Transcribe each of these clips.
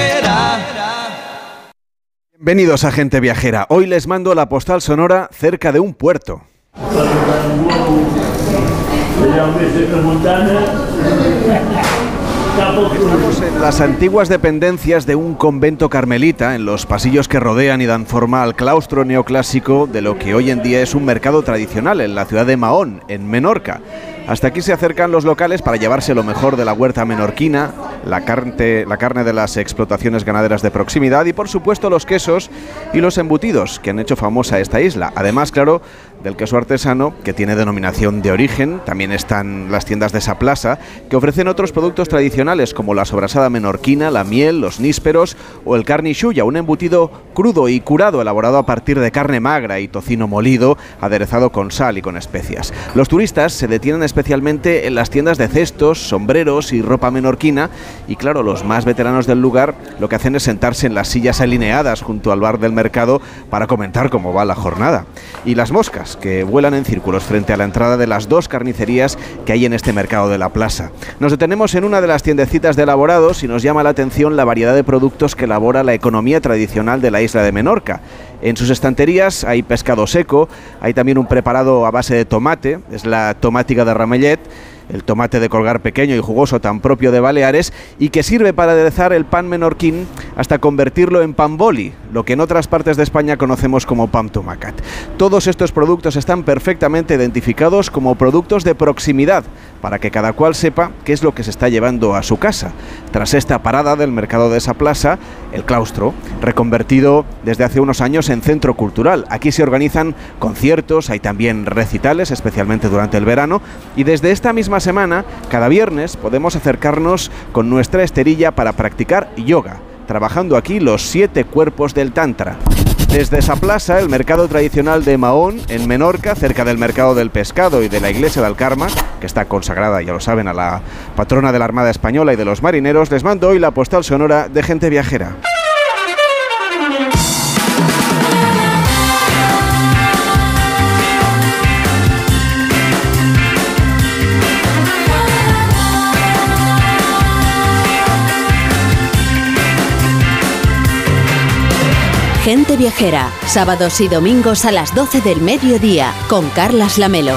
viajera. Bienvenidos a Gente Viajera. Hoy les mando la postal sonora cerca de un puerto. Estamos en las antiguas dependencias de un convento carmelita, en los pasillos que rodean y dan forma al claustro neoclásico de lo que hoy en día es un mercado tradicional en la ciudad de Mahón, en Menorca. Hasta aquí se acercan los locales para llevarse lo mejor de la huerta menorquina, la carne, la carne de las explotaciones ganaderas de proximidad y por supuesto los quesos y los embutidos que han hecho famosa esta isla. Además, claro, del queso artesano que tiene denominación de origen. También están las tiendas de esa plaza que ofrecen otros productos tradicionales como la sobrasada menorquina, la miel, los nísperos o el carnichuya, un embutido crudo y curado elaborado a partir de carne magra y tocino molido, aderezado con sal y con especias. Los turistas se detienen especialmente en las tiendas de cestos, sombreros y ropa menorquina y claro, los más veteranos del lugar lo que hacen es sentarse en las sillas alineadas junto al bar del mercado para comentar cómo va la jornada. Y las moscas que vuelan en círculos frente a la entrada de las dos carnicerías que hay en este mercado de la plaza. Nos detenemos en una de las tiendecitas de elaborados y nos llama la atención la variedad de productos que elabora la economía tradicional de la isla de Menorca. En sus estanterías hay pescado seco, hay también un preparado a base de tomate, es la tomática de Ramellet, el tomate de colgar pequeño y jugoso tan propio de Baleares y que sirve para aderezar el pan menorquín hasta convertirlo en pan boli, lo que en otras partes de España conocemos como pan tomacat. Todos estos productos están perfectamente identificados como productos de proximidad para que cada cual sepa qué es lo que se está llevando a su casa. Tras esta parada del mercado de esa plaza, el claustro, reconvertido desde hace unos años en centro cultural. Aquí se organizan conciertos, hay también recitales, especialmente durante el verano, y desde esta misma semana, cada viernes, podemos acercarnos con nuestra esterilla para practicar yoga, trabajando aquí los siete cuerpos del Tantra. Desde esa plaza, el mercado tradicional de Mahón, en Menorca, cerca del mercado del pescado y de la iglesia de Alcarma, que está consagrada, ya lo saben, a la patrona de la Armada Española y de los marineros, les mando hoy la postal sonora de gente viajera. Gente Viajera, sábados y domingos a las 12 del mediodía, con Carlas Lamelo.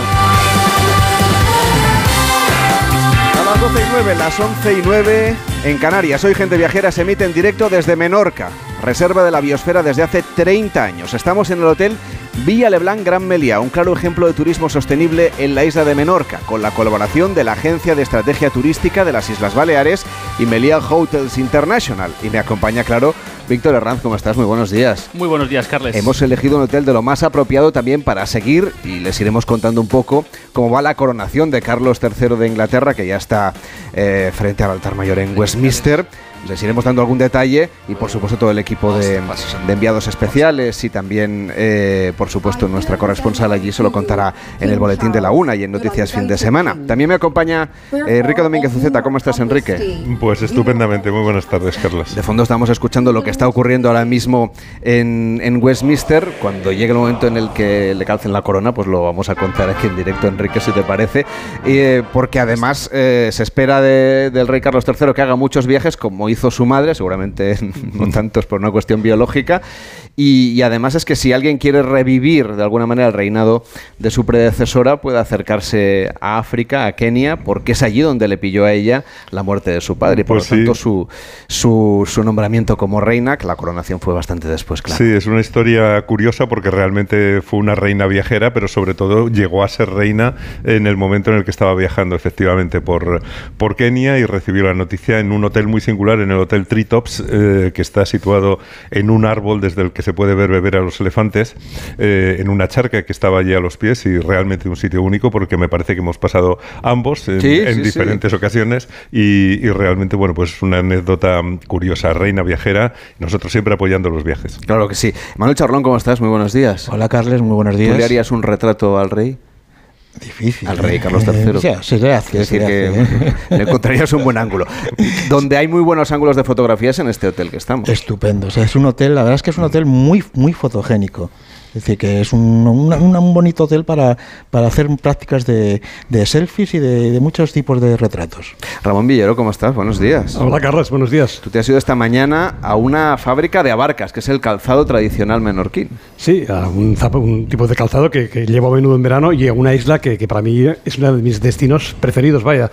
A las 12 y 9, las 11 y 9 en Canarias. Hoy Gente Viajera se emite en directo desde Menorca, reserva de la biosfera desde hace 30 años. Estamos en el hotel Villa Leblanc Gran Meliá, un claro ejemplo de turismo sostenible en la isla de Menorca, con la colaboración de la Agencia de Estrategia Turística de las Islas Baleares y Meliá Hotels International. Y me acompaña, claro, Víctor Herranz, ¿cómo estás? Muy buenos días. Muy buenos días, Carles. Hemos elegido un hotel de lo más apropiado también para seguir y les iremos contando un poco cómo va la coronación de Carlos III de Inglaterra, que ya está eh, frente al altar mayor en Westminster. Les iremos dando algún detalle y por supuesto todo el equipo de, de enviados especiales y también eh, por supuesto nuestra corresponsal allí se lo contará en el boletín de la una y en Noticias Fin de Semana. También me acompaña eh, Enrique Domínguez Uceta. ¿Cómo estás Enrique? Pues estupendamente. Muy buenas tardes, Carlos. De fondo estamos escuchando lo que está ocurriendo ahora mismo en, en Westminster. Cuando llegue el momento en el que le calcen la corona, pues lo vamos a contar aquí en directo, Enrique, si te parece. Eh, porque además eh, se espera de- del rey Carlos III que haga muchos viajes, como hizo su madre, seguramente no tantos por una cuestión biológica. Y, y además es que si alguien quiere revivir de alguna manera el reinado de su predecesora, puede acercarse a África, a Kenia, porque es allí donde le pilló a ella la muerte de su padre. Y por Pues lo sí. tanto, su, su, su nombramiento como reina, que la coronación fue bastante después, claro. Sí, es una historia curiosa porque realmente fue una reina viajera, pero sobre todo llegó a ser reina en el momento en el que estaba viajando efectivamente por, por Kenia y recibió la noticia en un hotel muy singular, en el Hotel Treetops, eh, que está situado en un árbol desde el que se puede ver beber a los elefantes, eh, en una charca que estaba allí a los pies y realmente un sitio único porque me parece que hemos pasado ambos en, Sí, en sí, sí. diferentes ocasiones y, y realmente, bueno, pues una anécdota curiosa, reina viajera, nosotros siempre apoyando los viajes. Claro que sí. Manuel Charlón, ¿cómo estás? Muy buenos días. Hola Carles, muy buenos ¿Tú días. le harías un retrato al rey? Difícil. Al rey ¿eh? Carlos III. Sí, se le hace. Quiere se decir que ¿eh? le encontrarías un buen ángulo. Donde hay muy buenos ángulos de fotografías en este hotel que estamos. Estupendo. O sea, es un hotel, la verdad es que es un hotel muy, muy fotogénico. Es decir, que es un, un- un bonito hotel para, para hacer prácticas de, de selfies y de, de muchos tipos de retratos. Ramón Villero, ¿cómo estás? Buenos días. Hola Carlos, buenos días. Tú te has ido esta mañana a una fábrica de abarcas, que es el calzado tradicional menorquín. Sí, a un tipo de calzado que, que llevo a menudo en verano y a una isla que, que para mí es uno de mis destinos preferidos, vaya.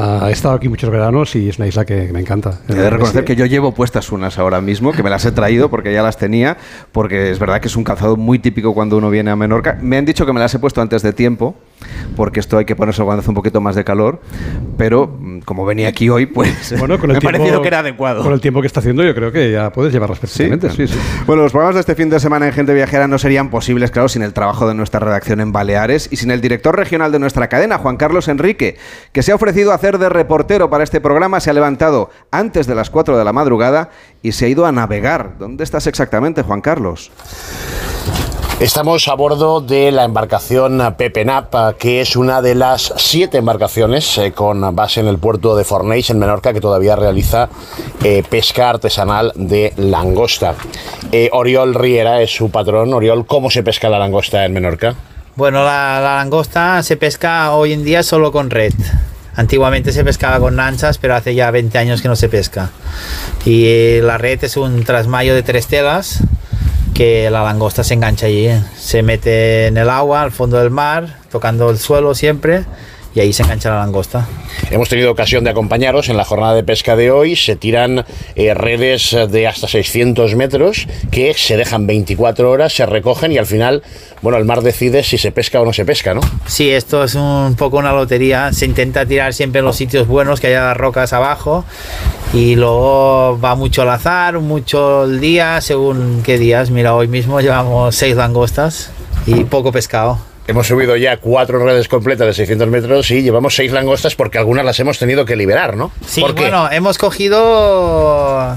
Ah, he estado aquí muchos veranos y es una isla que me encanta. He de reconocer Sí. que yo llevo puestas unas ahora mismo, que me las he traído porque ya las tenía, porque es verdad que es un calzado muy típico cuando uno viene a Menorca. Me han dicho que me las he puesto antes de tiempo, porque esto hay que ponerse cuando hace un poquito más de calor, pero mm, como venía aquí hoy, pues Bueno, con el me ha tiempo, parecido que era adecuado. Con el tiempo que está haciendo, yo creo que ya puedes llevarlas perfectamente. Sí, sí. Bueno, los programas de este fin de semana en Gente Viajera no serían posibles, claro, sin el trabajo de nuestra redacción en Baleares y sin el director regional de nuestra cadena, Juan Carlos Enrique, que se ha ofrecido a hacer de reportero para este programa, se ha levantado antes de las 4 de la madrugada y se ha ido a navegar. ¿Dónde estás exactamente, Juan Carlos? Estamos a bordo de la embarcación Pepe Nap, eh, que es una de las siete embarcaciones eh, con base en el puerto de Forneix, en Menorca, que todavía realiza eh, pesca artesanal de langosta. Eh, Oriol Riera es su patrón. Oriol, ¿cómo se pesca la langosta en Menorca? Bueno, la, la langosta se pesca hoy en día solo con red. Antiguamente se pescaba con lanchas, pero hace ya 20 años que no se pesca. Y eh, la red es un trasmayo de tres telas que la langosta se engancha allí. Se mete en el agua, al fondo del mar, tocando el suelo siempre, y ahí se engancha la langosta. Hemos tenido ocasión de acompañaros en la jornada de pesca de hoy. Se tiran eh, redes de hasta 600 metros que se dejan 24 horas, se recogen y al final, bueno, el mar decide si se pesca o no se pesca, ¿no? Sí, esto es un poco una lotería. Se intenta tirar siempre en los sitios buenos, que haya las rocas abajo. Y luego va mucho al azar, mucho el día, según qué días. Mira, hoy mismo llevamos seis langostas y poco pescado. Hemos subido ya cuatro redes completas de 600 metros y llevamos seis langostas porque algunas las hemos tenido que liberar, ¿no? Sí, bueno, hemos cogido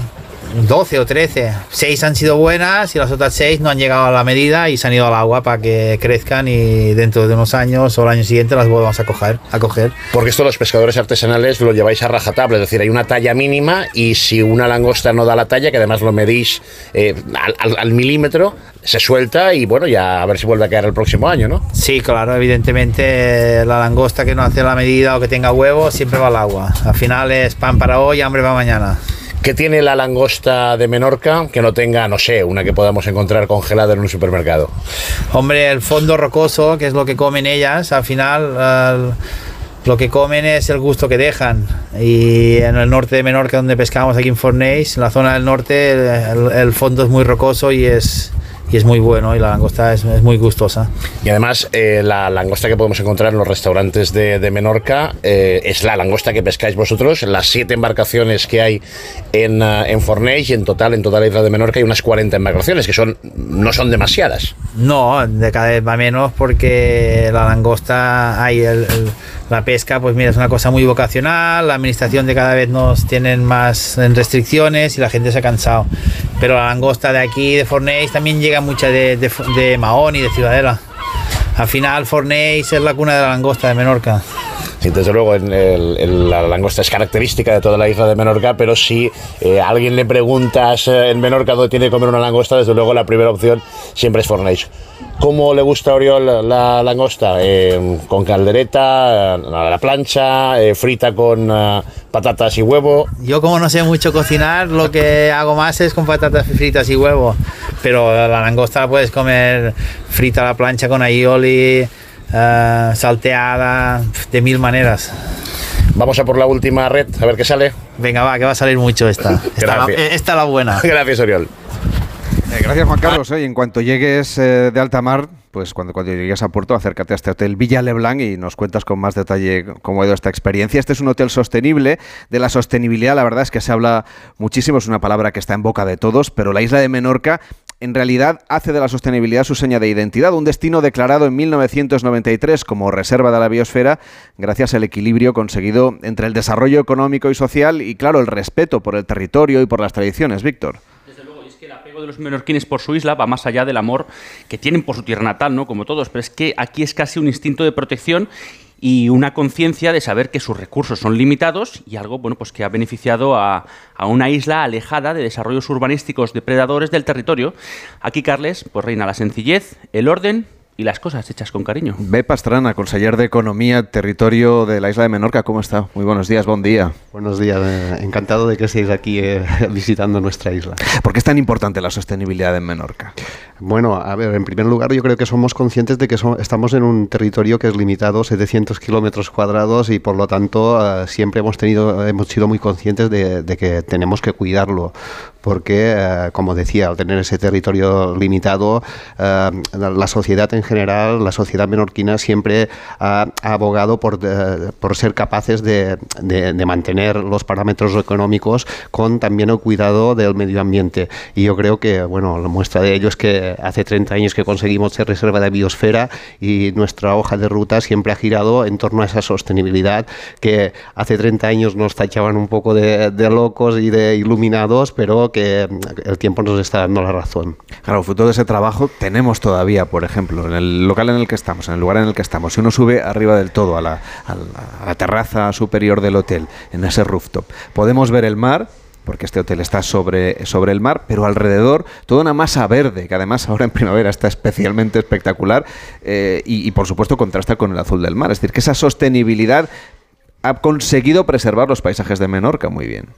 12 o 13. Seis han sido buenas y las otras seis no han llegado a la medida y se han ido al agua para que crezcan y dentro de unos años o el año siguiente las volvamos a coger. A coger. Porque esto los pescadores artesanales lo lleváis a rajatabla, es decir, hay una talla mínima y si una langosta no da la talla, que además lo medís eh, al, al- al milímetro, se suelta y bueno, ya a ver si vuelve a caer el próximo año, ¿no? Sí, claro, evidentemente la langosta que no hace la medida o que tenga huevos siempre va al agua. Al final es pan para hoy, hambre para mañana. ¿Qué tiene la langosta de Menorca que no tenga, no sé, una que podamos encontrar congelada en un supermercado? Hombre, el fondo rocoso, que es lo que comen ellas, al final lo que comen es el gusto que dejan. Y en el norte de Menorca, donde pescamos aquí en Forneix, en la zona del norte, el fondo es muy rocoso y es, y es muy bueno y la langosta es, es muy gustosa. Y además, eh, la langosta que podemos encontrar en los restaurantes de, de Menorca eh, es la langosta que pescáis vosotros. Las siete embarcaciones que hay en, eh, en y en total, en toda la isla de Menorca, hay unas 40 embarcaciones, que son no son demasiadas. No, de cada vez va menos porque la langosta, hay el- el- la pesca, pues mira, es una cosa muy vocacional, la administración de cada vez nos tienen más restricciones y la gente se ha cansado. Pero la langosta de aquí, de Forneix, también llega mucha de, de, de Mahón y de Ciudadela. Al final, Forneix es la cuna de la langosta de Menorca. Sí, desde luego, la langosta es característica de toda la isla de Menorca, pero si eh, alguien le preguntas eh, en Menorca dónde tiene que comer una langosta, desde luego la primera opción siempre es Forneix. ¿Cómo le gusta a Oriol la langosta? Eh, ¿Con caldereta, eh, a la plancha, frita con patatas y huevo? Yo como no sé mucho cocinar, lo que hago más es con patatas fritas y huevo. Pero la langosta la puedes comer frita a la plancha con aioli, eh, salteada, de mil maneras. Vamos a por la última red, a ver qué sale. Venga, va, que va a salir mucho esta. Esta, la, esta la buena. Gracias, Oriol. Eh, gracias, Juan Carlos. eh, y en cuanto llegues eh, de alta mar, pues cuando, cuando llegues a puerto, acércate a este hotel Villa Leblanc y nos cuentas con más detalle cómo ha ido esta experiencia. Este es un hotel sostenible. De la sostenibilidad, la verdad es que se habla muchísimo, es una palabra que está en boca de todos, pero la isla de Menorca en realidad hace de la sostenibilidad su seña de identidad, un destino declarado en 1993 como reserva de la biosfera gracias al equilibrio conseguido entre el desarrollo económico y social y, claro, el respeto por el territorio y por las tradiciones, Víctor. De los menorquines por su isla va más allá del amor que tienen por su tierra natal, ¿no? Como todos, pero es que aquí es casi un instinto de protección y una conciencia de saber que sus recursos son limitados y algo bueno, pues que ha beneficiado a, a, una isla alejada de desarrollos urbanísticos depredadores del territorio. Aquí, Carles, pues reina la sencillez, el orden y las cosas hechas con cariño. Be Pastrana, conseller de Economía, territorio de la isla de Menorca, ¿cómo está? Muy buenos días, buen día. Buenos días, eh, encantado de que estéis aquí eh, visitando nuestra isla. ¿Por qué es tan importante la sostenibilidad en Menorca? Bueno, a ver, en primer lugar yo creo que somos conscientes de que so estamos en un territorio que es limitado, 700 kilómetros cuadrados y por lo tanto uh, siempre hemos tenido, hemos sido muy conscientes de, de que tenemos que cuidarlo porque, eh, como decía, al tener ese territorio limitado, eh, la sociedad en general, la sociedad menorquina siempre ha, ha abogado por, de, por, ser capaces de, de, de, mantener los parámetros económicos con también el cuidado del medio ambiente. Y yo creo que, bueno, la muestra de ello es que hace 30 años que conseguimos ser reserva de biosfera y nuestra hoja de ruta siempre ha girado en torno a esa sostenibilidad que hace 30 años nos tachaban un poco de, de locos y de iluminados, pero que el tiempo nos está dando la razón. Claro, fruto de ese trabajo tenemos todavía, por ejemplo, en el local en el que estamos, en el lugar en el que estamos, si uno sube arriba del todo, a la, a la, a la terraza superior del hotel, en ese rooftop, podemos ver el mar, porque este hotel está sobre, sobre el mar, pero alrededor toda una masa verde, que además ahora en primavera está especialmente espectacular eh, y, y, por supuesto contrasta con el azul del mar. Es decir, que esa sostenibilidad ha conseguido preservar los paisajes de Menorca muy bien.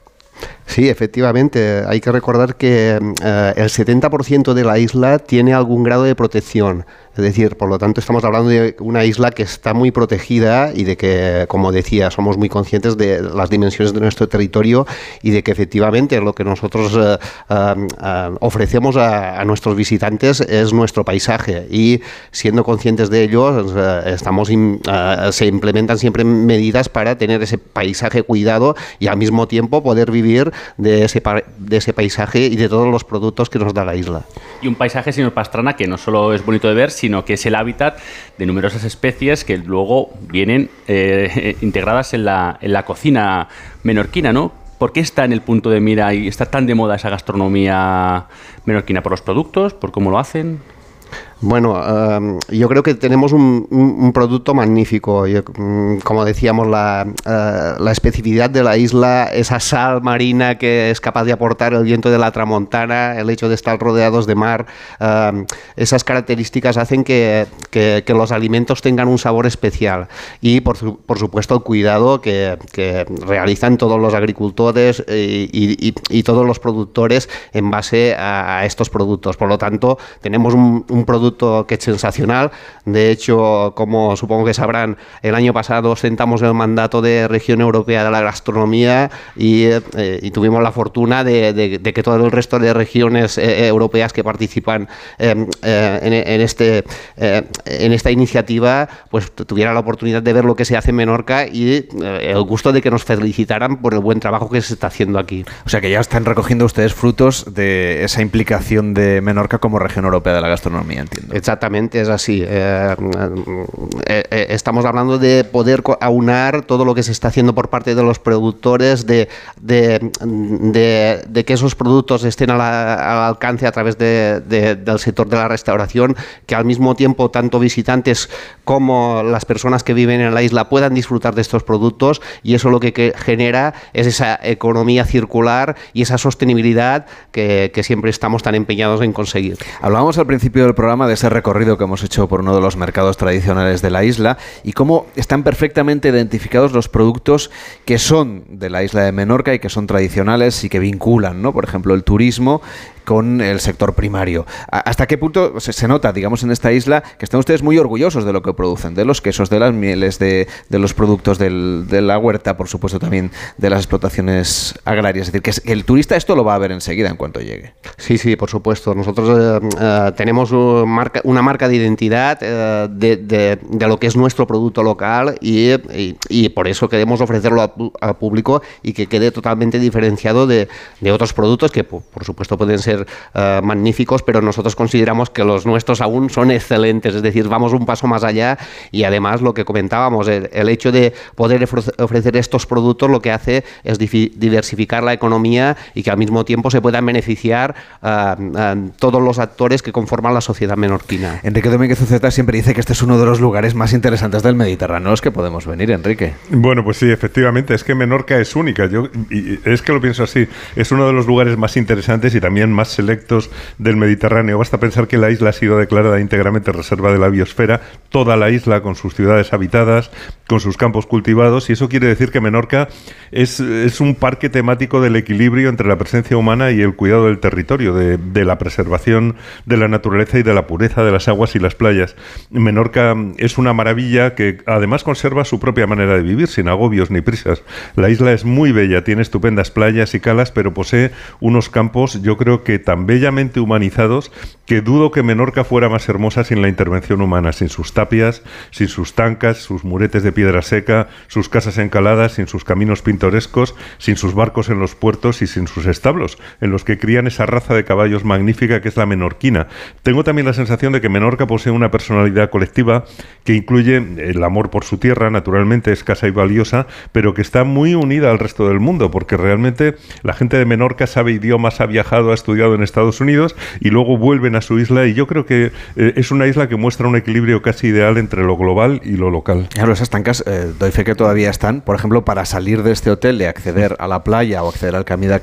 Sí, efectivamente. Hay que recordar que uh, el 70% de la isla tiene algún grado de protección. Es decir, por lo tanto, estamos hablando de una isla que está muy protegida y de que, como decía, somos muy conscientes de las dimensiones de nuestro territorio y de que efectivamente lo que nosotros uh, uh, ofrecemos a, nuestros visitantes es nuestro paisaje. Y siendo conscientes de ello, se implementan siempre medidas para tener ese paisaje cuidado y al mismo tiempo poder vivir de ese, de ese paisaje y de todos los productos que nos da la isla. Y un paisaje, señor Pastrana, que no solo es bonito de ver, sino que es el hábitat de numerosas especies que luego vienen eh, integradas en la, en la cocina menorquina, ¿no? ¿Por qué está en el punto de mira y está tan de moda esa gastronomía menorquina? ¿Por los productos? ¿Por cómo lo hacen? Bueno, uh, yo creo que tenemos un, producto magnífico. Um, como decíamos, la, uh, especificidad de la isla, esa sal marina que es capaz de aportar el viento de la tramontana, el hecho de estar rodeados de mar, uh, esas características hacen que, los alimentos tengan un sabor especial. Y, por, su, por supuesto, el cuidado que, realizan todos los agricultores y, y, todos los productores en base a, estos productos. Por lo tanto, tenemos un producto producto que es sensacional. De hecho, como supongo que sabrán, el año pasado ostentamos el mandato de región europea de la gastronomía y, eh, y tuvimos la fortuna de, de, de, que todo el resto de regiones eh, europeas que participan eh, en, en, este, eh, en esta iniciativa pues tuvieran la oportunidad de ver lo que se hace en Menorca y eh, el gusto de que nos felicitaran por el buen trabajo que se está haciendo aquí. O sea que ya están recogiendo ustedes frutos de esa implicación de Menorca como región europea de la gastronomía, entiendo. Exactamente, es así. Eh, eh, eh, estamos hablando de poder aunar todo lo que se está haciendo por parte de los productores, de, de, de, de que esos productos estén a la, al alcance a través del sector de la restauración, que al mismo tiempo tanto visitantes como las personas que viven en la isla puedan disfrutar de estos productos y eso lo que, que genera es esa economía circular y esa sostenibilidad que, que siempre estamos tan empeñados en conseguir. Hablábamos al principio del programa de ese recorrido que hemos hecho por uno de los mercados tradicionales de la isla y cómo están perfectamente identificados los productos que son de la isla de Menorca y que son tradicionales y que vinculan, ¿no? Por ejemplo, el turismo con el sector primario. ¿Hasta qué punto se, nota, digamos, en esta isla que están ustedes muy orgullosos de lo que producen, de los quesos, de las mieles, de, los productos de la huerta, por supuesto, también de las explotaciones agrarias? Es decir, que el turista esto lo va a ver enseguida en cuanto llegue. Sí, sí, por supuesto. Nosotros eh, eh, tenemos una marca, de identidad eh, de, de, lo que es nuestro producto local y, por eso queremos ofrecerlo al público y que quede totalmente diferenciado de, otros productos que, por supuesto, pueden ser ser eh, magníficos, pero nosotros consideramos que los nuestros aún son excelentes, es decir, vamos un paso más allá y además lo que comentábamos, el, hecho de poder ofrecer estos productos lo que hace es diversificar la economía y que al mismo tiempo se puedan beneficiar eh, todos los actores que conforman la sociedad menorquina. Enrique Domínguez Uceta siempre dice que este es uno de los lugares más interesantes del Mediterráneo, es que podemos venir, Enrique. Bueno, pues sí, efectivamente, es que Menorca es única. Yo y es que lo pienso así, es uno de los lugares más interesantes y también más selectos del Mediterráneo. Basta pensar que la isla ha sido declarada íntegramente reserva de la biosfera, toda la isla con sus ciudades habitadas, con sus campos cultivados, y eso quiere decir que Menorca es, es un parque temático del equilibrio entre la presencia humana y el cuidado del territorio, de, de la preservación de la naturaleza y de la pureza de las aguas y las playas. Menorca es una maravilla que además conserva su propia manera de vivir, sin agobios ni prisas. La isla es muy bella, tiene estupendas playas y calas, pero posee unos campos, yo creo que tan bellamente humanizados, que dudo que Menorca fuera más hermosa sin la intervención humana, sin sus tapias, sin sus tancas, sus muretes de piedra seca, sus casas encaladas, sin sus caminos pintorescos, sin sus barcos en los puertos y sin sus establos, en los que crían esa raza de caballos magnífica que es la menorquina. Tengo también la sensación de que Menorca posee una personalidad colectiva que incluye el amor por su tierra, naturalmente escasa y valiosa, pero que está muy unida al resto del mundo, porque realmente la gente de Menorca sabe idiomas, ha viajado, ha estudiado en Estados Unidos y luego vuelven a su isla y yo creo que eh, es una isla que muestra un equilibrio casi ideal entre lo global y lo local. Claro, esas tancas, eh, doy fe que todavía están. Por ejemplo, para salir de este hotel y acceder a la playa o acceder al Camino de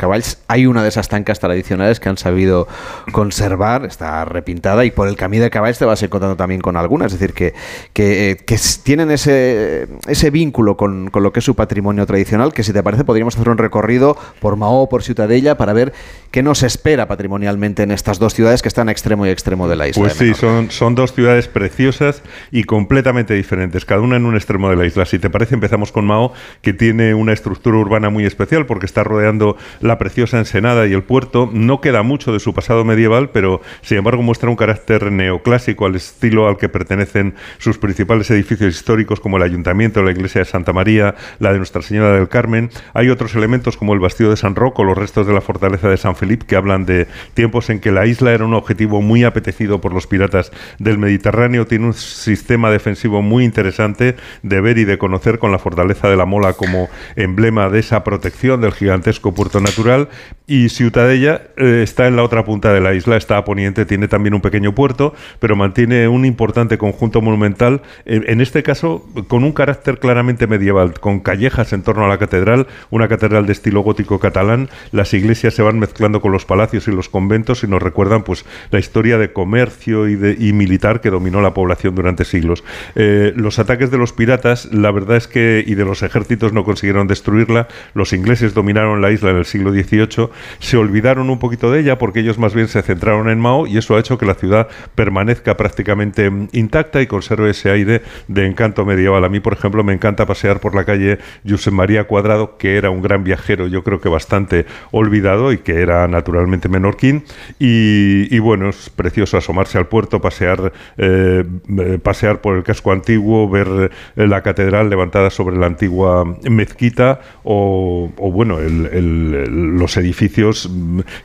hay una de esas tancas tradicionales que han sabido conservar, está repintada y por el Camino de Caballos te vas encontrando también con algunas, es decir, que, que, eh, tienen ese, ese vínculo con, con lo que es su patrimonio tradicional, que si te parece podríamos hacer un recorrido por Mao, por Ciutadella, para ver qué nos espera patrimonialmente en estas dos ciudades que están a extremo y extremo de la isla. Pues sí, son, son dos ciudades preciosas y completamente diferentes, cada una en un extremo de la isla. Si te parece, empezamos con Mao, que tiene una estructura urbana muy especial porque está rodeando la preciosa Ensenada y el puerto. No queda mucho de su pasado medieval, pero sin embargo muestra un carácter neoclásico al estilo al que pertenecen sus principales edificios históricos como el ayuntamiento, la iglesia de Santa María, la de Nuestra Señora del Carmen. Hay otros elementos como el bastido de San Roque o los restos de la fortaleza de San Felipe que hablan de tiempos en que la isla era un objetivo muy apetecido por los piratas del Mediterráneo. Tiene un sistema defensivo muy interesante de ver y de conocer con la fortaleza de la Mola como emblema de esa protección del gigantesco puerto natural. Y Ciutadella eh, está en la otra punta de la isla, está a poniente, tiene también un pequeño puerto, pero mantiene un importante conjunto monumental, en este caso con un carácter claramente medieval, con callejas en torno a la catedral, una catedral de estilo gótico catalán. Las iglesias se van mezclando con los palacios y los conventos y nos recuerdan pues la historia de comercio y, de, y militar que dominó la población durante siglos. Eh, los ataques de los piratas, la verdad es que, y de los ejércitos no consiguieron destruirla, los ingleses dominaron la isla en el siglo XVIII, se olvidaron un poquito de ella porque ellos más bien se centraron en Mao y eso ha hecho que la ciudad permanezca prácticamente intacta y conserve ese aire de encanto medieval. A mí, por ejemplo, me encanta pasear por la calle Josep María Cuadrado, que era un gran viajero, yo creo que bastante olvidado y que era naturalmente menorquín. Y, bueno, es precioso asomarse al puerto, pasear, eh, eh, pasear por el casco antiguo, ver eh, la catedral levantada sobre la antigua mezquita o, bueno, los edificios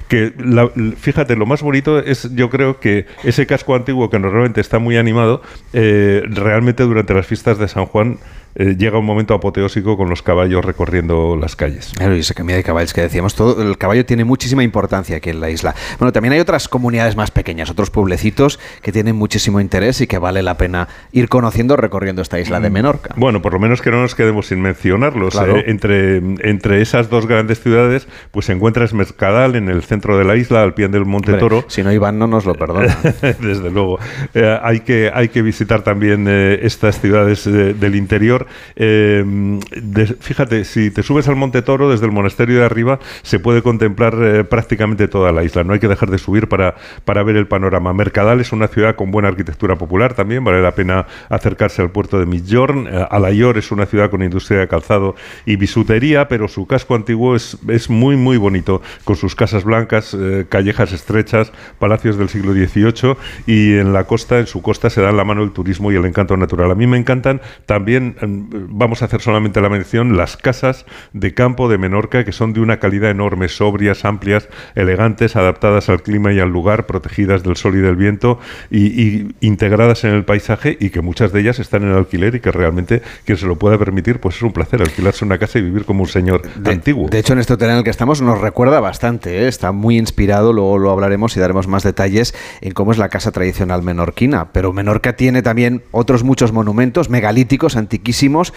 que, fíjate, lo más bonito es, yo creo que ese casco antiguo que normalmente está muy animado, realmente durante las fiestas de San Juan eh, llega un momento apoteósico con los caballos recorriendo las calles. Claro, y ese cambio de caballos que decíamos, todo, el caballo tiene muchísima importancia aquí en la isla. Bueno, también hay otras comunidades más pequeñas, otros pueblecitos que tienen muchísimo interés y que vale la pena ir conociendo recorriendo esta isla de mm. Menorca. Bueno, por lo menos que no nos quedemos sin mencionarlos. Eh, entre, entre esas dos grandes ciudades, pues se encuentra Esmercadal en el centro de la isla, al pie del Monte Toro. Si no, Iván no nos lo perdona. Desde luego. Eh, hay, que, hay que visitar también estas ciudades del interior Em, fíjate, si te subes al Monte Toro, desde el monasterio de arriba se puede contemplar eh, prácticamente toda la isla. No hay que dejar de subir para, para ver el panorama. Mercadal es una ciudad con buena arquitectura popular también, vale la pena acercarse al puerto de Midjorn. Eh, Alayor es una ciudad con industria de calzado y bisutería, pero su casco antiguo es, es muy, muy bonito, con sus casas blancas, eh, callejas estrechas, palacios del siglo XVIII y en la costa, en su costa, se dan la mano el turismo y el encanto natural. A mí me encantan también vamos a hacer solamente la mención, las casas de campo de Menorca, que son de una calidad enorme, sobrias, amplias, elegantes, adaptadas al clima y al lugar, protegidas del sol y del viento y, integradas en el paisaje y que muchas de ellas están en alquiler y que realmente quien se lo pueda permitir, pues es un placer alquilarse una casa y vivir como un señor antiguo. De hecho, en este hotel en el que estamos nos recuerda bastante, ¿eh? está muy inspirado, luego lo hablaremos y daremos más detalles en cómo es la casa tradicional menorquina, pero Menorca tiene también otros muchos monumentos megalíticos, antiquísimos, muchísimos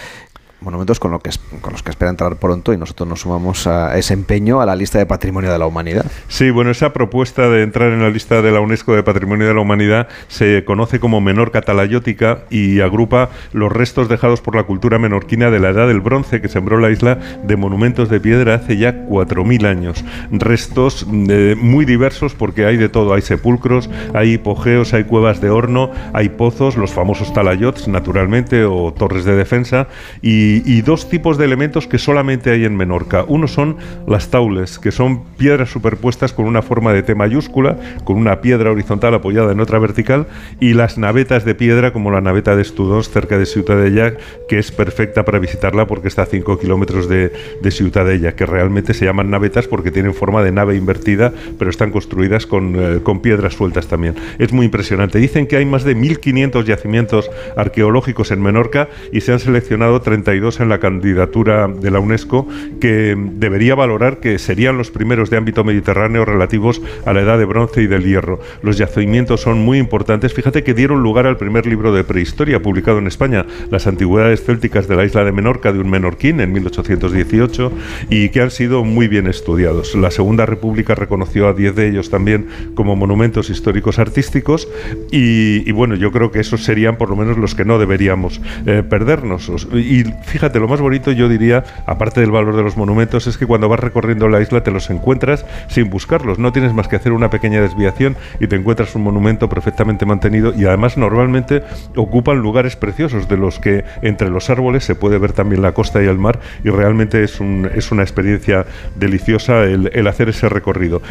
monumentos con, lo que, con los que espera entrar pronto y nosotros nos sumamos a ese empeño a la lista de Patrimonio de la Humanidad. Sí, bueno, esa propuesta de entrar en la lista de la UNESCO de Patrimonio de la Humanidad se conoce como Menorca Talayótica y agrupa los restos dejados por la cultura menorquina de la Edad del Bronce que sembró la isla de monumentos de piedra hace ya 4.000 años. Restos eh, muy diversos porque hay de todo, hay sepulcros, hay hipogeos, hay cuevas de horno, hay pozos, los famosos talayots naturalmente o torres de defensa y y, dos tipos de elementos que solamente hay en Menorca. Uno son las taules, que son piedras superpuestas con una forma de T mayúscula, con una piedra horizontal apoyada en otra vertical, y las navetas de piedra, como la naveta de Estudós, cerca de Ciutadella, que es perfecta para visitarla porque está a 5 kilómetros de, de Ciutadella, que realmente se llaman navetas porque tienen forma de nave invertida, pero están construidas con, eh, con piedras sueltas también. Es muy impresionante. Dicen que hay más de 1.500 yacimientos arqueológicos en Menorca y se han seleccionado 32 en la candidatura de la UNESCO que debería valorar que serían los primeros de ámbito mediterráneo relativos a la edad de bronce y del hierro. Los yacimientos son muy importantes. Fíjate que dieron lugar al primer libro de prehistoria publicado en España, Las antigüedades célticas de la isla de Menorca de un menorquín en 1818 y que han sido muy bien estudiados. La Segunda República reconoció a 10 de ellos también como monumentos históricos artísticos y, bueno, yo creo que esos serían por lo menos los que no deberíamos eh, perdernos. Y fíjate, lo más bonito yo diría, aparte del valor de los monumentos, es que cuando vas recorriendo la isla te los encuentras sin buscarlos. No tienes más que hacer una pequeña desviación y te encuentras un monumento perfectamente mantenido y además normalmente ocupan lugares preciosos de los que entre los árboles se puede ver también la costa y el mar y realmente es, un, es una experiencia deliciosa el, hacer ese recorrido.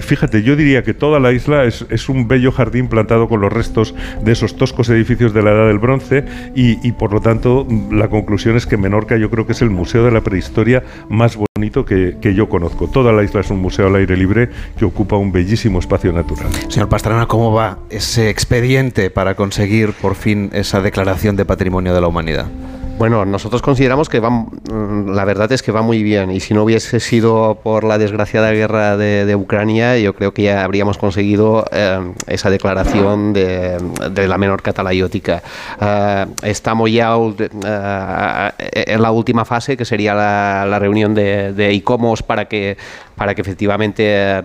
Fíjate, yo diría que toda la isla es, es, un bello jardín plantado con los restos de esos toscos edificios de la Edad del Bronce y, y por lo tanto la conclusión es que Menorca yo creo que es el museo de la prehistoria más bonito que, que, yo conozco. Toda la isla es un museo al aire libre que ocupa un bellísimo espacio natural. Señor Pastrana, ¿cómo va ese expediente para conseguir por fin esa declaración de patrimonio de la humanidad? Bueno, nosotros consideramos que va, mm, la verdad es que va muy bien y si no hubiese sido por la desgraciada guerra de, Ucrania, yo creo que ya habríamos conseguido eh, esa declaración de, la menor catalayótica. Eh, estamos ya eh, en la última fase, que sería la, reunión de ICOMOS para que para que efectivamente eh,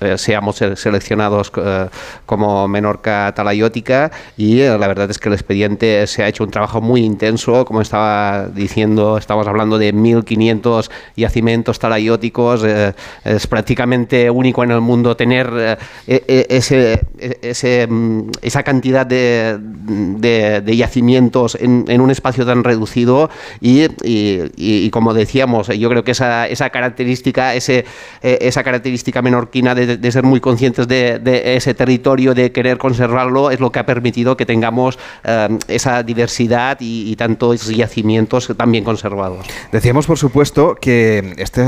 eh, seamos seleccionados eh, como Menorca talayótica y la verdad es que el expediente se ha hecho un trabajo muy intenso, como estaba diciendo, estamos hablando de 1.500 yacimientos talayóticos, es prácticamente único en el mundo tener e, e, ese, mm, esa cantidad de, de, yacimientos en, un espacio tan reducido. Y, y, como decíamos, yo creo que esa, esa característica, ese eh, esa característica menorquina de, ser muy conscientes de, ese territorio, de querer conservarlo, es lo que ha permitido que tengamos eh, esa diversidad y, tantos yacimientos tan conservados. Decíamos, por supuesto, que este,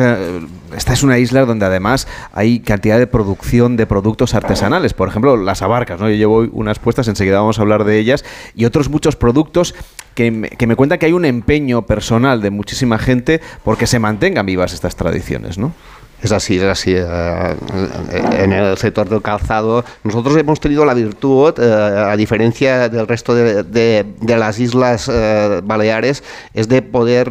esta es una isla donde además hay cantidad de producción de productos artesanales, por ejemplo, las abarcas, ¿no? Yo llevo unas puestas, enseguida vamos a hablar de ellas, y otros muchos productos que me, que me cuentan que hay un empeño personal de muchísima gente porque se mantengan vivas estas tradiciones, ¿no? Es así, es así. Eh, en el sector del calzado, nosotros hemos tenido la virtud, eh, a diferencia del resto de, de, las islas eh, baleares, es de poder,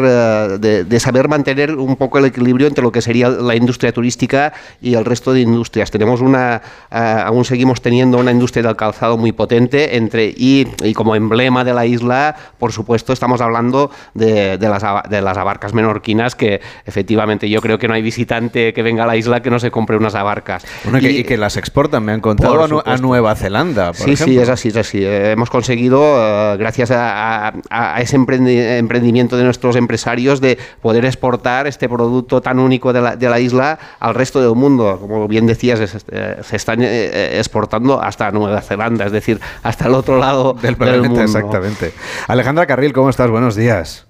de, saber mantener un poco el equilibrio entre lo que sería la industria turística y el resto de industrias. Tenemos una, aún seguimos teniendo una industria del calzado muy potente entre y, y como emblema de la isla, por supuesto, estamos hablando de, las, de las abarcas menorquinas que efectivamente yo creo que no hay visitante que venga a la isla que no se compre unas abarcas. y, que, las exportan, me han contado a, Nueva Zelanda. sí, sí, es así, es así. Eh, hemos conseguido, eh, gracias a, ese emprendimiento de nuestros empresarios, de poder exportar este producto tan único de la, isla al resto del mundo. Como bien decías, eh, se están exportando hasta Nueva Zelanda, es decir, hasta el otro lado del planeta. exactamente. Alejandra Carril, ¿cómo estás? Buenos días.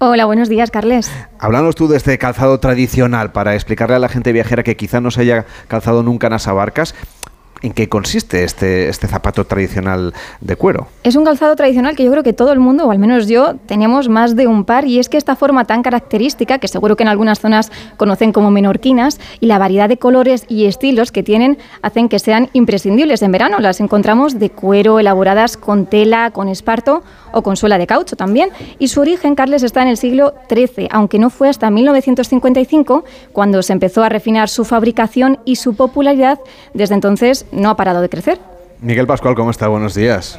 Hola, buenos días, Carles. Háblanos tú de este calzado tradicional para explicarle a la gente viajera que quizá no se haya calzado nunca en Asabarcas. ¿En qué consiste este, este zapato tradicional de cuero? Es un calzado tradicional que yo creo que todo el mundo, o al menos yo, tenemos más de un par y es que esta forma tan característica, que seguro que en algunas zonas conocen como menorquinas, y la variedad de colores y estilos que tienen hacen que sean imprescindibles en verano. Las encontramos de cuero, elaboradas con tela, con esparto o con suela de caucho también. Y su origen, Carles, está en el siglo XIII, aunque no fue hasta 1955 cuando se empezó a refinar su fabricación y su popularidad. Desde entonces no ha parado de crecer. Miguel Pascual, ¿cómo está? Buenos días.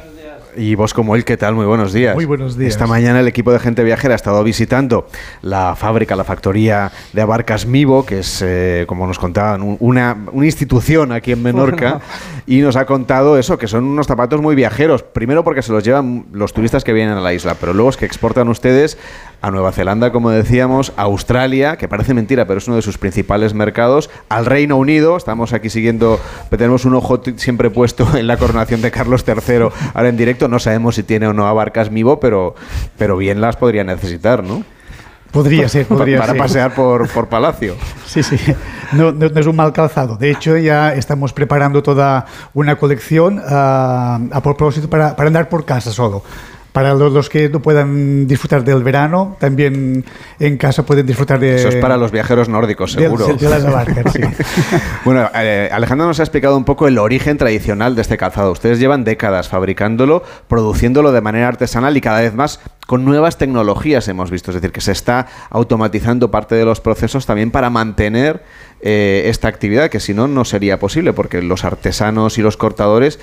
Y vos como él, ¿qué tal? Muy buenos días. Muy buenos días. Esta mañana el equipo de gente viajera ha estado visitando la fábrica, la factoría de abarcas Mivo, que es, eh, como nos contaban, una, una, institución aquí en Menorca, y nos ha contado eso, que son unos zapatos muy viajeros. Primero porque se los llevan los turistas que vienen a la isla, pero luego es que exportan ustedes a Nueva Zelanda, como decíamos, a Australia, que parece mentira, pero es uno de sus principales mercados, al Reino Unido, estamos aquí siguiendo, tenemos un ojo siempre puesto en la coronación de Carlos III, ahora en directo, no sabemos si tiene o no abarcas Mivo, pero, pero bien las podría necesitar, ¿no? Podría ser, podría para ser. pasear por, por Palacio. Sí, sí. No, no, no, es un mal calzado. De hecho, ya estamos preparando toda una colección uh, a propósito para, para andar por casa solo. Para los, que no puedan disfrutar del verano, también en casa pueden disfrutar de... Eso es para los viajeros nórdicos, seguro. De, de las abarcas, sí. bueno, eh, Alejandro nos ha explicado un poco el origen tradicional de este calzado. Ustedes llevan décadas fabricándolo, produciéndolo de manera artesanal y cada vez más con nuevas tecnologías hemos visto. Es decir, que se está automatizando parte de los procesos también para mantener eh, esta actividad, que si no, no sería posible, porque los artesanos y los cortadores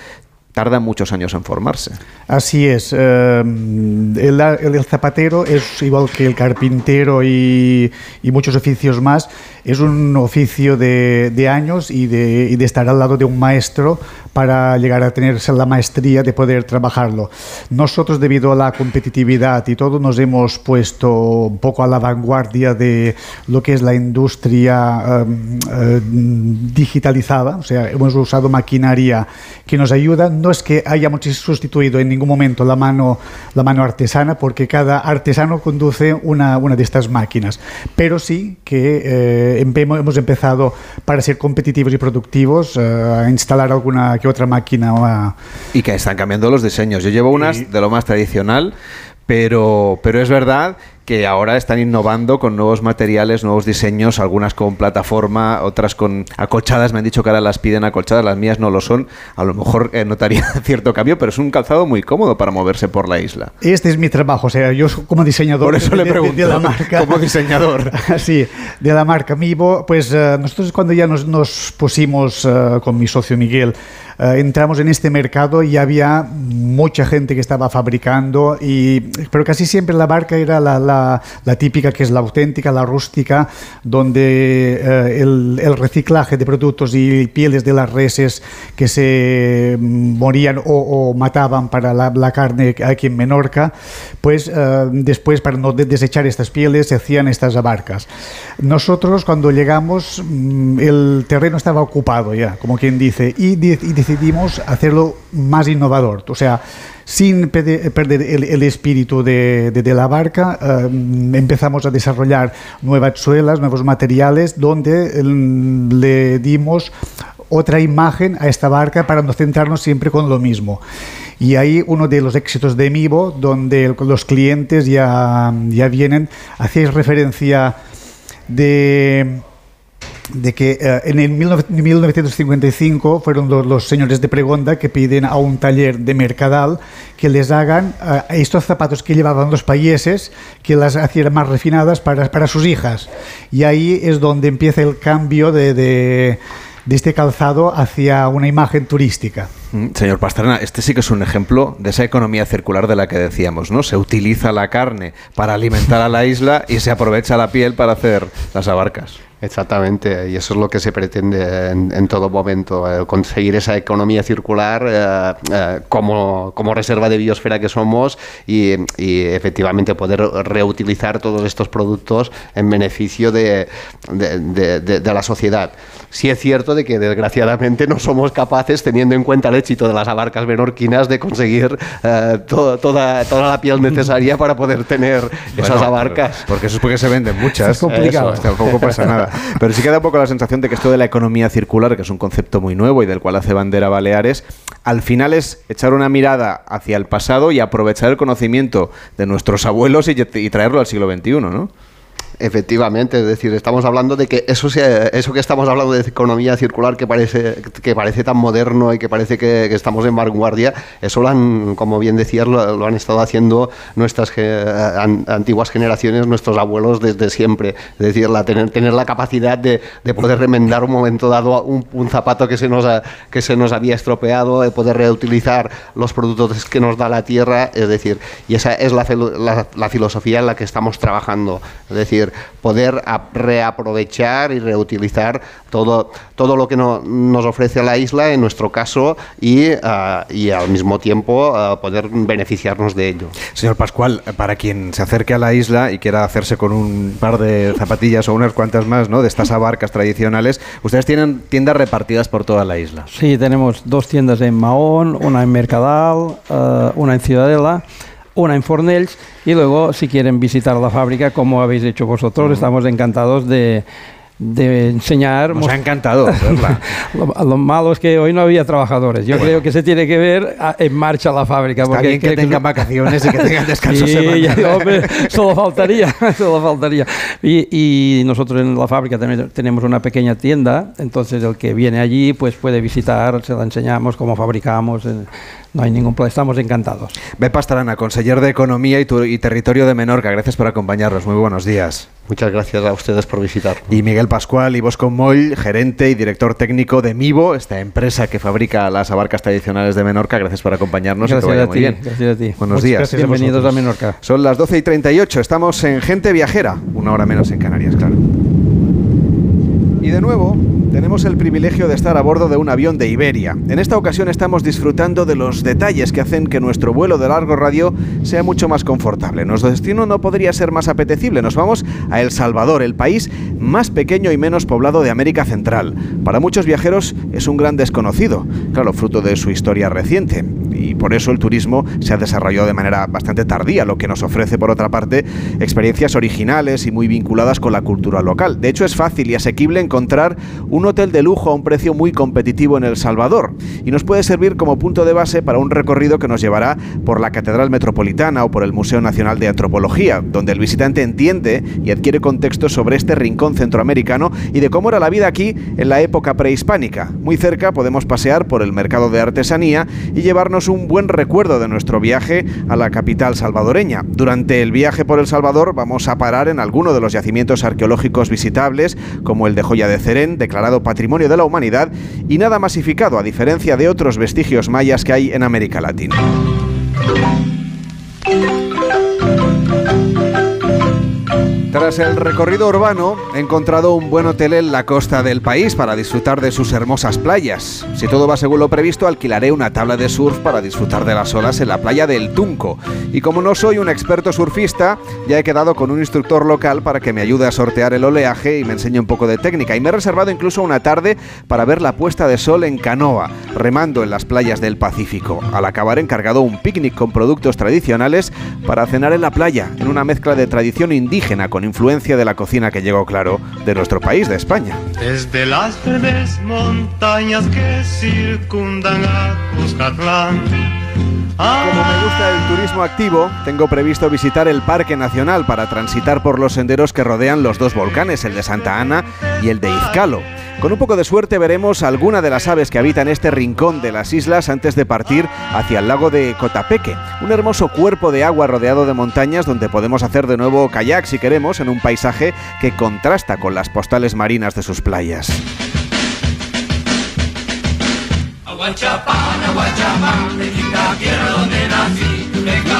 tardan muchos años en formarse. Así es. Eh, el, zapatero es igual que el carpintero y, muchos oficios más. Es un oficio de, años y de, estar al lado de un maestro para llegar a tener la maestría de poder trabajarlo. Nosotros, debido a la competitividad y todo, nos hemos puesto un poco a la vanguardia de lo que es la industria um, uh, digitalizada. O sea, hemos usado maquinaria que nos ayuda. No es que hayamos sustituido en ningún momento la mano, la mano artesana, porque cada artesano conduce una, una de estas máquinas. Pero sí que eh, hemos empezado, para ser competitivos y productivos, eh, a instalar alguna que otra máquina. A... Y que están cambiando los diseños. Yo llevo unas y... de lo más tradicional, pero, pero es verdad que ahora están innovando con nuevos materiales, nuevos diseños, algunas con plataforma, otras con acolchadas. Me han dicho que ahora las piden acolchadas, las mías no lo son. A lo mejor eh, notaría cierto cambio, pero es un calzado muy cómodo para moverse por la isla. Este es mi trabajo, o sea, yo como diseñador. Por eso de, le pregunto, de, de, la marca. como diseñador. sí, de la marca Mivo, pues uh, nosotros cuando ya nos, nos pusimos uh, con mi socio Miguel, uh, entramos en este mercado y había mucha gente que estaba fabricando, y, pero casi siempre la marca era la, la la, típica que es la auténtica, la rústica, donde eh, el, el, reciclaje de productos y pieles de las reses que se morían o, o mataban para la, la, carne aquí en Menorca, pues eh, después para no desechar estas pieles se hacían estas abarcas. Nosotros cuando llegamos mm, el terreno estaba ocupado ya, como quien dice, y, y decidimos hacerlo más innovador, o sea, sin perder el, el espíritu de, de, de, la barca, eh, empezamos a desarrollar nuevas suelas, nuevos materiales, donde le dimos otra imagen a esta barca para no centrarnos siempre con lo mismo. Y ahí uno de los éxitos de Mivo, donde los clientes ya, ya vienen, hacéis referencia de de que eh, en el 1955 fueron los, señores de Pregonda que piden a un taller de Mercadal que les hagan uh, estos zapatos que llevaban los países, que las hacían más refinadas para, sus hijas. Y ahí es donde empieza el cambio de, de, de este calzado hacia una imagen turística. Señor Pastrana, este sí que es un ejemplo de esa economía circular de la que decíamos, ¿no? Se utiliza la carne para alimentar a la isla y se aprovecha la piel para hacer las abarcas. Exactamente, y eso es lo que se pretende en, en todo momento, eh, conseguir esa economía circular eh, eh, como, como, reserva de biosfera que somos y, y, efectivamente poder reutilizar todos estos productos en beneficio de, de, de, de, la sociedad. Sí es cierto de que desgraciadamente no somos capaces, teniendo en cuenta el éxito de las abarcas menorquinas de conseguir eh, to- toda, toda la piel necesaria para poder tener esas Bueno, abarcas. Porque eso es porque se venden muchas. Es complicado. Eso, tampoco pasa nada. Pero sí queda un poco la sensación de que esto de la economía circular, que es un concepto muy nuevo y del cual hace bandera Baleares, al final es echar una mirada hacia el pasado y aprovechar el conocimiento de nuestros abuelos y, y traerlo al siglo XXI, ¿no? Efectivamente, es decir, estamos hablando de que eso, se- eso que estamos hablando de economía circular que parece, que parece tan moderno y que parece que, estamos en vanguardia, eso lo han, como bien decías, lo, han estado haciendo nuestras ge- an- antiguas generaciones, nuestros abuelos desde siempre. Es decir, la, tener, tener la capacidad de, de poder remendar un momento dado un, zapato que se, nos ha- que se nos había estropeado, de poder reutilizar los productos que nos da la tierra, es decir, y esa es la, la- la filosofía en la que estamos trabajando. Es decir, poder ap- reaprovechar y reutilizar todo, todo lo que no- nos ofrece la isla, en nuestro caso, y, ah, y al mismo tiempo ah, poder beneficiarnos de ello. Señor Pascual, para quien se acerque a la isla y quiera hacerse con un par de zapatillas o unas cuantas más, ¿no? De estas abarcas tradicionales, ustedes tienen tiendas repartidas por toda la isla. Sí, tenemos dos tiendas en Mahón, una en Mercadal, eh, una en Ciudadela, una en Fornells y luego si quieren visitar la fábrica como habéis hecho vosotros, estamos encantados de, de enseñar. Nos ha encantado lo, lo malo es que hoy no había trabajadores. Yo creo que se tiene que ver a- en marcha la fábrica. Está porque bien que creo tengan vacaciones y que tengan descanso Sí, ya, hombre, solo faltaría, solo faltaría. Y, y nosotros en la fábrica también tenemos una pequeña tienda, entonces el que viene allí pues puede visitar, se la enseñamos cómo fabricamos, eh, no hay ningún problema, estamos encantados. Be Pastrana, conseller de Economía y, Tu- y Territorio de Menorca, gracias por acompañarnos. Muy buenos días. Muchas gracias a ustedes por visitar. Y Miguel Pascual y Bosco Moll, gerente y director técnico de Mivo, esta empresa que fabrica las abarcas tradicionales de Menorca. Gracias por acompañarnos. y que Gracias vaya a muy ti, bien. gracias a ti. Buenos Muchas días. gracias a Bienvenidos vosotros. a Menorca. Son las 12 y 38. Estamos en Gente Viajera, una hora menos en Canarias, claro. Y de nuevo, tenemos el privilegio de estar a bordo de un avión de Iberia. En esta ocasión estamos disfrutando de los detalles que hacen que nuestro vuelo de largo radio sea mucho más confortable. Nuestro destino no podría ser más apetecible. Nos vamos a El Salvador, el país más pequeño y menos poblado de América Central. Para muchos viajeros es un gran desconocido, claro, fruto de su historia reciente. Y por eso el turismo se ha desarrollado de manera bastante tardía, lo que nos ofrece, por otra parte, experiencias originales y muy vinculadas con la cultura local. De hecho, es fácil y asequible encontrar un hotel de lujo a un precio muy competitivo en El Salvador y nos puede servir como punto de base para un recorrido que nos llevará por la Catedral Metropolitana o por el Museo Nacional de Antropología, donde el visitante entiende y adquiere contexto sobre este rincón centroamericano y de cómo era la vida aquí en la época prehispánica. Muy cerca podemos pasear por el mercado de artesanía y llevarnos un buen recuerdo de nuestro viaje a la capital salvadoreña. Durante el viaje por El Salvador vamos a parar en alguno de los yacimientos arqueológicos visitables, como el de Joya de Cerén, declarado Patrimonio de la Humanidad y nada masificado, a diferencia de otros vestigios mayas que hay en América Latina. Tras el recorrido urbano, he encontrado un buen hotel en la costa del país para disfrutar de sus hermosas playas. Si todo va según lo previsto, alquilaré una tabla de surf para disfrutar de las olas en la playa del Tunco. Y como no soy un experto surfista, ya he quedado con un instructor local para que me ayude a sortear el oleaje y me enseñe un poco de técnica. Y me he reservado incluso una tarde para ver la puesta de sol en canoa, remando en las playas del Pacífico. Al acabar he encargado un picnic con productos tradicionales para cenar en la playa, en una mezcla de tradición indígena con influencia de la cocina que llegó, claro, de nuestro país, de España. Desde las verdes montañas que circundan a Cuscatlán. Como me gusta el turismo activo, tengo previsto visitar el Parque Nacional para transitar por los senderos que rodean los dos volcanes, el de Santa Ana y el de Izcalo. Con un poco de suerte veremos alguna de las aves que habitan este rincón de las islas antes de partir hacia el lago de Cotapeque, un hermoso cuerpo de agua rodeado de montañas donde podemos hacer de nuevo kayak si queremos en un paisaje que contrasta con las postales marinas de sus playas. Aguachapán, Aguachapán, donde nací.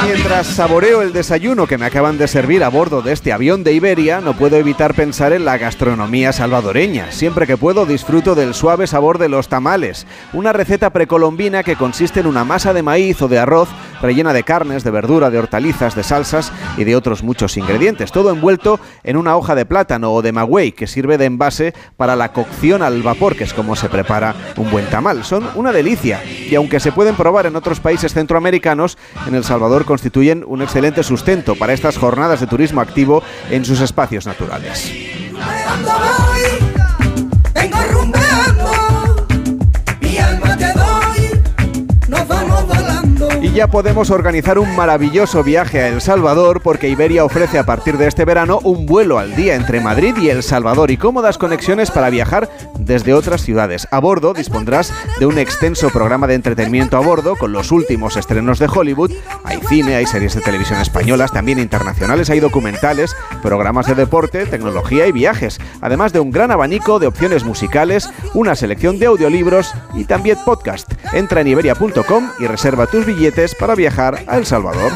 Mientras saboreo el desayuno que me acaban de servir a bordo de este avión de Iberia, no puedo evitar pensar en la gastronomía salvadoreña. Siempre que puedo disfruto del suave sabor de los tamales, una receta precolombina que consiste en una masa de maíz o de arroz rellena de carnes, de verdura, de hortalizas, de salsas y de otros muchos ingredientes, todo envuelto en una hoja de plátano o de magüey que sirve de envase para la cocción al vapor, que es como se prepara un buen tamal. Son una delicia y aunque se pueden probar en otros países centroamericanos, en El Salvador constituyen un excelente sustento para estas jornadas de turismo activo en sus espacios naturales. Ya podemos organizar un maravilloso viaje a El Salvador porque Iberia ofrece a partir de este verano un vuelo al día entre Madrid y El Salvador y cómodas conexiones para viajar desde otras ciudades. A bordo dispondrás de un extenso programa de entretenimiento a bordo con los últimos estrenos de Hollywood. Hay cine, hay series de televisión españolas, también internacionales, hay documentales, programas de deporte, tecnología y viajes, además de un gran abanico de opciones musicales, una selección de audiolibros y también podcast. Entra en iberia.com y reserva tus billetes para viajar a El Salvador.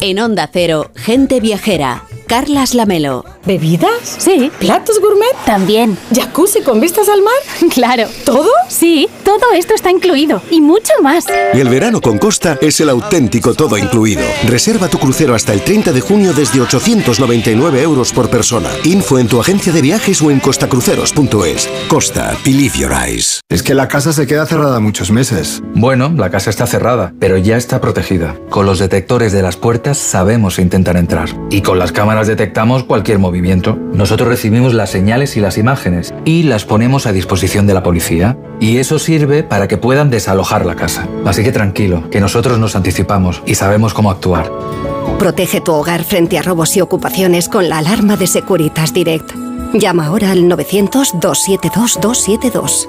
En Onda Cero, gente viajera. Carlas Lamelo. ¿Bebidas? Sí. ¿Platos gourmet? También. ¿Jacuzzi con vistas al mar? Claro. ¿Todo? Sí, todo esto está incluido y mucho más. Y el verano con Costa es el auténtico todo incluido. Reserva tu crucero hasta el 30 de junio desde 899 euros por persona. Info en tu agencia de viajes o en costacruceros.es. Costa, believe your eyes. Es que la casa se queda cerrada muchos meses. Bueno, la casa está cerrada, pero ya está protegida. Con los detectores de las puertas sabemos intentar entrar. Y con las cámaras detectamos cualquier movimiento. Nosotros recibimos las señales y las imágenes y las ponemos a disposición de la policía. Y eso sirve para que puedan desalojar la casa. Así que tranquilo, que nosotros nos anticipamos y sabemos cómo actuar. Protege tu hogar frente a robos y ocupaciones con la alarma de Securitas Direct. Llama ahora al 900-272-272.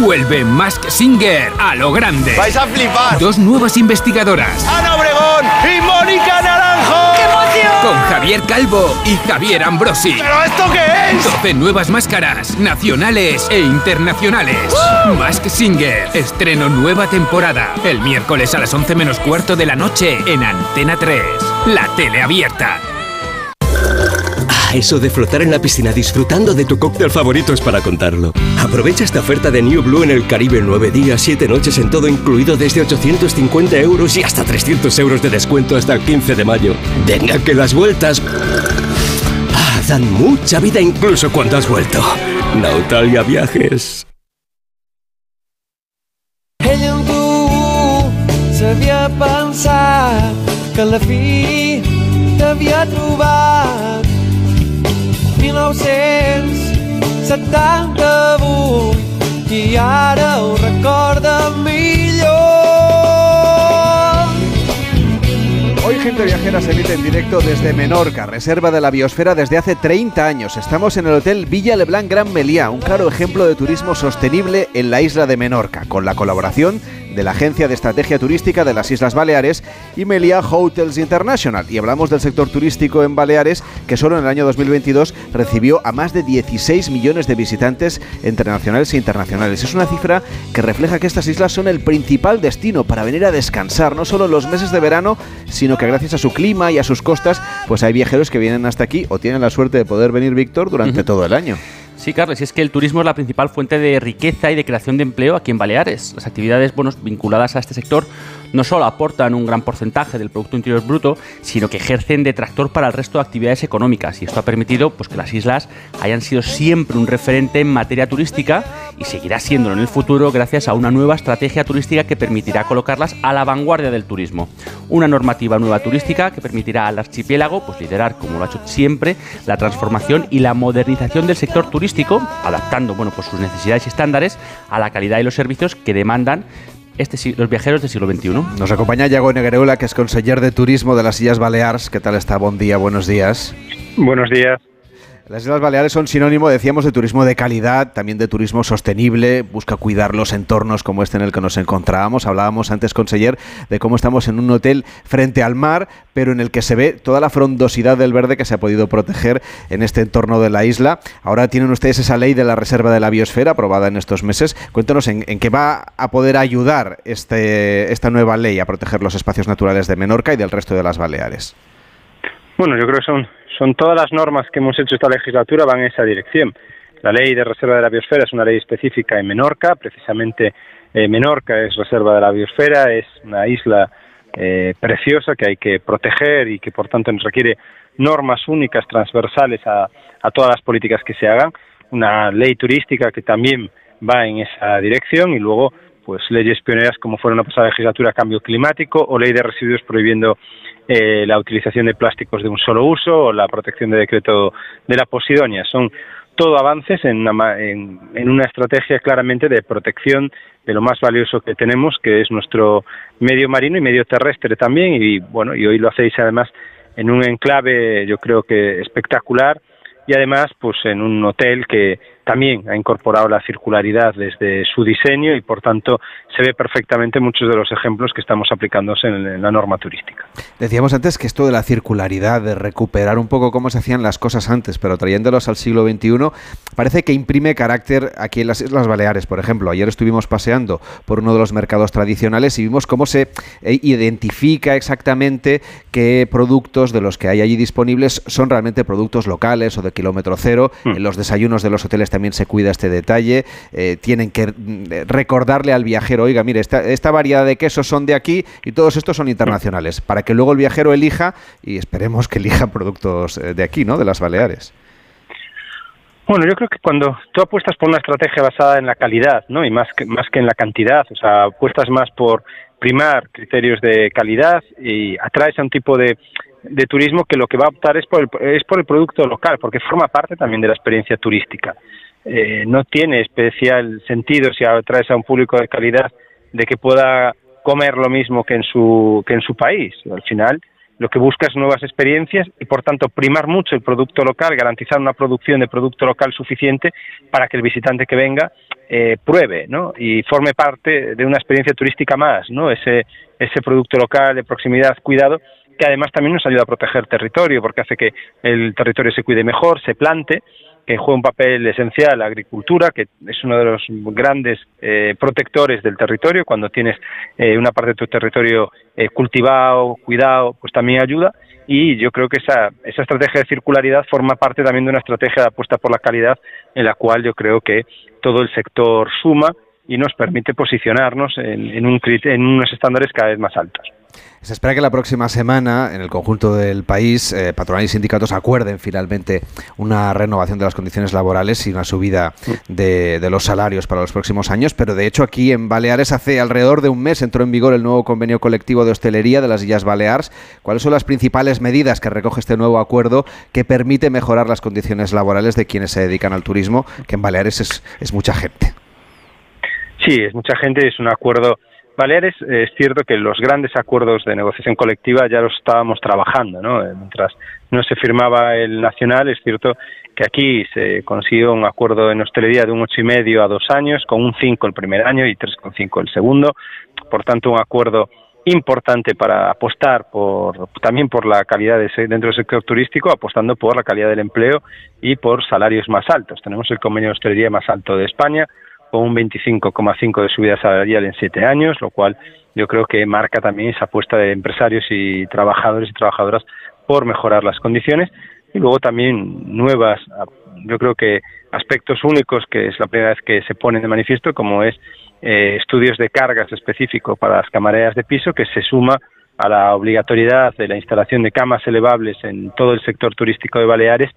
Vuelve Mask Singer a lo grande. ¡Vais a flipar! Dos nuevas investigadoras. ¡Ana Obregón y Mónica. Con Javier Calvo y Javier Ambrosi. ¿Pero esto qué es? 12 nuevas máscaras, nacionales e internacionales. Mask Singer, estreno nueva temporada. El miércoles a las 11 menos cuarto de la noche en Antena 3. La tele abierta. Eso de flotar en la piscina disfrutando de tu cóctel favorito es para contarlo. Aprovecha esta oferta de New Blue en el Caribe 9 días, 7 noches en todo incluido desde 850 euros y hasta 300 euros de descuento hasta el 15 de mayo. Venga que las vueltas... Ah, dan mucha vida incluso cuando has vuelto. Nautalia Viajes. 1978 i ara ho recorda millor Hoy Gente Viajera se emite en directo desde Menorca, reserva de la biosfera desde hace 30 años. Estamos en el Hotel Villa Leblanc Gran Meliá, un claro ejemplo de turismo sostenible en la isla de Menorca, con la colaboración de la Agencia de Estrategia Turística de las Islas Baleares y Meliá Hotels International. Y hablamos del sector turístico en Baleares, que solo en el año 2022 recibió a más de 16 millones de visitantes entre nacionales e internacionales. Es una cifra que refleja que estas islas son el principal destino para venir a descansar, no solo en los meses de verano, sino que gracias a su clima y a sus costas, pues hay viajeros que vienen hasta aquí o tienen la suerte de poder venir, Víctor, durante todo el año. Sí, Carlos, y es que el turismo es la principal fuente de riqueza y de creación de empleo aquí en Baleares. Las actividades bueno, vinculadas a este sector no solo aportan un gran porcentaje del Producto Interior Bruto, sino que ejercen de tractor para el resto de actividades económicas. Y esto ha permitido pues, que las islas hayan sido siempre un referente en materia turística y seguirá siéndolo en el futuro gracias a una nueva estrategia turística que permitirá colocarlas a la vanguardia del turismo. Una normativa nueva turística que permitirá al archipiélago pues, liderar, como lo ha hecho siempre, la transformación y la modernización del sector turístico, adaptando bueno, pues, sus necesidades y estándares a la calidad y los servicios que demandan este, los viajeros del siglo XXI. Nos acompaña Yago Negreula, que es conseller de turismo de las Illas Balears. ¿Qué tal está? Buen día, buenos días. Buenos días. Las Islas Baleares son sinónimo, decíamos, de turismo de calidad, también de turismo sostenible, busca cuidar los entornos como este en el que nos encontrábamos. Hablábamos antes, conseller, de cómo estamos en un hotel frente al mar, pero en el que se ve toda la frondosidad del verde que se ha podido proteger en este entorno de la isla. Ahora tienen ustedes esa ley de la reserva de la biosfera aprobada en estos meses. Cuéntanos en, en qué va a poder ayudar este, esta nueva ley a proteger los espacios naturales de Menorca y del resto de las Baleares. Bueno, yo creo que son, son todas las normas que hemos hecho esta legislatura van en esa dirección. La ley de reserva de la biosfera es una ley específica en Menorca, precisamente eh, Menorca es reserva de la biosfera, es una isla eh, preciosa que hay que proteger y que por tanto nos requiere normas únicas transversales a, a todas las políticas que se hagan, una ley turística que también va en esa dirección y luego pues leyes pioneras como fueron la pasada legislatura cambio climático o ley de residuos prohibiendo eh, la utilización de plásticos de un solo uso o la protección de decreto de la posidonia. Son todo avances en una, en, en una estrategia claramente de protección de lo más valioso que tenemos, que es nuestro medio marino y medio terrestre también. Y bueno, y hoy lo hacéis además en un enclave, yo creo que espectacular y además pues en un hotel que también ha incorporado la circularidad desde su diseño y por tanto se ve perfectamente muchos de los ejemplos que estamos aplicándose en, la norma turística. Decíamos antes que esto de la circularidad, de recuperar un poco cómo se hacían las cosas antes, pero trayéndolos al siglo XXI, parece que imprime carácter aquí en las Islas Baleares, por ejemplo. Ayer estuvimos paseando por uno de los mercados tradicionales y vimos cómo se eh, identifica exactamente qué productos de los que hay allí disponibles son realmente productos locales o de kilómetro cero. En los desayunos de los hoteles también se cuida este detalle. Eh, tienen que mm, recordarle al viajero, oiga, mire, esta, esta variedad de quesos son de aquí y todos estos son internacionales, para que luego el viajero elija y esperemos que elija productos eh, de aquí, ¿no? De las Baleares. Bueno, yo creo que cuando tú apuestas por una estrategia basada en la calidad, ¿no? Y más que, más que en la cantidad, o sea, apuestas más por primar criterios de calidad y atraes a un tipo de, de turismo que lo que va a optar es por el, es por el producto local, porque forma parte también de la experiencia turística. Eh, no tiene especial sentido si atraes a un público de calidad de que pueda comer lo mismo que en su que en su país. Al final, lo que busca es nuevas experiencias y, por tanto, primar mucho el producto local, garantizar una producción de producto local suficiente para que el visitante que venga eh, pruebe ¿no? y forme parte de una experiencia turística más, ¿no? ese, ese producto local de proximidad, cuidado, que además también nos ayuda a proteger territorio, porque hace que el territorio se cuide mejor, se plante, que juega un papel esencial la agricultura, que es uno de los grandes eh, protectores del territorio. Cuando tienes eh, una parte de tu territorio eh, cultivado, cuidado, pues también ayuda. Y yo creo que esa, esa estrategia de circularidad forma parte también de una estrategia de apuesta por la calidad, en la cual yo creo que todo el sector suma y nos permite posicionarnos en, en, un, en unos estándares cada vez más altos. Se espera que la próxima semana, en el conjunto del país, eh, patronal y sindicatos acuerden finalmente una renovación de las condiciones laborales y una subida de, de, los salarios para los próximos años. Pero de hecho, aquí en Baleares, hace alrededor de un mes entró en vigor el nuevo convenio colectivo de hostelería de las Islas Baleares. ¿Cuáles son las principales medidas que recoge este nuevo acuerdo que permite mejorar las condiciones laborales de quienes se dedican al turismo? Que en Baleares es, es mucha gente. Sí, es mucha gente, es un acuerdo Baleares es cierto que los grandes acuerdos de negociación colectiva ya los estábamos trabajando, ¿no? Mientras no se firmaba el nacional, es cierto que aquí se consiguió un acuerdo en hostelería de un ocho y medio a dos años, con un cinco el primer año y tres con cinco el segundo, por tanto un acuerdo importante para apostar por también por la calidad de dentro del sector turístico, apostando por la calidad del empleo y por salarios más altos. Tenemos el convenio de hostelería más alto de España, con un 25,5 de subida salarial en siete años, lo cual yo creo que marca también esa apuesta de empresarios y trabajadores y trabajadoras por mejorar las condiciones. Y luego también nuevas, yo creo que aspectos únicos que es la primera vez que se ponen de manifiesto, como es eh, estudios de cargas específicos para las camareras de piso, que se suma a la obligatoriedad de la instalación de camas elevables en todo el sector turístico de Baleares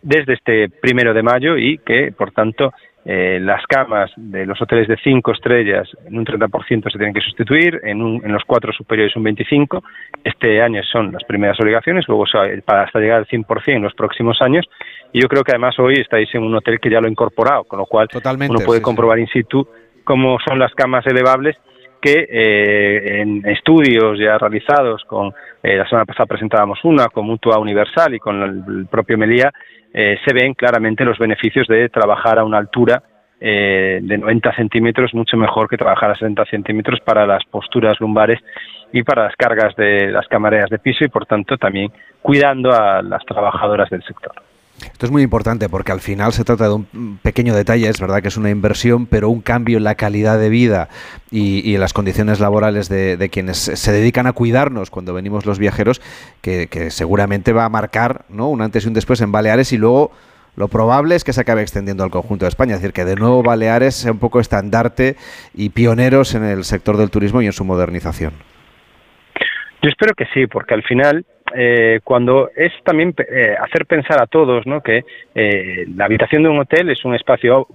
desde este primero de mayo y que, por tanto, eh, las camas de los hoteles de cinco estrellas en un 30% se tienen que sustituir, en, un, en los cuatro superiores un 25%. Este año son las primeras obligaciones, luego para hasta llegar al 100% en los próximos años. Y yo creo que además hoy estáis en un hotel que ya lo ha incorporado, con lo cual Totalmente, uno puede sí, comprobar in situ cómo son las camas elevables que eh, en estudios ya realizados con eh, la semana pasada presentábamos una con Mutua Universal y con el, propio Melía eh, se ven claramente los beneficios de trabajar a una altura de 90 centímetros mucho mejor que trabajar a 60 centímetros para las posturas lumbares y para las cargas de las camareras de piso y por tanto también cuidando a las trabajadoras del sector. Esto es muy importante porque al final se trata de un pequeño detalle, es verdad que es una inversión, pero un cambio en la calidad de vida y, en las condiciones laborales de, quienes se dedican a cuidarnos cuando venimos los viajeros, que, seguramente va a marcar ¿no? un antes y un después en Baleares y luego lo probable es que se acabe extendiendo al conjunto de España, es decir, que de nuevo Baleares sea un poco estandarte y pioneros en el sector del turismo y en su modernización. Yo espero que sí, porque al final eh, cuando es también eh, hacer pensar a todos ¿no? que eh, la habitación de un hotel es un espacio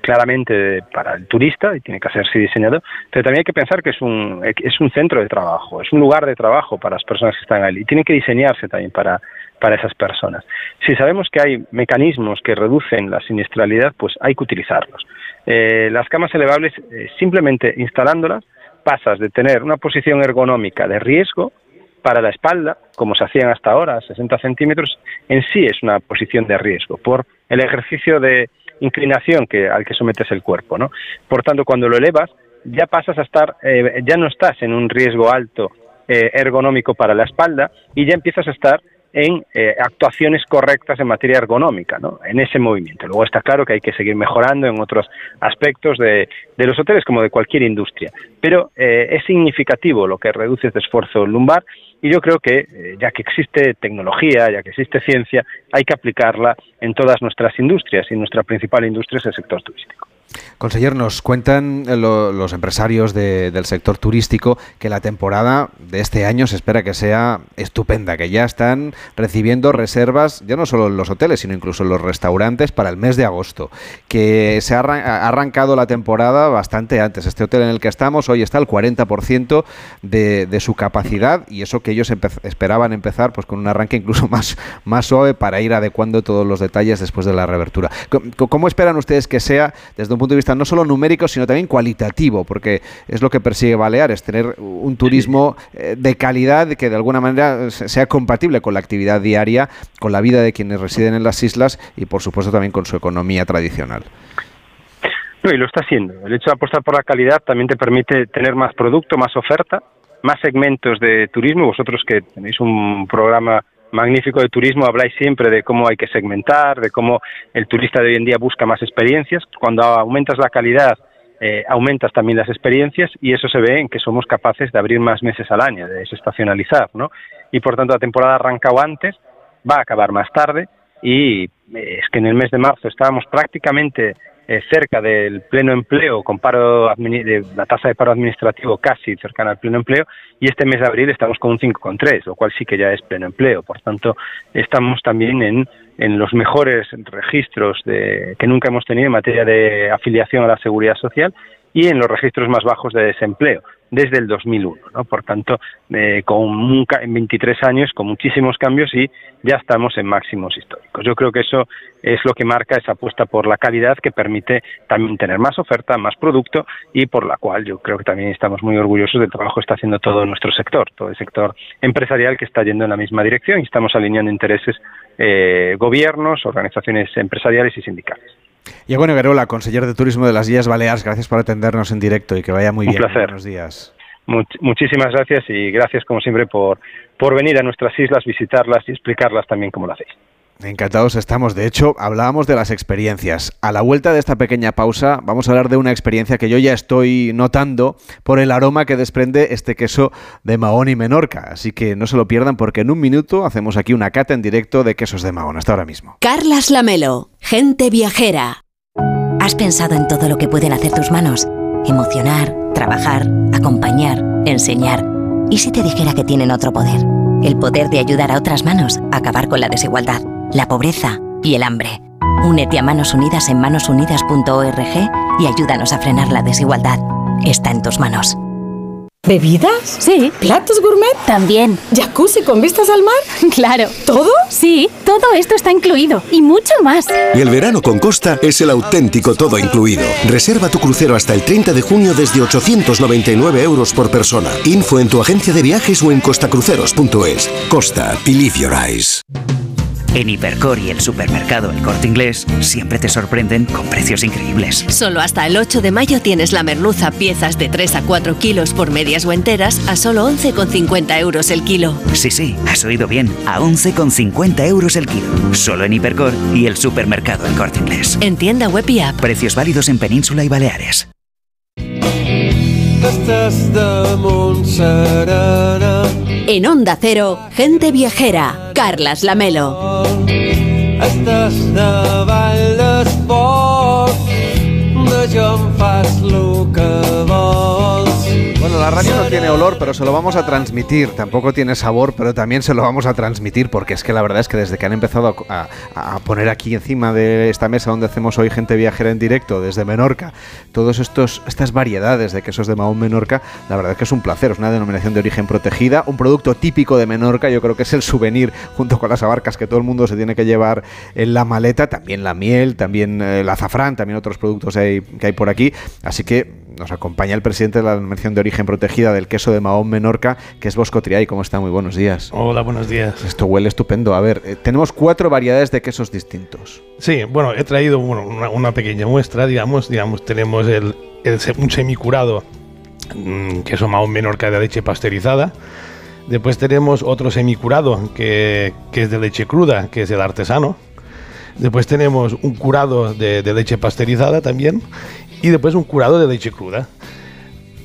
claramente para el turista y tiene que hacerse diseñado, pero también hay que pensar que es un, es un centro de trabajo, es un lugar de trabajo para las personas que están ahí y tiene que diseñarse también para, para esas personas. Si sabemos que hay mecanismos que reducen la siniestralidad, pues hay que utilizarlos. las camas elevables, simplemente instalándolas, pasas de tener una posición ergonómica de riesgo para la espalda, como se hacían hasta ahora, 60 centímetros, en sí es una posición de riesgo por el ejercicio de inclinación que, al que sometes el cuerpo. ¿no? Por tanto, cuando lo elevas, ya pasas a estar, eh, ya no estás en un riesgo alto eh, ergonómico para la espalda y ya empiezas a estar en eh, actuaciones correctas en materia ergonómica, ¿no? en ese movimiento. Luego está claro que hay que seguir mejorando en otros aspectos de, de los hoteles como de cualquier industria, pero es significativo lo que reduce este esfuerzo lumbar y yo creo que eh, ya que existe tecnología, ya que existe ciencia, hay que aplicarla en todas nuestras industrias y nuestra principal industria es el sector turístico. Conseller, nos cuentan eh, los empresarios del sector turístico que la temporada de este año se espera que sea estupenda, que ya están recibiendo reservas, ya no solo en los hoteles, sino incluso en los restaurantes para el mes de agosto, que se ha arrancado la temporada bastante antes. Este hotel en el que estamos hoy está al 40% de, de, su capacidad y eso que ellos esperaban empezar pues con un arranque incluso más, más suave para ir adecuando todos los detalles después de la reabertura. ¿Cómo, esperan ustedes que sea desde un punto de vista no solo numérico, sino también cualitativo, porque es lo que persigue Baleares, tener un turismo eh, de calidad que de alguna manera sea compatible con la actividad diaria, con la vida de quienes residen en las islas y por supuesto también con su economía tradicional. No, y lo está haciendo. El hecho de apostar por la calidad también te permite tener más producto, más oferta, más segmentos de turismo. Vosotros que tenéis un programa magnífico de turismo, habláis siempre de cómo hay que segmentar, de cómo el turista de hoy en día busca más experiencias. Cuando aumentas la calidad, eh, aumentas también las experiencias y eso se ve en que somos capaces de abrir más meses al año, de desestacionalizar, ¿no? Y por tanto la temporada ha arrancado antes, va a acabar más tarde y eh, es que en el mes de marzo estábamos prácticamente eh, cerca del pleno empleo, con paro de la tasa de paro administrativo casi cercana al pleno empleo, y este mes de abril estamos con un 5,3, lo cual sí que ya es pleno empleo. Por tanto, estamos también en, en los mejores registros de, que nunca hemos tenido en materia de afiliación a la seguridad social y en los registros más bajos de desempleo desde el 2001. ¿no? Por tanto, eh, con en 23 años, con muchísimos cambios y ya estamos en máximos históricos. Yo creo que eso es lo que marca esa apuesta por la calidad que permite también tener más oferta, más producto y por la cual yo creo que también estamos muy orgullosos del trabajo que está haciendo todo nuestro sector, todo el sector empresarial que está yendo en la misma dirección y estamos alineando intereses eh, gobiernos, organizaciones empresariales y sindicales. Y bueno, Garola, consejero de Turismo de las Islas Baleares, gracias por atendernos en directo y que vaya muy Un bien. placer. Buenos días. muchísimas gracias y gracias como siempre por, por venir a nuestras islas, visitarlas y explicarlas también como lo hacéis. Encantados estamos. De hecho, hablábamos de las experiencias. A la vuelta de esta pequeña pausa, vamos a hablar de una experiencia que yo ya estoy notando por el aroma que desprende este queso de Mahón y Menorca. Así que no se lo pierdan porque en un minuto hacemos aquí una cata en directo de quesos de Mahón. Hasta ahora mismo. Carlas Lamelo, gente viajera. ¿Has pensado en todo lo que pueden hacer tus manos? Emocionar, trabajar, acompañar, enseñar. ¿Y si te dijera que tienen otro poder? El poder de ayudar a otras manos a acabar con la desigualdad la pobreza y el hambre. Únete a Manos Unidas en manosunidas.org y ayúdanos a frenar la desigualdad. Está en tus manos. ¿Bebidas? Sí. ¿Platos gourmet? También. ¿Jacuzzi con vistas al mar? Claro. ¿Todo? Sí, todo esto está incluido y mucho más. El verano con Costa es el auténtico todo incluido. Reserva tu crucero hasta el 30 de junio desde 899 euros por persona. Info en tu agencia de viajes o en costacruceros.es. Costa, believe your eyes. En Hipercor y el supermercado El Corte Inglés siempre te sorprenden con precios increíbles. Solo hasta el 8 de mayo tienes la merluza piezas de 3 a 4 kilos por medias o enteras a solo 11,50 euros el kilo. Sí, sí, has oído bien, a 11,50 euros el kilo. Solo en Hipercor y el supermercado El Corte Inglés. En tienda web y app. Precios válidos en Península y Baleares. Estàs damunt serena. En Onda Cero, gente viajera. Carlas Lamelo. Estàs davall d'esport. De jo em fas lo que. Bueno, la radio no tiene olor, pero se lo vamos a transmitir. Tampoco tiene sabor, pero también se lo vamos a transmitir, porque es que la verdad es que desde que han empezado a, a- poner aquí encima de esta mesa donde hacemos hoy gente viajera en directo, desde Menorca, todas estas variedades de quesos de Mahón Menorca, la verdad es que es un placer. Es una denominación de origen protegida, un producto típico de Menorca. Yo creo que es el souvenir, junto con las abarcas que todo el mundo se tiene que llevar en la maleta. También la miel, también eh, el azafrán, también otros productos que hay por aquí. Así que nos acompaña el presidente de la denominación de origen protegida del queso de Mahón Menorca, que es Bosco Triay. ¿Cómo está? Muy buenos días. Hola, buenos días. Esto huele estupendo. A ver, eh, tenemos cuatro variedades de quesos distintos. Sí, bueno, he traído bueno, una, una pequeña muestra, digamos. digamos tenemos el, un semicurado, mm, queso Mahón Menorca de leche pasteurizada. Después tenemos otro semicurado, que, que es de leche cruda, que es el artesano. Después tenemos un curado de, de leche pasteurizada también. Y después un curado de leche cruda.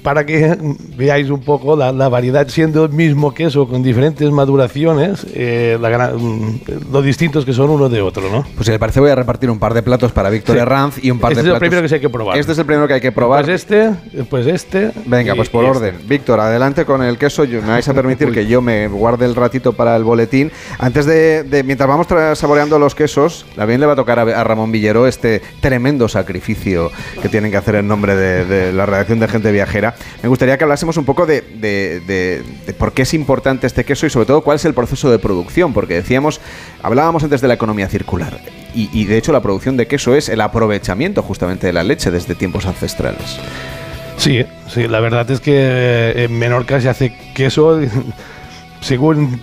Para que veáis un poco la, la variedad, siendo el mismo queso con diferentes maduraciones, eh, la mm, lo distintos que son uno de otro, ¿no? Pues si le parece, voy a repartir un par de platos para Víctor Sí. Herranz y un par Este de es el platos. primero que hay que probar. Este es el primero que hay que probar. Pues este, pues este. Venga, pues por y orden. Víctor, adelante con el queso. Me vais a permitir que yo me guarde el ratito para el boletín. Antes de, de- mientras vamos saboreando los quesos, también le va a tocar a, a Ramón Villero este tremendo sacrificio que tienen que hacer en nombre de, de la redacción de Gente Viajera. Me gustaría que hablásemos un poco de, por qué es importante este queso y sobre todo cuál es el proceso de producción, porque decíamos, hablábamos antes de la economía circular. Y, de hecho la producción de queso es el aprovechamiento justamente de la leche desde tiempos ancestrales. Sí, sí, la verdad es que eh, en Menorca se hace queso según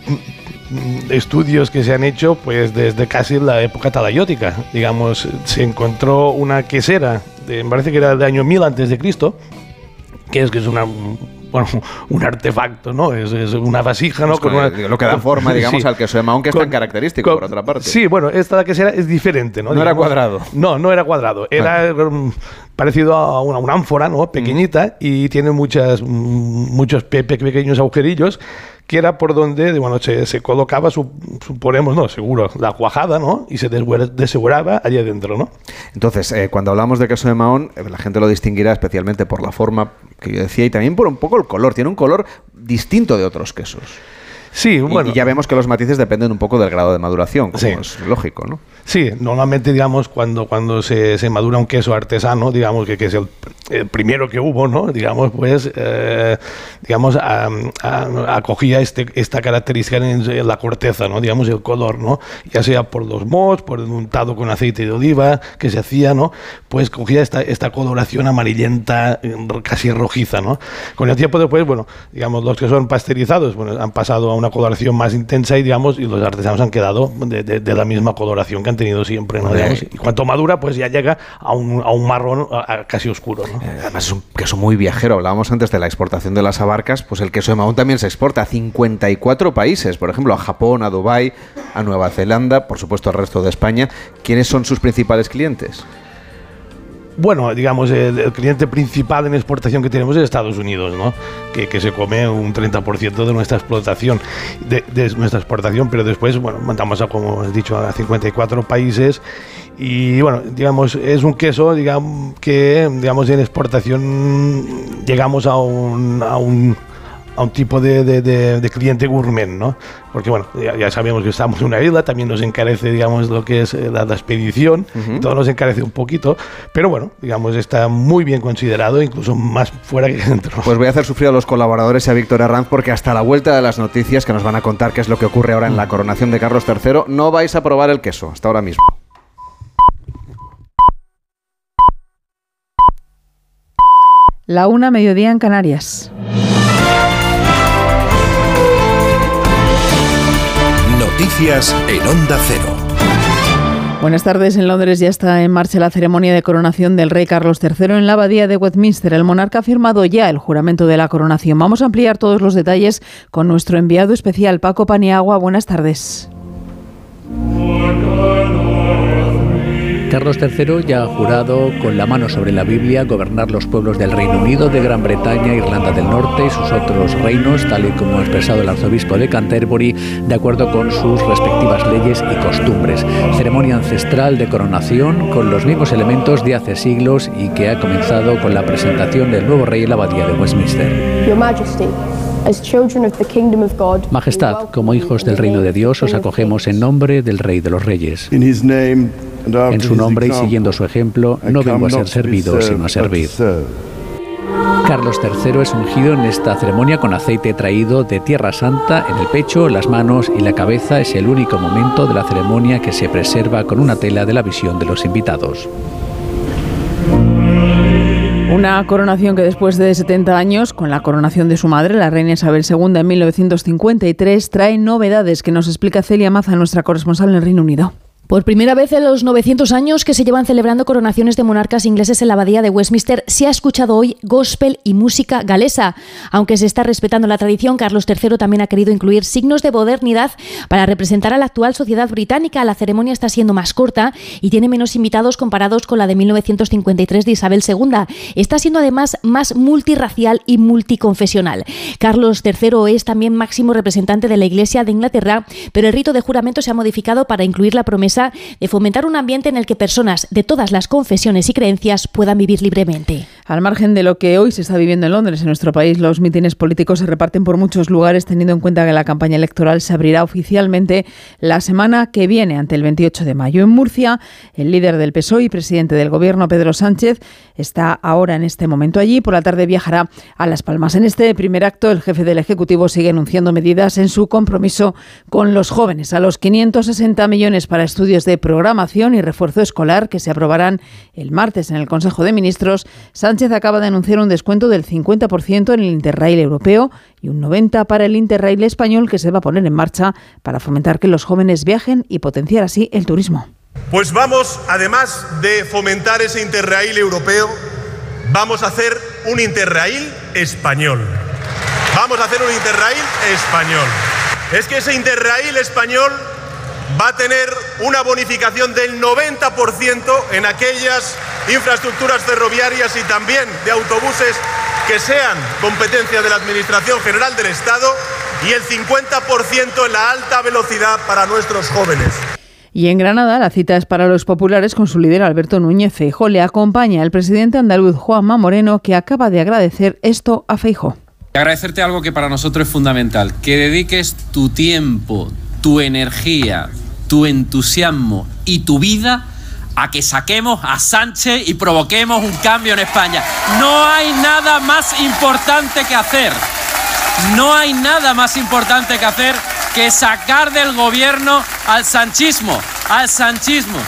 estudios que se han hecho pues desde casi la época talayótica. Digamos, se encontró una quesera, me parece que era del año 1000 antes de Cristo, que es que es una bueno, un artefacto, ¿no? Es, es una vasija, ¿no? Es con- lo que da forma, digamos, al queso de Mahón, que es tan característico, por otra parte. Sí, bueno, esta quesera es diferente, ¿no? No era cuadrado. No, no era cuadrado. Era mm, parecido a una, una ánfora, ¿no? Pequeñita y tiene muchas, mm, muchos pe- pe- pequeños agujerillos que era por donde bueno, se, se colocaba, su- suponemos, no, seguro, la cuajada, ¿no? Y se deseguraba allí adentro, ¿no? Entonces, eh, cuando hablamos de queso de Mahón, eh, la gente lo distinguirá especialmente por la forma que yo decía y también por un poco el color. Tiene un color distinto de otros quesos. Sí, Y- bueno. Y, ya vemos que los matices dependen un poco del grado de maduración, como Sí. es lógico, ¿no? Sí, normalmente, digamos, cuando, cuando se, madura un queso artesano, digamos, que, que es el, primero que hubo, ¿no? Digamos, pues, eh, digamos, acogía este, esta característica en, la corteza, ¿no? Digamos, el color, ¿no? Ya sea por los mohos, por el untado con aceite de oliva que se hacía, ¿no? Pues cogía esta, esta coloración amarillenta, eh, casi rojiza, ¿no? Con el tiempo después, bueno, digamos, los que son pasteurizados, bueno, han pasado a una coloración más intensa y, digamos, y los artesanos han quedado de, de- de la misma coloración que han tenido siempre, ¿no? Vale. Digamos, y cuanto madura, pues ya llega a un, a un marrón a- a casi oscuro, ¿no? Además es un queso muy viajero. Hablábamos antes de la exportación de las abarcas, pues el queso de Mahón también se exporta a 54 países, por ejemplo, a Japón, a Dubái, a Nueva Zelanda, por supuesto al resto de España. ¿Quiénes son sus principales clientes? Bueno, digamos, el, cliente principal en exportación que tenemos es Estados Unidos, ¿no? Que, que se come un 30% de nuestra explotación, de, de nuestra exportación, pero después, bueno, mandamos a, como has dicho, a 54 países y, bueno, digamos, es un queso, digamos, que, digamos, en exportación llegamos a un... A un a un tipo de, de- de- de cliente gourmet, ¿no? Porque bueno, ya, ya sabemos que estamos en una isla, también nos encarece, digamos, lo que es eh, la, la expedición, todo nos encarece un poquito, pero bueno, digamos, está muy bien considerado, incluso más fuera que dentro. Pues voy a hacer sufrir a los colaboradores y a Víctor Arranz porque hasta la vuelta de las noticias que nos van a contar qué es lo que ocurre ahora en la coronación de Carlos III, no vais a probar el queso, hasta ahora mismo. La una, mediodía en Canarias. Noticias en Onda Cero. Buenas tardes. En Londres ya está en marcha la ceremonia de coronación del rey Carlos III en la abadía de Westminster. El monarca ha firmado ya el juramento de la coronación. Vamos a ampliar todos los detalles con nuestro enviado especial, Paco Paniagua. Buenas tardes. Carlos III ya ha jurado con la mano sobre la Biblia gobernar los pueblos del Reino Unido, de Gran Bretaña, Irlanda del Norte y sus otros reinos, tal y como ha expresado el arzobispo de Canterbury, de acuerdo con sus respectivas leyes y costumbres. Ceremonia ancestral de coronación con los mismos elementos de hace siglos y que ha comenzado con la presentación del nuevo rey en la abadía de Westminster. Your Majesty, Majestad, como hijos del reino de Dios, os acogemos en nombre del Rey de los Reyes. En su nombre y siguiendo su ejemplo, no vengo a ser servido, sino a servir. Carlos III es ungido en esta ceremonia con aceite traído de Tierra Santa en el pecho, las manos y la cabeza. Es el único momento de la ceremonia que se preserva con una tela de la visión de los invitados. Una coronación que después de 70 años, con la coronación de su madre, la reina Isabel II, en 1953, trae novedades que nos explica Celia Maza, nuestra corresponsal en el Reino Unido. Por primera vez en los 900 años que se llevan celebrando coronaciones de monarcas ingleses en la abadía de Westminster, se ha escuchado hoy gospel y música galesa. Aunque se está respetando la tradición, Carlos III también ha querido incluir signos de modernidad para representar a la actual sociedad británica. La ceremonia está siendo más corta y tiene menos invitados comparados con la de 1953 de Isabel II. Está siendo además más multirracial y multiconfesional. Carlos III es también máximo representante de la Iglesia de Inglaterra, pero el rito de juramento se ha modificado para incluir la promesa de fomentar un ambiente en el que personas de todas las confesiones y creencias puedan vivir libremente. Al margen de lo que hoy se está viviendo en Londres, en nuestro país, los mítines políticos se reparten por muchos lugares, teniendo en cuenta que la campaña electoral se abrirá oficialmente la semana que viene, ante el 28 de mayo. En Murcia, el líder del PSOE y presidente del Gobierno, Pedro Sánchez, está ahora en este momento allí. Por la tarde viajará a Las Palmas. En este primer acto, el jefe del Ejecutivo sigue anunciando medidas en su compromiso con los jóvenes. A los 560 millones para estudios de programación y refuerzo escolar que se aprobarán el martes en el Consejo de Ministros, Sánchez acaba de anunciar un descuento del 50% en el Interrail europeo y un 90% para el Interrail español que se va a poner en marcha para fomentar que los jóvenes viajen y potenciar así el turismo. Pues vamos, además de fomentar ese Interrail europeo, vamos a hacer un Interrail español. Vamos a hacer un Interrail español. Es que ese Interrail español va a tener una bonificación del 90% en aquellas infraestructuras ferroviarias y también de autobuses que sean competencia de la Administración General del Estado y el 50% en la alta velocidad para nuestros jóvenes. Y en Granada la cita es para los populares con su líder Alberto Núñez Feijóo. Le acompaña el presidente andaluz Juanma Moreno que acaba de agradecer esto a Feijóo. Agradecerte algo que para nosotros es fundamental, que dediques tu tiempo, tu energía, tu entusiasmo y tu vida a que saquemos a Sánchez y provoquemos un cambio en España. No hay nada más importante que hacer. No hay nada más importante que hacer que sacar del gobierno al sanchismo, al sanchismo.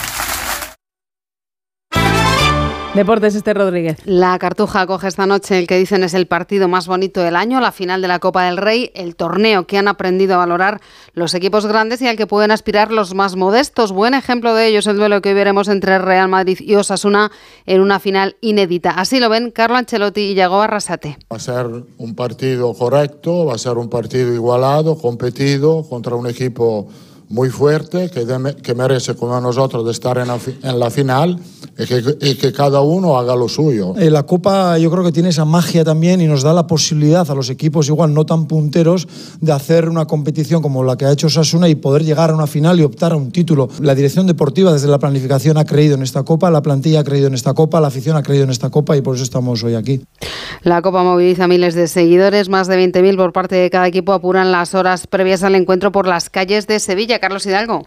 Deportes, Este Rodríguez. La Cartuja coge esta noche el que dicen es el partido más bonito del año, la final de la Copa del Rey, el torneo que han aprendido a valorar los equipos grandes y al que pueden aspirar los más modestos. Buen ejemplo de ello es el duelo que hoy veremos entre Real Madrid y Osasuna en una final inédita. Así lo ven Carlo Ancelotti y Yago Arrasate. Va a ser un partido correcto, va a ser un partido igualado, competido contra un equipo muy fuerte que, de- que merece como nosotros de estar en la, en la final y que, y que cada uno haga lo suyo. Eh, la Copa yo creo que tiene esa magia también y nos da la posibilidad a los equipos igual no tan punteros de hacer una competición como la que ha hecho Sasuna y poder llegar a una final y optar a un título. La dirección deportiva desde la planificación ha creído en esta Copa, la plantilla ha creído en esta Copa, la afición ha creído en esta Copa y por eso estamos hoy aquí. La Copa moviliza miles de seguidores, más de 20.000 por parte de cada equipo apuran las horas previas al encuentro por las calles de Sevilla. Carlos Hidalgo.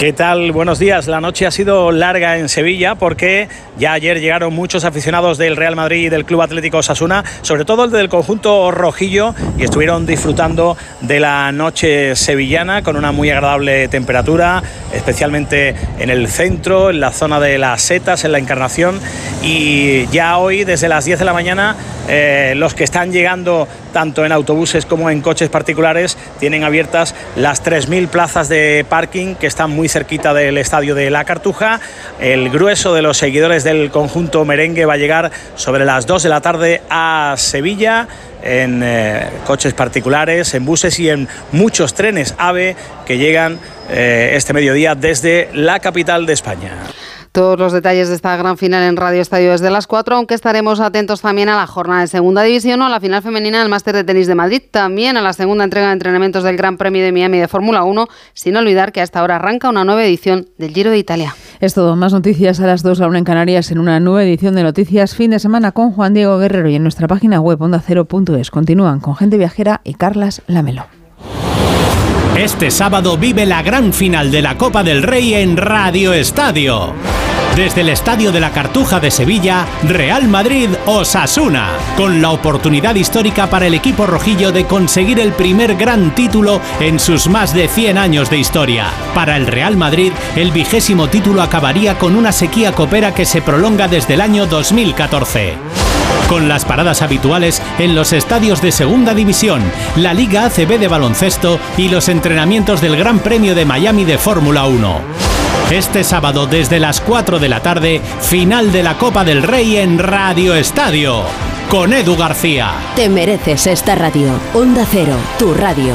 ¿Qué tal? Buenos días. La noche ha sido larga en Sevilla porque ya ayer llegaron muchos aficionados del Real Madrid y del Club Atlético Sasuna, sobre todo el del conjunto rojillo, y estuvieron disfrutando de la noche sevillana con una muy agradable temperatura, especialmente en el centro, en la zona de las setas, en la Encarnación. Y ya hoy, desde las 10 de la mañana, eh, los que están llegando tanto en autobuses como en coches particulares tienen abiertas las 3.000 plazas de parking que están muy cerquita del estadio de La Cartuja. El grueso de los seguidores del conjunto merengue va a llegar sobre las 2 de la tarde a Sevilla en eh, coches particulares, en buses y en muchos trenes AVE que llegan eh, este mediodía desde la capital de España. Todos los detalles de esta gran final en Radio Estadio desde las 4, aunque estaremos atentos también a la jornada de segunda división o a la final femenina del Máster de Tenis de Madrid, también a la segunda entrega de entrenamientos del Gran Premio de Miami de Fórmula 1, sin olvidar que hasta ahora arranca una nueva edición del Giro de Italia. Es todo. Más noticias a las 2, la una en Canarias, en una nueva edición de Noticias Fin de Semana con Juan Diego Guerrero y en nuestra página web ondacero.es. Continúan con Gente Viajera y Carlas Lamelo. Este sábado vive la gran final de la Copa del Rey en Radio Estadio. Desde el Estadio de la Cartuja de Sevilla, Real Madrid Osasuna, con la oportunidad histórica para el equipo rojillo de conseguir el primer gran título en sus más de 100 años de historia. Para el Real Madrid, el vigésimo título acabaría con una sequía copera que se prolonga desde el año 2014 con las paradas habituales en los estadios de Segunda División, la Liga ACB de baloncesto y los entrenamientos del Gran Premio de Miami de Fórmula 1. Este sábado desde las 4 de la tarde, final de la Copa del Rey en Radio Estadio, con Edu García. Te mereces esta radio. Onda Cero, tu radio.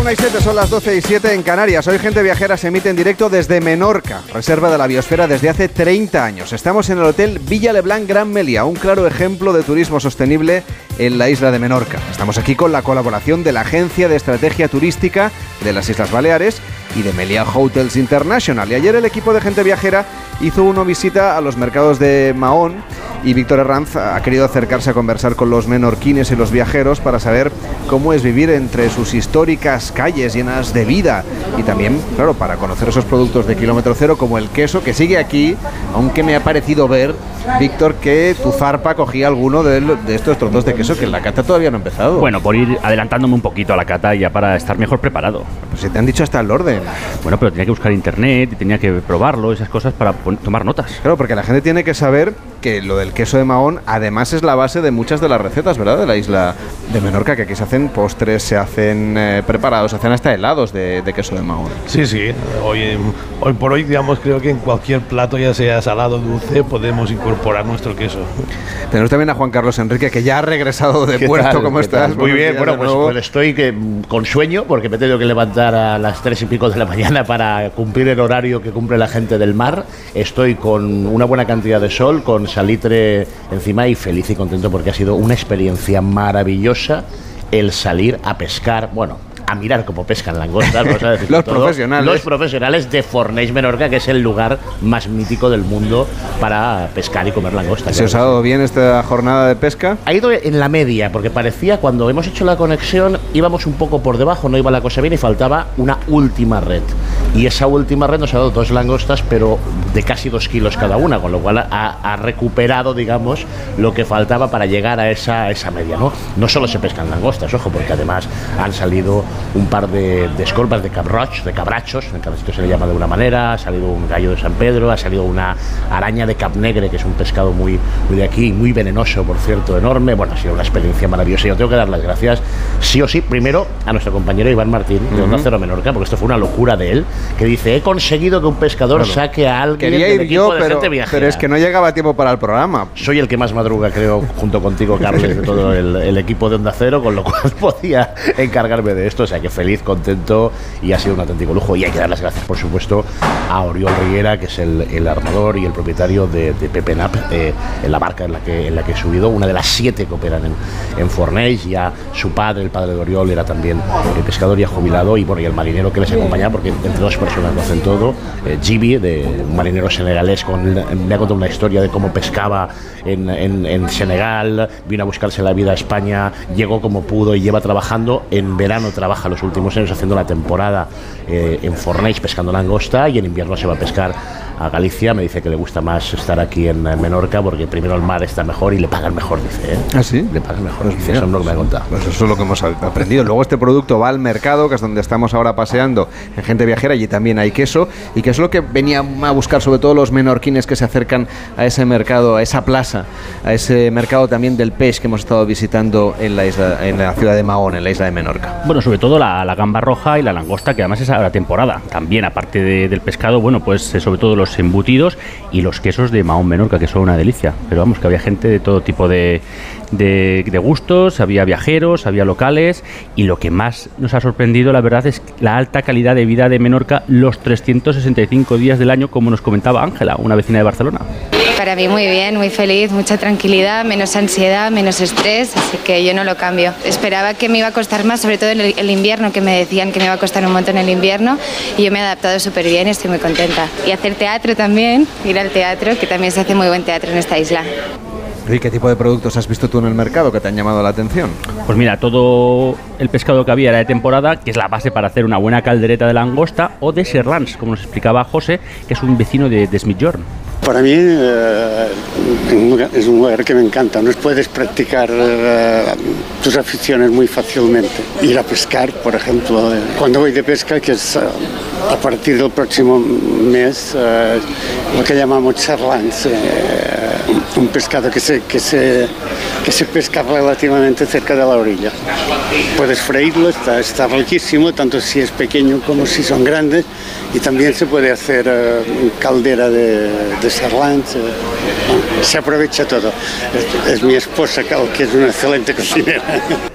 1 y 7, son las 12 y 7 en Canarias. Hoy Gente Viajera se emite en directo desde Menorca, reserva de la biosfera desde hace 30 años. Estamos en el Hotel Villa Leblanc Gran Melia, un claro ejemplo de turismo sostenible en la isla de Menorca. Estamos aquí con la colaboración de la Agencia de Estrategia Turística de las Islas Baleares y de Melia Hotels International. Y ayer el equipo de Gente Viajera hizo una visita a los mercados de Mahón y Víctor Herranz ha querido acercarse a conversar con los menorquines y los viajeros para saber cómo es vivir entre sus históricas calles llenas de vida y también, claro, para conocer esos productos de kilómetro cero como el queso que sigue aquí, aunque me ha parecido ver, Víctor, que tu zarpa cogía alguno de, de estos trozos de queso que la cata todavía no ha empezado. Bueno, por ir adelantándome un poquito a la cata ya para estar mejor preparado. Pues se te han dicho hasta el orden. Bueno, pero tenía que buscar internet y tenía que probarlo, esas cosas para tomar notas. Claro, porque la gente tiene que saber que lo del queso de Mahón además es la base de muchas de las recetas, ¿verdad? De la isla de Menorca, que aquí se hacen postres, se hacen eh, preparados, se hacen hasta helados de, de queso de Mahón. Sí, sí. Hoy, hoy por hoy, digamos, creo que en cualquier plato, ya sea salado o dulce, podemos incorporar nuestro queso. Tenemos también a Juan Carlos Enrique, que ya ha regresado de ¿Qué puerto. tal? ¿Cómo ¿Qué estás? tal? Muy bien, bueno, pues, pues estoy que, con sueño porque me he tenido que levantar a las tres y pico de la mañana para cumplir el horario que cumple la gente del mar. Estoy con una buena cantidad de sol, con salitre encima y feliz y contento porque ha sido una experiencia maravillosa el salir a pescar, bueno, a mirar cómo pescan langostas. vamos a decir Los todo. profesionales. Los profesionales de Forneix Menorca, que es el lugar más mítico del mundo para pescar y comer langostas. ¿Se os ha dado bien esta jornada de pesca? Ha ido en la media, porque parecía cuando hemos hecho la conexión íbamos un poco por debajo, no iba la cosa bien y faltaba una última red. Y esa última red nos ha dado dos langostas, pero de casi dos kilos cada una, con lo cual ha, ha recuperado, digamos, lo que faltaba para llegar a esa, a esa media. ¿no? no solo se pescan langostas, ojo, porque además han salido un par de, de escolpas de cabroch, de cabrachos, en cada sitio se le llama de una manera, ha salido un gallo de San Pedro, ha salido una araña de cap negre, que es un pescado muy, muy de aquí, muy venenoso, por cierto, enorme. Bueno, ha sido una experiencia maravillosa. Yo tengo que dar las gracias, sí o sí, primero a nuestro compañero Iván Martín, de Onda. Cero Menorca, porque esto fue una locura de él, que dice, he conseguido que un pescador Claro. saque a alguien Quería del ir equipo yo, de pero, gente viajera. pero es que no llegaba tiempo para el programa. Soy el que más madruga, creo, junto contigo, Carles, de todo el, el equipo de Onda Cero, con lo cual podía encargarme de esto. O sea que feliz, contento y ha sido un auténtico lujo. Y hay que dar las gracias, por supuesto, a Oriol Riera, que es el, el armador y el propietario de, de Pepe Nap, eh, en la barca en la, que, en la que he subido, una de las siete que operan en, en Fornells. Ya su padre, el padre de Oriol, era también el pescador y ha jubilado. Y bueno, y el marinero que les acompañaba, porque entre dos personas lo hacen todo, eh, Gibi, de un marinero senegalés, con, me ha contado una historia de cómo pescaba en, en- en Senegal, vino a buscarse la vida a España, llegó como pudo y lleva trabajando. En verano trabaja los últimos años haciendo la temporada eh, en Fornells pescando langosta y en invierno se va a pescar a Galicia. Me dice que le gusta más estar aquí en Menorca porque primero el mar está mejor y le pagan mejor, dice. ¿eh? ¿Ah, sí? Le pagan mejor, Pues dice, mira, eso es lo que me ha contado. Pues eso es lo que hemos aprendido. Luego este producto va al mercado, que es donde estamos ahora paseando en Gente Viajera, y también hay queso, y que es lo que venía a buscar sobre todo los menorquines que se acercan a ese mercado, a esa plaza, a ese mercado también del pez que hemos estado visitando en la, isla, en la ciudad de Mahón, en la isla de Menorca. Bueno, sobre todo la, la gamba roja y la langosta, que además es a la temporada. También, aparte de- del pescado, bueno, pues eh, sobre todo los embutidos y los quesos de Mahón Menorca, que son una delicia. Pero vamos, que había gente de todo tipo de, de- de gustos, había viajeros, había locales, y lo que más nos ha sorprendido, la verdad, es la alta calidad de vida de Menorca los 365 días del año, como nos comentaba Ángela, una vecina de Barcelona. Para mí muy bien, muy feliz, mucha tranquilidad, menos ansiedad, menos estrés, así que yo no lo cambio. Esperaba que me iba a costar más, sobre todo en el, invierno, que me decían que me iba a costar un montón el invierno, y yo me he adaptado súper bien y estoy muy contenta. Y hacer teatro también, ir al teatro, que también se hace muy buen teatro en esta isla. ¿Y qué tipo de productos has visto tú en el mercado que te han llamado la atención? Pues mira, todo el pescado que había era de temporada, que es la base para hacer una buena caldereta de langosta o de serrans, como nos explicaba José, que es un vecino de, de Smithjorn. Para mí eh, es un lugar que me encanta. No puedes practicar eh, tus aficiones muy fácilmente. Ir a pescar, por ejemplo. eh, Cuando voy de pesca, que es eh, a partir del próximo mes, eh, lo que llamamos charlans, eh, un pescado que se, que, se, que se pesca relativamente cerca de la orilla. Puedes freírlo, está, está riquísimo, tanto si es pequeño como si son grandes, y también se puede hacer eh, caldera de, de eh, se aprovecha todo. Es, mi esposa, que es una excelente cocinera.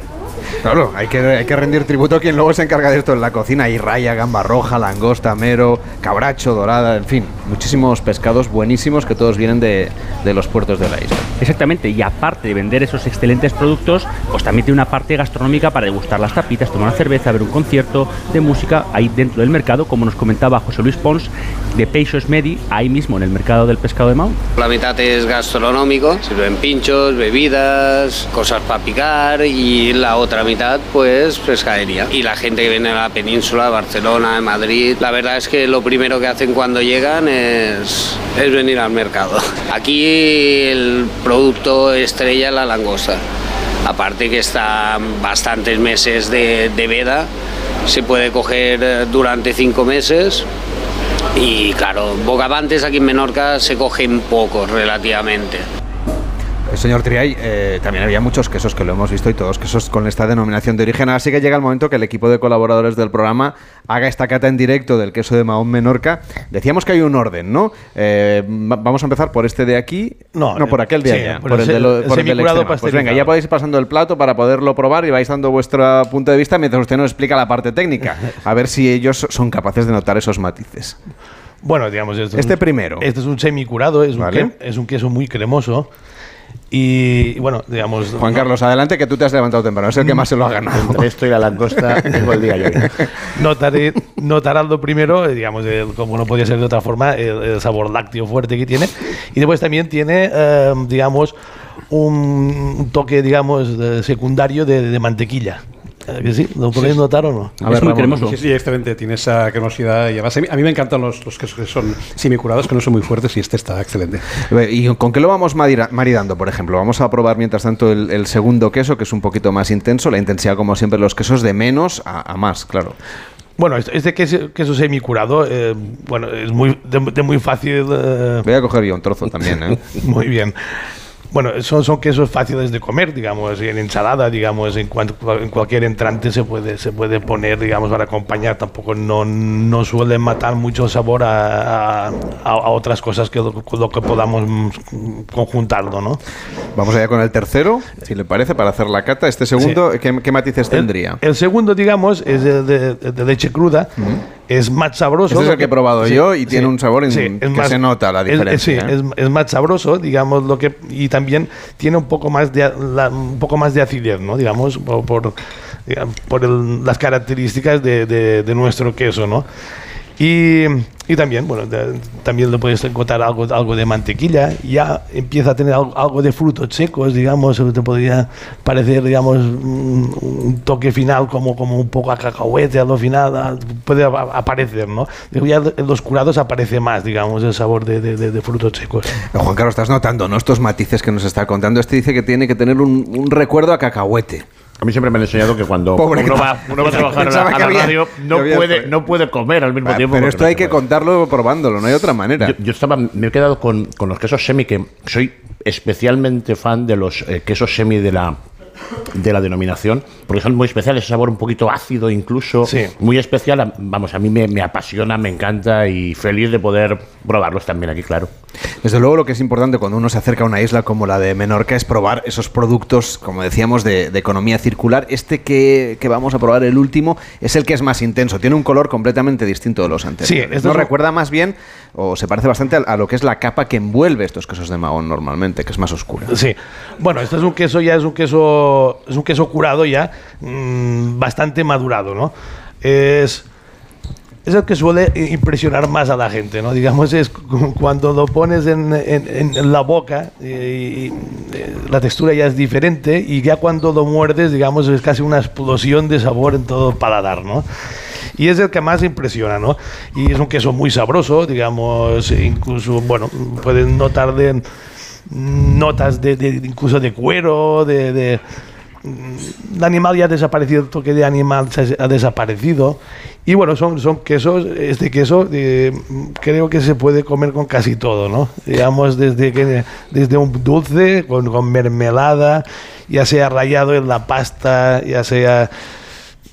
Claro, hay que, hay que rendir tributo a quien luego se encarga de esto en la cocina. Hay raya, gamba roja, langosta, mero, cabracho, dorada, en fin, muchísimos pescados buenísimos que todos vienen de, de los puertos de la isla. Exactamente, y aparte de vender esos excelentes productos, pues también tiene una parte gastronómica para degustar las tapitas, tomar una cerveza, ver un concierto de música ahí dentro del mercado, como nos comentaba José Luis Pons, de Peixos Medi, ahí mismo en el mercado del pescado de Mau. La mitad es gastronómico, sirven pinchos, bebidas, cosas para picar y la otra mitad pues pescadería. Y la gente que viene a la península, Barcelona, Madrid, la verdad es que lo primero que hacen cuando llegan es, venir al mercado. Aquí el producto estrella es la langosta. Aparte que está bastantes meses de, de veda, se puede coger durante cinco meses y claro, bogavantes aquí en Menorca se cogen pocos relativamente. Señor Triay, eh, también había muchos quesos que lo hemos visto y todos quesos con esta denominación de origen. Así que llega el momento que el equipo de colaboradores del programa haga esta cata en directo del queso de Mahón Menorca. Decíamos que hay un orden, ¿no? Eh, va- vamos a empezar por este de aquí. No, por aquel de sí, allá. por Por, el de lo- el por el del semicurado extremo. Pues venga, ya podéis ir pasando el plato para poderlo probar y vais dando vuestro punto de vista mientras usted nos explica la parte técnica. A ver si ellos son capaces de notar esos matices. Bueno, digamos, es Este un- primero. Este es un semicurado, es, Vale. un, que- es un queso muy cremoso. Y, bueno, digamos. Juan Carlos, adelante que tú te has levantado temprano. Es el que más se lo ha ganado. Entre esto y la langosta, tengo el día yo. Notaré, notarás lo primero, eh, digamos, el- como no podía ser de otra forma, el, el sabor lácteo fuerte que tiene. Y después también tiene, eh, digamos, un, un toque, digamos, de- secundario de, de mantequilla. Que sí? ¿Lo podéis notar o no? A ver, es muy cremoso. Sí, sí, excelente. Tiene esa cremosidad y además a mí, a mí me encantan los, los, quesos que son semicurados, que no son muy fuertes y este está excelente. ¿Y con qué lo vamos maridando, por ejemplo? Vamos a probar mientras tanto el, el, segundo queso, que es un poquito más intenso. La intensidad, como siempre, los quesos de menos a, a más, claro. Bueno, este queso, queso semicurado, eh, bueno, es muy, de, de muy fácil... Eh... Voy a coger yo un trozo también, ¿eh? muy bien. Bueno, son, son quesos fáciles de comer, digamos, en ensalada, digamos, en, cuanto, en cualquier entrante se puede, se puede poner, digamos, para acompañar. Tampoco no, no suele matar mucho sabor a, a, a otras cosas que lo, lo, que podamos conjuntarlo, ¿no? Vamos allá con el tercero, si le parece, para hacer la cata. Este segundo, sí. ¿qué, ¿qué, matices tendría? El, el, segundo, digamos, es de, de leche cruda. Uh -huh. Es más sabroso. Este es el que he probado sí, yo y tiene un sabor en, que más, se nota la diferencia. Es, sí, ¿eh? es, más sabroso, digamos, lo que y también tiene un poco más de un poco más de acidez, ¿no? Digamos, por, por, digamos, por las características de, de, de, nuestro queso, ¿no? Y, y también, bueno, también le puedes encontrar algo, algo de mantequilla, ya empieza a tener algo, algo, de frutos secos, digamos, te podría parecer, digamos, un, un, toque final como, como un poco a cacahuete a lo final, puede aparecer, ¿no? Ya en los curados aparece más, digamos, el sabor de, de, de, frutos secos. Juan Carlos, estás notando, ¿no? Estos matices que nos está contando. Este dice que tiene que tener un, un recuerdo a cacahuete. A mí siempre me han enseñado que cuando Pobre uno, va, uno va a trabajar a la, a la radio no puede, no puede comer al mismo ah, tiempo. Pero esto hay que contarlo probándolo, no hay otra manera. Yo, yo, estaba, me he quedado con, con los quesos semi, que soy especialmente fan de los eh, quesos semi de la de la denominación, porque son muy especiales, ese sabor un poquito ácido incluso, sí. muy especial, vamos, a mí me, me, apasiona, me encanta y feliz de poder probarlos también aquí, claro. Desde luego lo que es importante cuando uno se acerca a una isla como la de Menorca es probar esos productos, como decíamos, de, de economía circular. Este que, que, vamos a probar, el último, es el que es más intenso, tiene un color completamente distinto de los anteriores. Sí, no recuerda más bien, o se parece bastante a, a, lo que es la capa que envuelve estos quesos de Mahón normalmente, que es más oscura. Sí, bueno, este es un queso ya, es un queso, es un queso curado ya, mmm, bastante madurado, ¿no? Es es el que suele impresionar más a la gente, ¿no? Digamos, es cuando lo pones en, la boca y, y, la textura ya es diferente y ya cuando lo muerdes, digamos, es casi una explosión de sabor en todo el paladar, ¿no? Y es el que más impresiona, ¿no? Y es un queso muy sabroso, digamos, incluso, bueno, pueden notar de notas de, de incluso de cuero, de, de el animal ya ha desaparecido, el toque de animal ha desaparecido. Y bueno, son, son quesos, este queso eh, creo que se puede comer con casi todo, ¿no? Digamos, desde, que, desde un dulce, con, con mermelada, ya sea rayado en la pasta, ya sea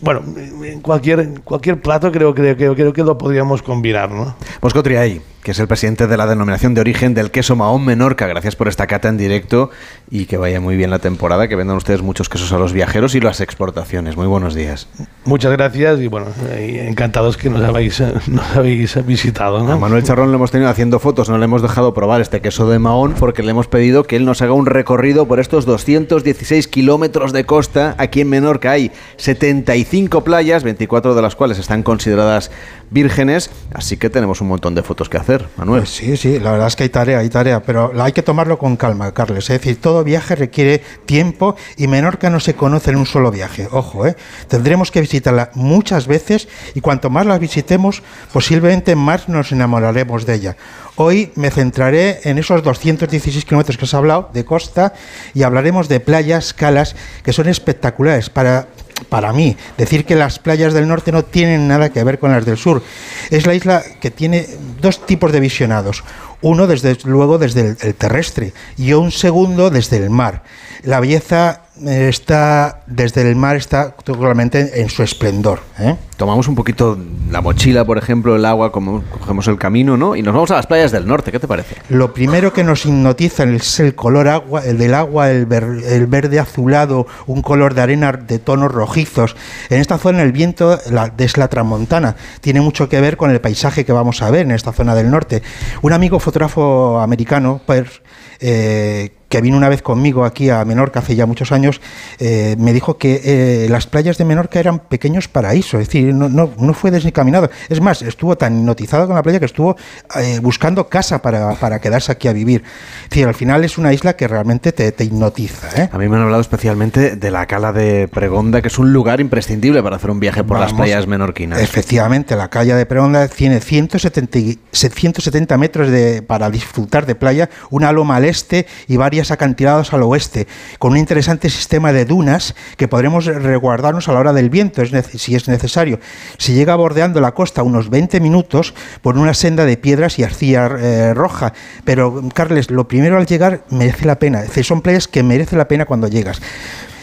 bueno, en cualquier, cualquier plato creo, creo, creo, creo que lo podríamos combinar, ¿no? Bosco Triay, que es el presidente de la denominación de origen del queso Mahón Menorca, gracias por esta cata en directo y que vaya muy bien la temporada, que vendan ustedes muchos quesos a los viajeros y las exportaciones. Muy buenos días. Muchas gracias y bueno, encantados que nos habéis, nos habéis visitado. ¿no? A Manuel Charrón lo hemos tenido haciendo fotos, no le hemos dejado probar este queso de Mahón porque le hemos pedido que él nos haga un recorrido por estos 216 kilómetros de costa. Aquí en Menorca hay 75 cinco playas, 24 de las cuales están consideradas vírgenes, así que tenemos un montón de fotos que hacer, Manuel. Sí, sí, la verdad es que hay tarea, hay tarea, pero hay que tomarlo con calma, Carles. Es decir, todo viaje requiere tiempo y Menorca no se conoce en un solo viaje. Ojo, ¿eh? tendremos que visitarla muchas veces y cuanto más la visitemos, posiblemente más nos enamoraremos de ella. Hoy me centraré en esos 216 kilómetros que has hablado de costa y hablaremos de playas, calas, que son espectaculares para para mí, decir que las playas del norte no tienen nada que ver con las del sur. Es la isla que tiene dos tipos de visionados. Uno, desde luego, desde el, terrestre y un segundo desde el mar. La belleza está desde el mar está totalmente en su esplendor. ¿eh? Tomamos un poquito la mochila, por ejemplo, el agua, como cogemos el camino, ¿no? Y nos vamos a las playas del norte. ¿Qué te parece? Lo primero que nos hipnotiza es el color agua, el del agua, el, ver, el verde azulado, un color de arena de tonos rojizos. En esta zona el viento la, es la tramontana. Tiene mucho que ver con el paisaje que vamos a ver en esta zona del norte. Un amigo fotógrafo americano, pues, eh, que vino una vez conmigo aquí a Menorca hace ya muchos años, eh, me dijo que eh, las playas de Menorca eran pequeños paraísos, es decir, no, no, no fue desencaminado. Es más, estuvo tan hipnotizado con la playa que estuvo eh, buscando casa para, para, quedarse aquí a vivir. Es decir, al final es una isla que realmente te, te hipnotiza. ¿eh? A mí me han hablado especialmente de la cala de Pregonda, que es un lugar imprescindible para hacer un viaje por Vamos, las playas menorquinas. Efectivamente, la cala de Pregonda tiene 170, 170 metros de, para disfrutar de playa, una loma al este y varias acantilados al oeste, con un interesante sistema de dunas que podremos resguardarnos a la hora del viento, si es necesario. Se llega bordeando la costa unos 20 minutos por una senda de piedras y arcilla eh, roja, pero Carles, lo primero al llegar merece la pena, son playas que merece la pena cuando llegas.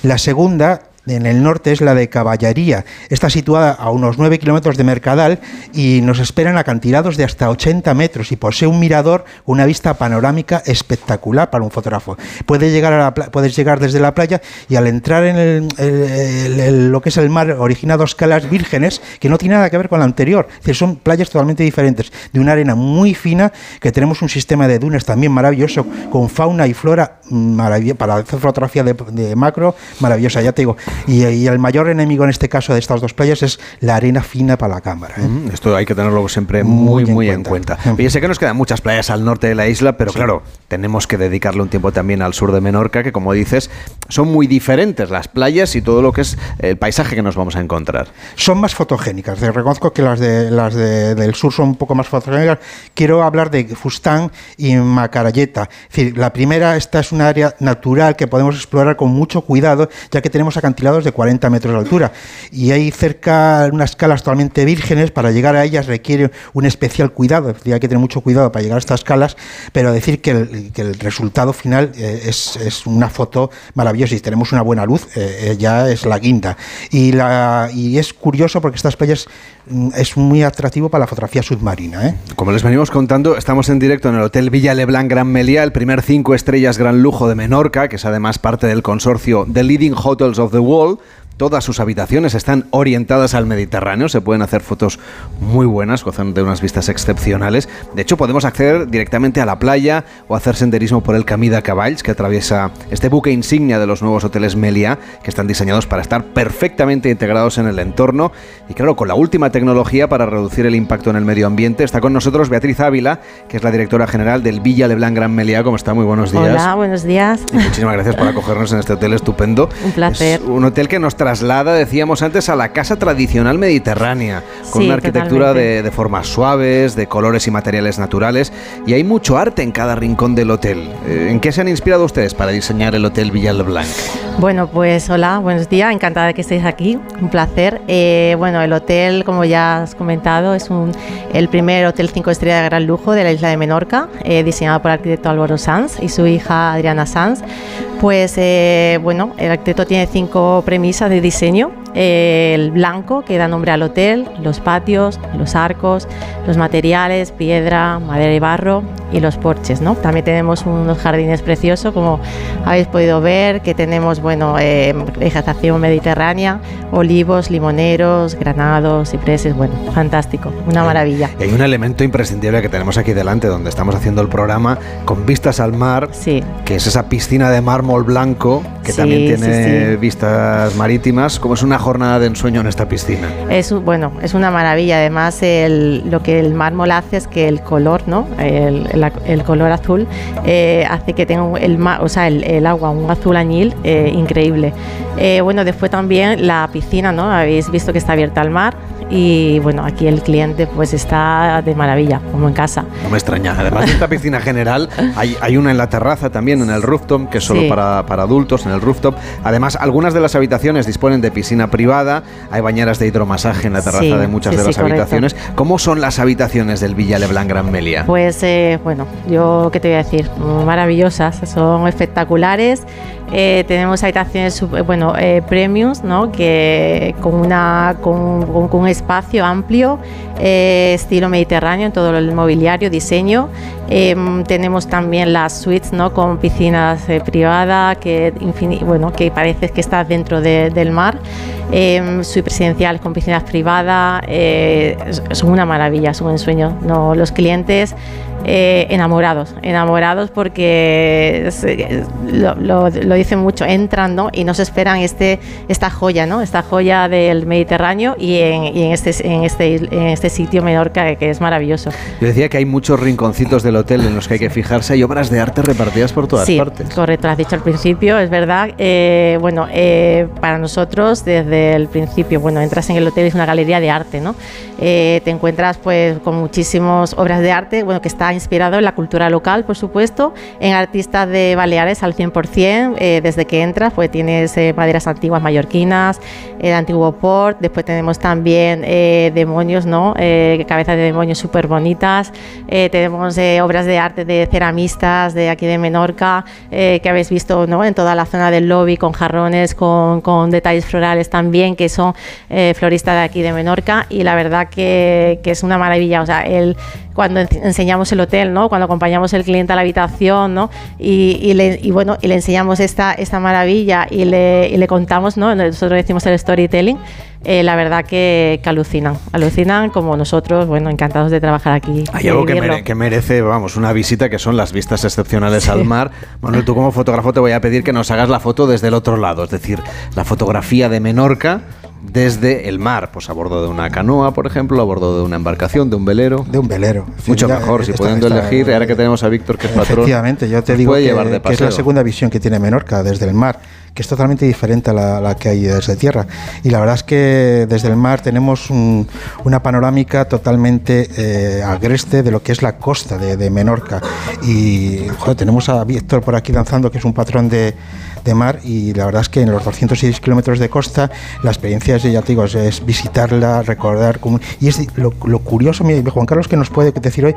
La segunda en el norte es la de Caballería. Está situada a unos 9 kilómetros de Mercadal y nos esperan acantilados de hasta 80 metros y posee un mirador, una vista panorámica espectacular para un fotógrafo. Puede llegar a la, puedes llegar desde la playa y al entrar en el, lo que es el mar origina dos calas vírgenes que no tiene nada que ver con la anterior. Es decir, son playas totalmente diferentes, de una arena muy fina, que tenemos un sistema de dunas también maravilloso, con fauna y flora maravillosa, para hacer fotografía de macro maravillosa. Ya te digo, y, y, el mayor enemigo en este caso de estas dos playas es la arena fina para la cámara. ¿eh? Mm, esto hay que tenerlo siempre muy, muy, muy en, cuenta. en cuenta. Y sé que nos quedan muchas playas al norte de la isla, pero sí. claro, tenemos que dedicarle un tiempo también al sur de Menorca, que como dices, son muy diferentes las playas y todo lo que es el paisaje que nos vamos a encontrar. Son más fotogénicas. Reconozco que las, de, las de, del sur son un poco más fotogénicas. Quiero hablar de Fustán y Macarayeta. Es decir, la primera, esta es un área natural que podemos explorar con mucho cuidado, ya que tenemos acantilados de 40 metros de altura. Y hay cerca unas calas totalmente vírgenes, para llegar a ellas requiere un especial cuidado, hay que tener mucho cuidado para llegar a estas calas, pero decir que el, que el resultado final eh, es, es, una foto maravillosa y si tenemos una buena luz, eh, ya es la guinda. Y, la, y es curioso porque estas playas es muy atractivo para la fotografía submarina. ¿eh? Como les venimos contando, estamos en directo en el Hotel Villa Leblanc Gran Meliá, el primer cinco estrellas gran lujo de Menorca, que es además parte del consorcio The Leading Hotels of the World. Todas sus habitaciones están orientadas al Mediterráneo, se pueden hacer fotos muy buenas, gozan de unas vistas excepcionales. De hecho, podemos acceder directamente a la playa o hacer senderismo por el Camí de Cavalls, que atraviesa este buque insignia de los nuevos hoteles Meliá, que están diseñados para estar perfectamente integrados en el entorno. Y claro, con la última tecnología para reducir el impacto en el medio ambiente, está con nosotros Beatriz Ávila, que es la directora general del Villa Leblanc Gran Meliá. ¿Cómo está? Muy buenos días. Hola, buenos días. Y muchísimas gracias por acogernos en este hotel estupendo. Un placer. Es un hotel que nos traslada, decíamos antes, a la casa tradicional mediterránea, con sí, una arquitectura de, de, formas suaves, de colores y materiales naturales, y hay mucho arte en cada rincón del hotel. Eh, ¿En qué se han inspirado ustedes para diseñar el Hotel Villa Leblanc? Bueno, pues hola, buenos días, encantada de que estéis aquí, un placer. Eh, bueno, el hotel, como ya has comentado, es un, el primer hotel 5 estrellas de gran lujo de la isla de Menorca, eh, diseñado por el arquitecto Álvaro Sanz y su hija Adriana Sanz. Pues eh, bueno, el arquitecto tiene cinco premisas de diseño. Eh, el blanco, que da nombre al hotel, los patios, los arcos, los materiales, piedra, madera y barro y los porches. ¿no? También tenemos unos jardines preciosos, como habéis podido ver, que tenemos bueno, eh, vegetación mediterránea, olivos, limoneros, granados, cipreses, bueno, fantástico, una maravilla. Y hay un elemento imprescindible que tenemos aquí delante, donde estamos haciendo el programa, con vistas al mar, sí. que es esa piscina de mármol blanco, que sí, también tiene sí, vistas marítimas, como es una jornada de ensueño en esta piscina. Es, bueno, es una maravilla, además el, lo que el mármol hace es que el color, ¿no? el, el, el color azul, eh, hace que tenga el, o sea, el, el agua un azul añil eh, increíble. Eh, bueno, después también la piscina, ¿no? Habéis visto que está abierta al mar y bueno, aquí el cliente pues está de maravilla, como en casa. No me extraña. Además de esta piscina general, hay, hay una en la terraza también, en el rooftop, que es solo Sí. para, para adultos, en el rooftop. Además, algunas de las habitaciones disponen de piscina privada, hay bañeras de hidromasaje en la terraza Sí, de muchas sí, de sí, las correcto. habitaciones. ¿Cómo son las habitaciones del Villa Leblanc Gran Melia? Pues eh, bueno, yo qué te voy a decir, maravillosas, son espectaculares. Eh, tenemos habitaciones sub- bueno eh, premiums, ¿no? Que con una con, un espacio amplio, eh, estilo mediterráneo en todo el mobiliario, diseño. Em, tenemos también las suites, ¿no? Con piscinas eh, privadas que bueno que parece que estás dentro de- del mar. Em, suites presidenciales con piscinas privadas, eh, son una maravilla, son un ensueño. No, los clientes eh, enamorados, enamorados porque lo, lo, dicen mucho, entran ¿no? y nos esperan este, esta joya, ¿no? esta joya del Mediterráneo y en, en, este, en, este, en este sitio Menorca que es maravilloso. Yo decía que hay muchos rinconcitos del hotel en los que hay que fijarse, hay obras de arte repartidas por todas sí, partes. Correcto, lo has dicho al principio, es verdad. Eh, bueno, eh, para nosotros desde el principio, bueno, entras en el hotel, es una galería de arte, ¿no? Eh, te encuentras pues con muchísimas obras de arte, bueno, que está inspirado en la cultura local, por supuesto, en artistas de Baleares al 100%, eh, desde que entras, pues tienes eh, maderas antiguas mallorquinas, el antiguo port, después tenemos también demonios, ¿no? cabezas de demonios súper bonitas, tenemos obras de arte de ceramistas de aquí de Menorca, que habéis visto, ¿no? En toda la zona del lobby, con jarrones, con, con detalles florales también, que son floristas de aquí de Menorca, y la verdad que, es una maravilla. O sea, el, cuando enseñamos el hotel, ¿no? Cuando acompañamos al cliente a la habitación, ¿no? Y, le, bueno, y le enseñamos esta, esta maravilla y le, y le contamos, ¿no? Nosotros decimos el storytelling. Eh, la verdad que, alucinan, alucinan como nosotros, bueno, encantados de trabajar aquí. Hay algo que, merece, vamos, una visita que son las vistas excepcionales al mar. Manuel, tú como fotógrafo te voy a pedir que nos hagas la foto desde el otro lado, es decir, la fotografía de Menorca desde el mar, pues a bordo de una canoa, por ejemplo, a bordo de una embarcación, de un velero. De un velero. Mucho mejor, si pudiendo elegir, ahora que tenemos a Víctor que es patrón. Efectivamente, yo te digo que, es la segunda visión que tiene Menorca desde el mar, que es totalmente diferente a la, que hay desde tierra. Y la verdad es que desde el mar tenemos una panorámica totalmente eh, agreste de lo que es la costa de, Menorca. Y tenemos a Víctor por aquí danzando, que es un patrón de de mar y la verdad es que en los 206 kilómetros de costa la experiencia es, ya te digo, es, visitarla, recordar y es lo, curioso, Juan Carlos, que nos puede decir hoy,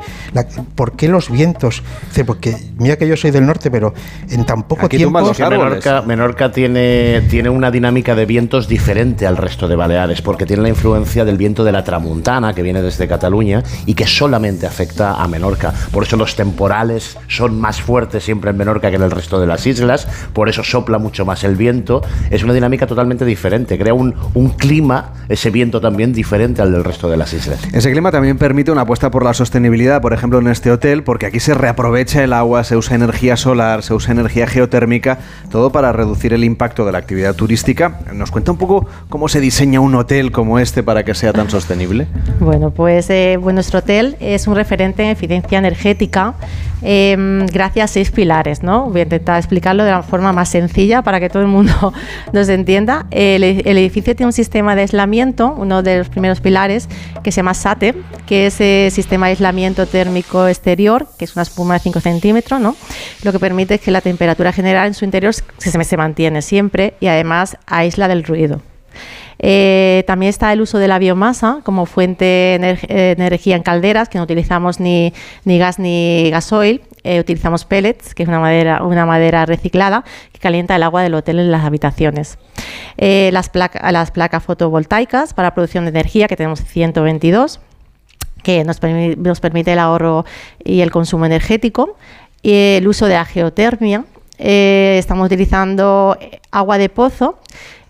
¿por qué los vientos? Porque mira que yo soy del norte, pero en tan poco tiempo... Menorca, Menorca tiene, tiene una dinámica de vientos diferente al resto de Baleares, porque tiene la influencia del viento de la tramuntana, que viene desde Cataluña, y que solamente afecta a Menorca. Por eso los temporales son más fuertes siempre en Menorca que en el resto de las islas, por eso sopla mucho más el viento, es una dinámica totalmente diferente, crea un, un clima, ese viento también diferente al del resto de las islas. Ese clima también permite una apuesta por la sostenibilidad, por ejemplo en este hotel, porque aquí se reaprovecha el agua, se usa energía solar, se usa energía geotérmica, todo para reducir el impacto de la actividad turística. ¿Nos cuenta un poco cómo se diseña un hotel como este para que sea tan sostenible? Bueno, pues eh, nuestro hotel es un referente en eficiencia energética em, gracias a seis pilares, ¿no? Voy a intentar explicarlo de la forma más sencilla sencilla para que todo el mundo nos entienda. El, edificio tiene un sistema de aislamiento, uno de los primeros pilares, que se llama SATE, que es el sistema de aislamiento térmico exterior, que es una espuma de 5 centímetros, ¿no? lo que permite que la temperatura general en su interior se, se mantiene siempre y además aísla del ruido. Eh, también está el uso de la biomasa como fuente de energía en calderas, que no utilizamos ni, ni gas ni gasoil. Eh, utilizamos pellets, que es una madera, una madera reciclada que calienta el agua del hotel en las habitaciones. Eh, las, las placas fotovoltaicas para producción de energía, que tenemos 122 que nos, nos permite el ahorro y el consumo energético, el uso de la geotermia. estamos utilizando agua de pozo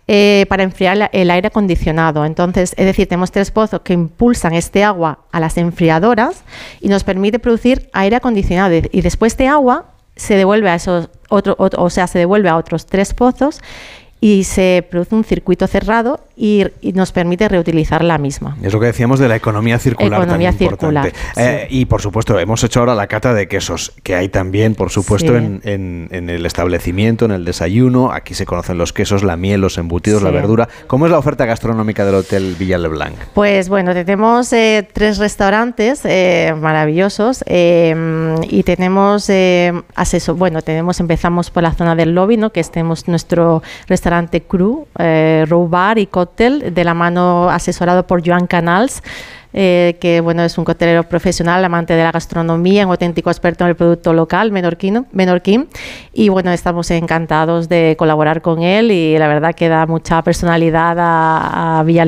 eh, para enfriar el aire acondicionado. Entonces, es decir, tenemos tres pozos que impulsan este agua a las enfriadoras y nos permite producir aire acondicionado. Y después de agua se devuelve a esos otro, o sea, se devuelve a otros tres pozos y se produce un circuito cerrado y, nos permite reutilizar la misma. Es lo que decíamos de la economía circular. Economía circular. Eh, y por supuesto, hemos hecho ahora la cata de quesos, que hay también, por supuesto, en, el establecimiento, en el desayuno. Aquí se conocen los quesos, la miel, los embutidos, la verdura. ¿Cómo es la oferta gastronómica del Hotel Villa Leblanc? Pues bueno, tenemos eh, tres restaurantes eh, maravillosos y tenemos asesor, bueno, tenemos, empezamos por la zona del lobby, ¿no? que estemos nuestro restaurante Cru, Row Bar y de la mano asesorado por Joan Canals, eh, que bueno, es un coctelero profesional, amante de la gastronomía, un auténtico experto en el producto local menorquino, menorquín. Y bueno, estamos encantados de colaborar con él y la verdad que da mucha personalidad a, a Villa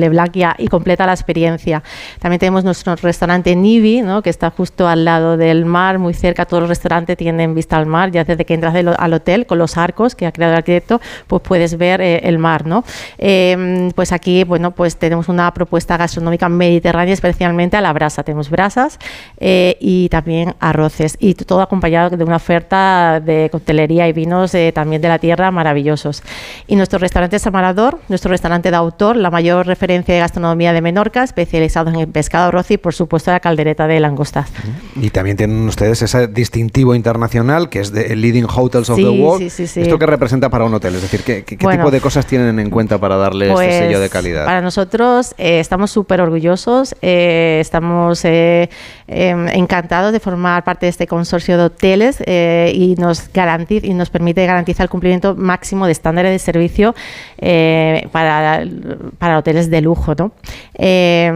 y, completa la experiencia. También tenemos nuestro restaurante Nivi, ¿no? que está justo al lado del mar, muy cerca. Todos los restaurantes tienen vista al mar, ya desde que entras al hotel con los arcos que ha creado el arquitecto, pues puedes ver eh, el mar. ¿no? Em, pues aquí, bueno, pues tenemos una propuesta gastronómica mediterránea especialmente a la brasa. Tenemos brasas eh, y también arroces y todo acompañado de una oferta de coctelería y vinos eh, también de la tierra maravillosos. Y nuestro restaurante es Amarador, nuestro restaurante de autor, la mayor referencia de gastronomía de Menorca, especializados en el pescado arroz y por supuesto la caldereta de langostas. Y también tienen ustedes ese distintivo internacional que es de Leading Hotels of Sí, the World. sí, sí, sí. ¿Esto qué representa para un hotel? Es decir, ¿qué, qué- qué Bueno. tipo de cosas tienen en cuenta para darle Pues, este sello de calidad? Para nosotros eh, estamos súper orgullosos, eh, estamos eh, eh, encantados de formar parte de este consorcio de hoteles eh, y, nos garantiza, y nos permite garantizar el cumplimiento máximo de estándares de servicio eh, para, para hoteles de lujo. ¿no? Eh,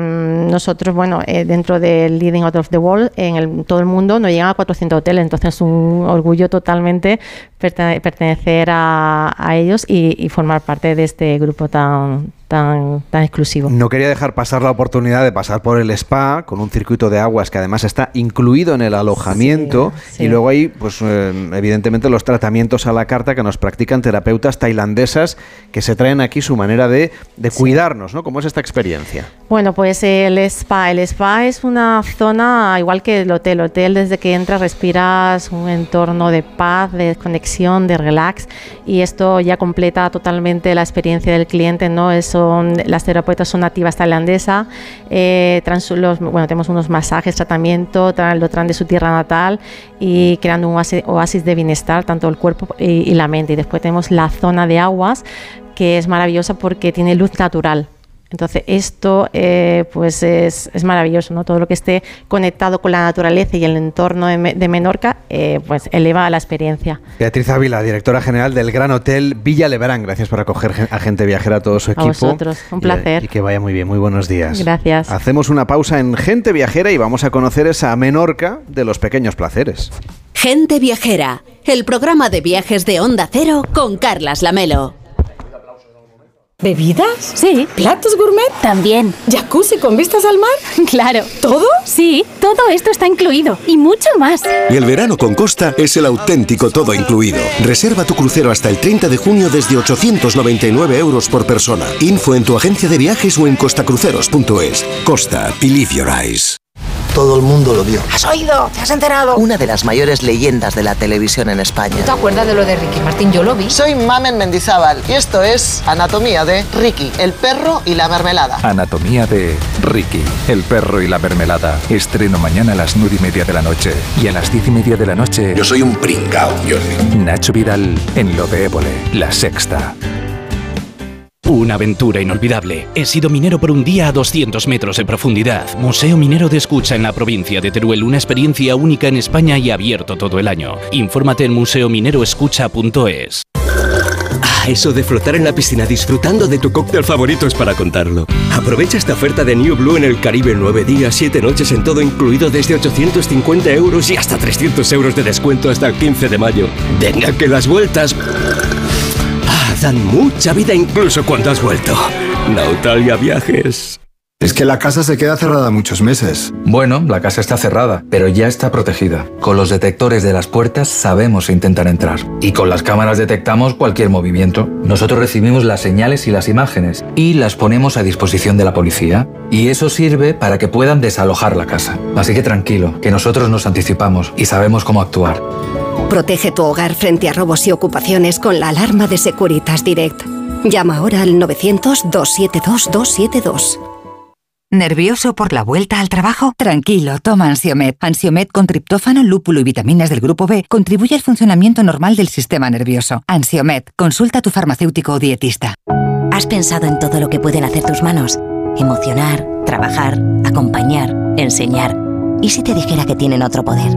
nosotros, bueno, eh, dentro del Leading Out of the World, en el- todo el mundo nos llegan a 400 hoteles, entonces es un orgullo totalmente perte- pertenecer a, a ellos y, y formar parte de este grupo tan, tan, tan exclusivo. No quería dejar pasar la oportunidad de pasar por el spa con un circuito de aguas que además está incluido en el alojamiento sí. y luego hay, pues eh, evidentemente los tratamientos a la carta que nos practican terapeutas tailandesas que se traen aquí su manera de, de cuidarnos, ¿no? ¿Cómo es esta experiencia? Bueno, pues el spa. El spa es una zona igual que el hotel. El hotel desde que entras respiras un entorno de paz, de conexión, de relax y esto ya completa totalmente la experiencia del cliente. ¿no? Es- Las terapeutas son nativas tailandesas. eh, los- bueno, tenemos unos masajes, tratamiento, lo traen de su tierra natal y creando un oasis, de bienestar, tanto el cuerpo y la mente. Y después tenemos la zona de aguas que es maravillosa porque tiene luz natural. Entonces esto eh, pues es, es maravilloso, ¿no? Todo lo que esté conectado con la naturaleza y el entorno de, Me- de Menorca eh, pues eleva la experiencia. Beatriz Ávila, directora general del Gran Hotel Villa Lebrán. Gracias por acoger a gente viajera a todo su A equipo. vosotros, un Y- placer. Y, que vaya muy bien. Muy buenos días. Gracias. Hacemos una pausa en Gente Viajera y vamos a conocer esa Menorca de los pequeños placeres. Gente Viajera, el programa de viajes de Onda Cero con Carlas Lamelo. ¿Bebidas? Sí. ¿Platos gourmet? También. ¿Jacuzzi con vistas al mar? Claro. ¿Todo? Sí, todo esto está incluido y mucho más. Y el verano con Costa es el auténtico todo incluido. Reserva tu crucero hasta el 30 de junio desde 899 euros por persona. Info en tu agencia de viajes o en costacruceros.es. Costa, believe your eyes. Todo el mundo lo vio. ¿Has oído? ¿Te has enterado? Una de las mayores leyendas de la televisión en España. ¿Te acuerdas de lo de Ricky Martín? Yo lo vi. Soy Mamen Mendizábal y esto es Anatomía de Ricky, el perro y la mermelada. Anatomía de Ricky, el perro y la mermelada. Estreno mañana a las nueve y media de la noche. Y a las diez y media de la noche. Yo soy un pringao, Jordi. Nacho Vidal en Lo de Évole, La Sexta. Una aventura inolvidable. He sido minero por un día a 200 metros de profundidad. Museo Minero de Escucha en la provincia de Teruel. Una experiencia única en España y abierto todo el año. Infórmate en museomineroescucha.es. Ah, eso de flotar en la piscina disfrutando de tu cóctel favorito es para contarlo. Aprovecha esta oferta de New Blue en el Caribe 9 días, 7 noches en todo incluido desde 850 euros y hasta 300 euros de descuento hasta el 15 de mayo. Venga que las vueltas... Dan mucha vida incluso cuando has vuelto. Nautalia Viajes. Es que la casa se queda cerrada muchos meses. Bueno, la casa está cerrada, pero ya está protegida. Con los detectores de las puertas sabemos si intentan entrar. Y con las cámaras detectamos cualquier movimiento. Nosotros recibimos las señales y las imágenes y las ponemos a disposición de la policía. Y eso sirve para que puedan desalojar la casa. Así que tranquilo, que nosotros nos anticipamos y sabemos cómo actuar. Protege tu hogar frente a robos y ocupaciones con la alarma de Securitas Direct. Llama ahora al 900-272-272. ¿Nervioso por la vuelta al trabajo? Tranquilo, toma Ansiomed. Ansiomed con triptófano, lúpulo y vitaminas del grupo B contribuye al funcionamiento normal del sistema nervioso. Ansiomed, consulta a tu farmacéutico o dietista. ¿Has pensado en todo lo que pueden hacer tus manos? Emocionar, trabajar, acompañar, enseñar. ¿Y si te dijera que tienen otro poder?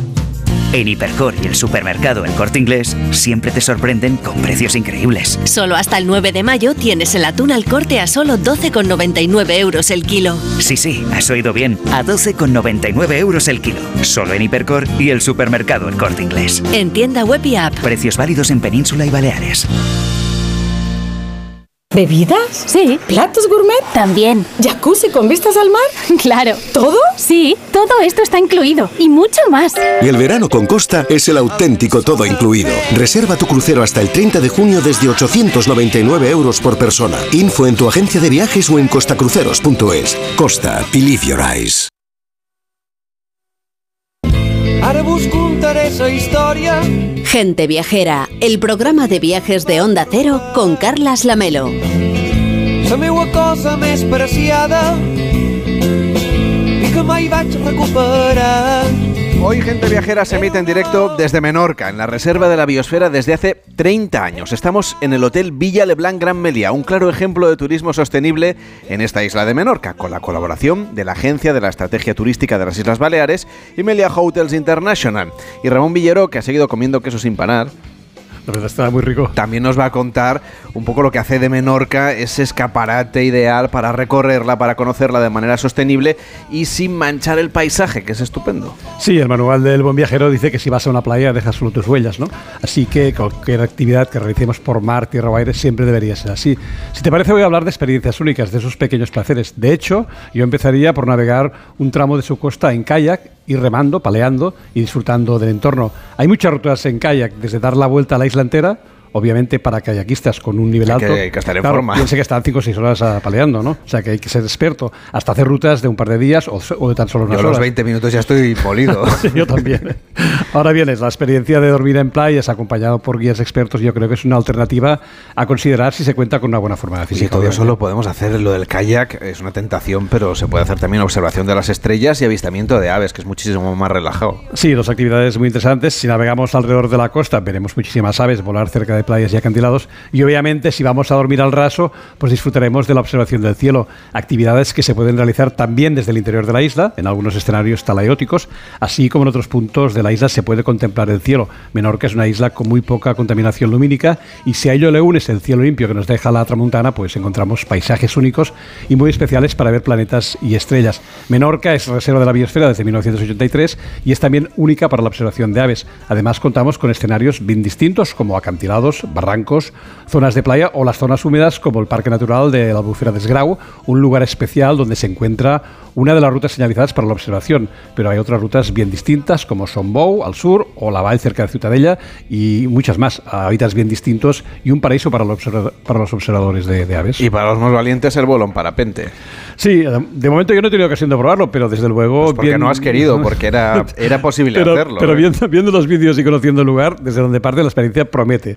En Hipercor y el supermercado El Corte Inglés siempre te sorprenden con precios increíbles. Solo hasta el 9 de mayo tienes el atún al corte a solo 12,99 euros el kilo. Sí, sí, has oído bien, a 12,99 euros el kilo. Solo en Hipercor y el supermercado El Corte Inglés. En tienda web y app. Precios válidos en Península y Baleares. ¿Bebidas? Sí. ¿Platos gourmet? También. ¿Jacuzzi con vistas al mar? Claro. ¿Todo? Sí, todo esto está incluido y mucho más. Y el verano con Costa es el auténtico todo incluido. Reserva tu crucero hasta el 30 de junio desde 899 euros por persona. Info en tu agencia de viajes o en costacruceros.es. Costa, believe your eyes. Ara busco un Teresa història Gente Viajera, el programa de viajes de Onda Cero con Carlas Lamelo. la meua cosa més preciada i que mai vaig recuperar. Hoy Gente Viajera se emite en directo desde Menorca, en la Reserva de la Biosfera desde hace 30 años. Estamos en el Hotel Villa Leblanc Gran Meliá, un claro ejemplo de turismo sostenible en esta isla de Menorca, con la colaboración de la Agencia de la Estrategia Turística de las Islas Baleares y Meliá Hotels International. Y Ramón Villero, que ha seguido comiendo queso sin panar, La verdad muy rico. también nos va a contar un poco lo que hace de Menorca ese escaparate ideal para recorrerla, para conocerla de manera sostenible y sin manchar el paisaje, que es estupendo. Sí, el manual del buen viajero dice que si vas a una playa dejas solo tus huellas, ¿no? Así que cualquier actividad que realicemos por mar, tierra o aire siempre debería ser así. Si te parece voy a hablar de experiencias únicas, de esos pequeños placeres. De hecho, yo empezaría por navegar un tramo de su costa en kayak ir remando, paleando y disfrutando del entorno. Hay muchas rutas en kayak, desde dar la vuelta a la isla entera, obviamente para kayakistas con un nivel alto. hay que estar en Claro, forma. Piense que están 5 o 6 horas ah, paleando, ¿no? O sea que hay que ser experto. Hasta hacer rutas de un par de días o, o de tan solo unas Yo a los horas. 20 minutos ya estoy molido. Sí, yo también. Ahora bien, es la experiencia de dormir en playas acompañado por guías expertos, yo creo que es una alternativa a considerar si se cuenta con una buena forma física. todo eso lo podemos hacer. Lo del kayak es una tentación, pero se puede hacer también observación de las estrellas y avistamiento de aves, que es muchísimo más relajado. Sí, dos actividades muy interesantes. Si navegamos alrededor de la costa, veremos muchísimas aves volar cerca de playas y acantilados. Y obviamente, si vamos a dormir al raso, pues disfrutaremos de la observación del cielo. Actividades que se pueden realizar también desde el interior de la isla, en algunos escenarios talaióticos, así como en otros puntos de la isla se puede contemplar el cielo. Menorca es una isla con muy poca contaminación lumínica y si a ello le unes el cielo limpio que nos deja la tramuntana, pues encontramos paisajes únicos y muy especiales para ver planetas y estrellas. Menorca es reserva de la biosfera desde 1983 y es también única para la observación de aves. Además contamos con escenarios bien distintos como acantilados, barrancos, zonas de playa o las zonas húmedas como el Parque Natural de la Albufera de Esgrau, un lugar especial donde se encuentra una de las rutas señalizadas para la observación, pero hay otras rutas bien distintas como Sombou al sur o la Vall cerca de Ciutadella y muchas más, hábitats bien distintos y un paraíso para los, observa- para los observadores de, de aves. Y para los más valientes, el vuelo en parapente. Sí, eh, de momento yo no he tenido ocasión de probarlo, pero desde luego... Pues porque no has querido, porque era, era posible pero, hacerlo. Pero ¿eh? viendo, viendo los vídeos y conociendo el lugar, desde donde parte la experiencia promete.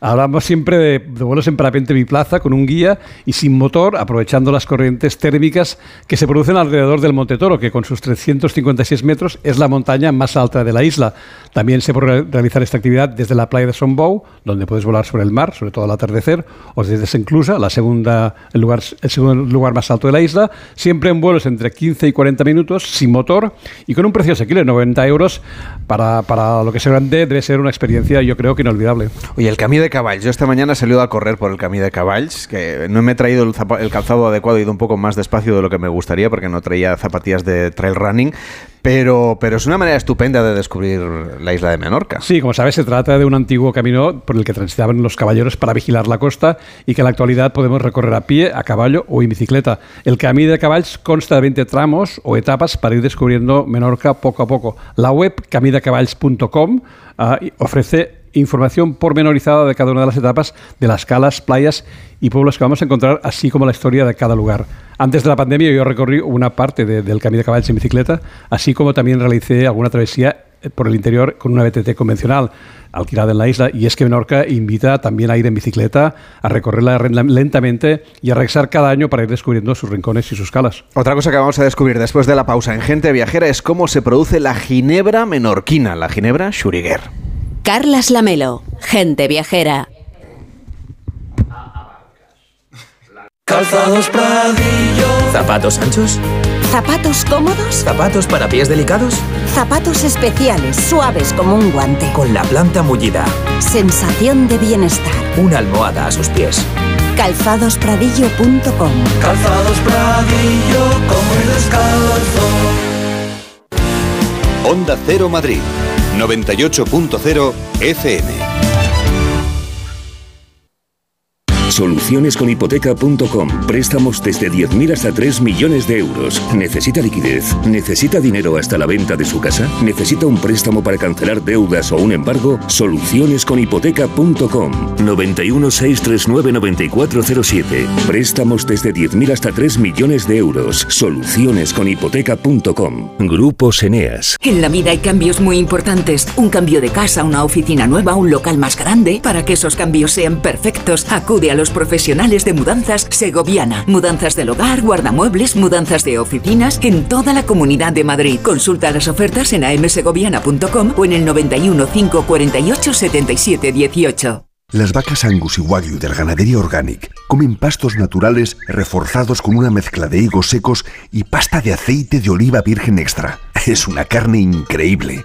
Hablamos siempre de, de vuelos en parapente biplaza con un guía y sin motor, aprovechando las corrientes térmicas que se producen alrededor del Monte Toro, que con sus 356 metros es la montaña más alta de la isla. También se puede re- realizar esta actividad desde la playa de Sombou, donde puedes volar sobre el mar, sobre todo al atardecer, o desde Senclusa, la segunda, el, lugar, el segundo lugar más alto de la isla, siempre en vuelos entre 15 y 40 minutos, sin motor y con un precio asequible, 90 euros. Para, para lo que sea grande, debe ser una experiencia, yo creo que inolvidable. Oye, el Camí de Caballs. Yo esta mañana he salido a correr por el Camí de Caballs, que no me he traído el, el calzado adecuado, he ido un poco más despacio de lo que me gustaría, porque no traía zapatillas de trail running, pero, pero es una manera estupenda de descubrir la isla de Menorca. Sí, como sabes, se trata de un antiguo camino por el que transitaban los caballeros para vigilar la costa y que en la actualidad podemos recorrer a pie, a caballo o en bicicleta. El Camí de Caballs consta de 20 tramos o etapas para ir descubriendo Menorca poco a poco. La web camidecavalls.com ah, y ofrece información pormenorizada de cada una de las etapas, de las calas, playas y pueblos que vamos a encontrar, así como la historia de cada lugar. Antes de la pandemia yo recorrí una parte de- del Camí de Caballs en bicicleta, así como también realicé alguna travesía eh, por el interior con una BTT convencional alquilada en la isla y es que Menorca invita también a ir en bicicleta, a recorrerla lentamente y a regresar cada año para ir descubriendo sus rincones y sus calas. Otra cosa que vamos a descubrir después de la pausa en Gente Viajera es cómo se produce la ginebra menorquina, la ginebra Schuriger. Carlas Lamelo, Gente Viajera. Calzados Pradillo. ¿Zapatos anchos? ¿Zapatos cómodos? ¿Zapatos para pies delicados? Zapatos especiales, suaves como un guante. Con la planta mullida. Sensación de bienestar. Una almohada a sus pies. Calzadospradillo.com Calzados Pradillo, come descalzo. Onda Cero Madrid, 98.0 FM. Solucionesconhipoteca.com. Préstamos desde 10.000 hasta 3 millones de euros. ¿Necesita liquidez? ¿Necesita dinero hasta la venta de su casa? ¿Necesita un préstamo para cancelar deudas o un embargo? Solucionesconhipoteca.com. 91 639 9407. Préstamos desde 10.000 hasta 3 millones de euros. Solucionesconhipoteca.com. Grupos Eneas. En la vida hay cambios muy importantes. Un cambio de casa, una oficina nueva, un local más grande. Para que esos cambios sean perfectos, acude a los profesionales de mudanzas Segoviana. Mudanzas del hogar, guardamuebles, mudanzas de oficinas en toda la comunidad de Madrid. Consulta las ofertas en amsegoviana.com o en el 91 548 77 18. Las vacas Angus y Wagyu de la ganadería Organic comen pastos naturales reforzados con una mezcla de higos secos y pasta de aceite de oliva virgen extra. Es una carne increíble.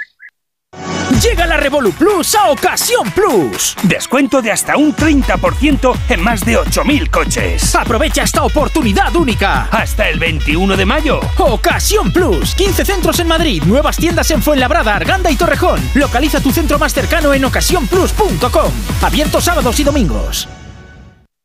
Llega la Revolu Plus a Ocasión Plus. Descuento de hasta un 30% en más de 8.000 coches. Aprovecha esta oportunidad única. Hasta el 21 de mayo. Ocasión Plus. 15 centros en Madrid. Nuevas tiendas en Fuenlabrada, Arganda y Torrejón. Localiza tu centro más cercano en ocasiónplus.com. Abierto sábados y domingos.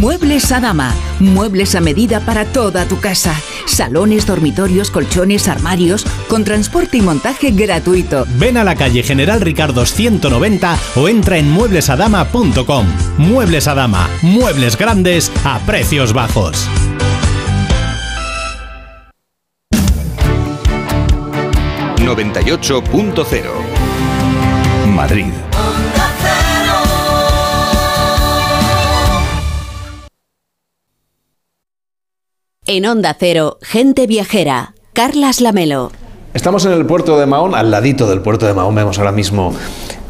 Muebles Adama. Muebles a medida para toda tu casa. Salones, dormitorios, colchones, armarios, con transporte y montaje gratuito. Ven a la calle General Ricardo 190 o entra en mueblesadama.com. Muebles Adama. Muebles grandes a precios bajos. Madrid. En Onda Cero, gente viajera. Carlas Lamelo. Estamos en el puerto de Mahón, al ladito del puerto de Mahón vemos ahora mismo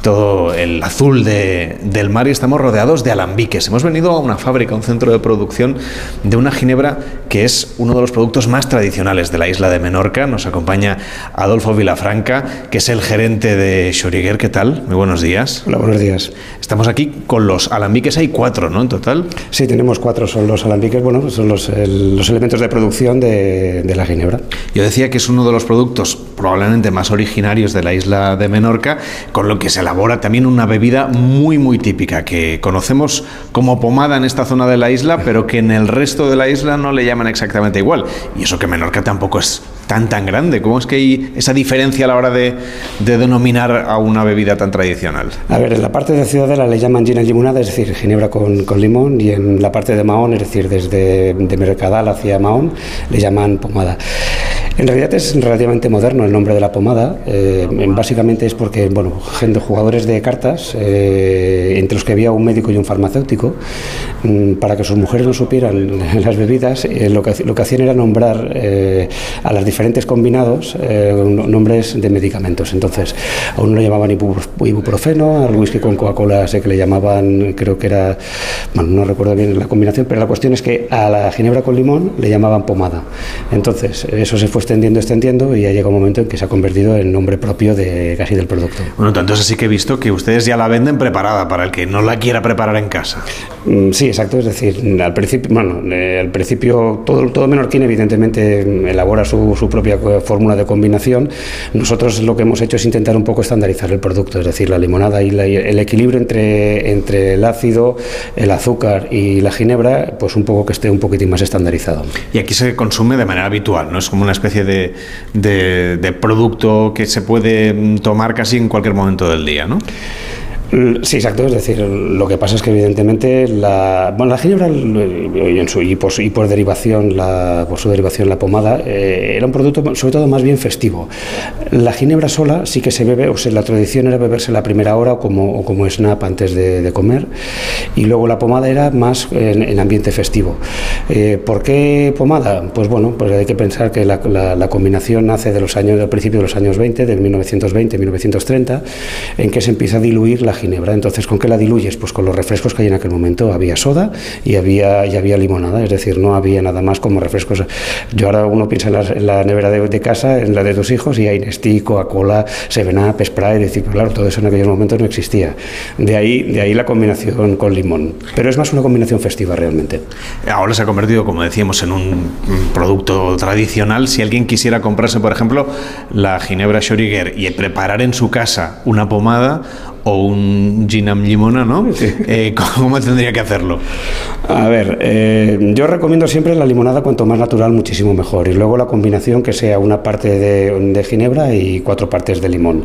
todo el azul de- del mar y estamos rodeados de alambiques. Hemos venido a una fábrica, un centro de producción de una ginebra que es uno de los productos más tradicionales de la isla de Menorca. Nos acompaña Adolfo Vilafranca, que es el gerente de Schoriger. ¿Qué tal? Muy buenos días. Hola, buenos días. Estamos aquí con los alambiques, hay cuatro, ¿no? En total. Sí, tenemos cuatro, son los alambiques, bueno, son los, el- los elementos de producción de, de la ginebra. Yo decía que es uno de los productos probablemente más originarios de la isla de Menorca, con lo que se elabora también una bebida muy muy típica que conocemos como pomada en esta zona de la isla, pero que en el resto de la isla no le llaman exactamente igual. Y eso que Menorca tampoco es tan tan grande. ¿Cómo es que hay esa diferencia a la hora de, de denominar a una bebida tan tradicional? A ver, en la parte de Ciudadela le llaman gin en limonada, es decir, ginebra con, limón, y en la parte de Mahón, es decir, desde de Mercadal hacia Mahón, le llaman pomada. En realidad es relativamente moderno el nombre de la pomada, eh, básicamente es porque, bueno, gente, jugadores de cartas, eh, entre los que había un médico y un farmacéutico, mm, para que sus mujeres no supieran las bebidas, eh, lo, que, lo que hacían era nombrar eh, a los diferentes combinados eh, nombres de medicamentos. Entonces, a uno le llamaban ibu- ibuprofeno, al whisky con Coca-Cola sé que le llamaban, creo que era, bueno, no recuerdo bien la combinación, pero la cuestión es que a la ginebra con limón le llamaban pomada. Entonces, eso se fue extendiendo, extendiendo y ya llega un momento en que se ha convertido en nombre propio de casi del producto. Bueno, tanto es así que he visto que ustedes ya la venden preparada para el que no la quiera preparar en casa. Mm, Sí, exacto. Es decir, al principio, bueno, eh, al principio todo, todo menorquín evidentemente elabora su, su propia fórmula de combinación. Nosotros lo que hemos hecho es intentar un poco estandarizar el producto, es decir, la limonada y la- el equilibrio entre, entre el ácido, el azúcar y la ginebra, pues un poco que esté un poquitín más estandarizado. Y aquí se consume de manera habitual, ¿no? Es como una especie de, de- producto que se puede mm, tomar casi en cualquier momento del día, ¿no? Sí, exacto. Es decir, lo que pasa es que evidentemente la, bueno, la ginebra y, su, y, por, y, por, derivación, la, por su derivación la pomada, eh, era un producto sobre todo más bien festivo. La ginebra sola sí que se bebe, o sea, la tradición era beberse la primera hora o como, o como snap antes de, de, comer, y luego la pomada era más en, en ambiente festivo. Eh, ¿Por qué pomada? Pues bueno, pues hay que pensar que la, la, la combinación nace de los años, del principio de los años 20, del 1920-1930, en que se empieza a diluir la ginebra. Entonces, ¿con qué la diluyes? Pues con los refrescos que hay en aquel momento. Había soda y había, y había limonada, es decir, no había nada más como refrescos. Yo ahora uno piensa en la, nevera de, casa, en la de tus hijos, y hay Nestí, Coca-Cola, Seven Up, Sprite, es decir, claro, todo eso en aquellos momentos no existía. De ahí, de ahí la combinación con limón. Pero es más una combinación festiva realmente. Ahora se ha convertido, como decíamos, en un producto tradicional. Si alguien quisiera comprarse, por ejemplo, la ginebra Schrödinger y preparar en su casa una pomada, o un gin amb llimona, ¿no? Sí. Eh, ¿Cómo tendría que hacerlo? A ver, eh, yo recomiendo siempre la limonada cuanto más natural, muchísimo mejor. Y luego la combinación que sea una parte de, de ginebra y cuatro partes de limón.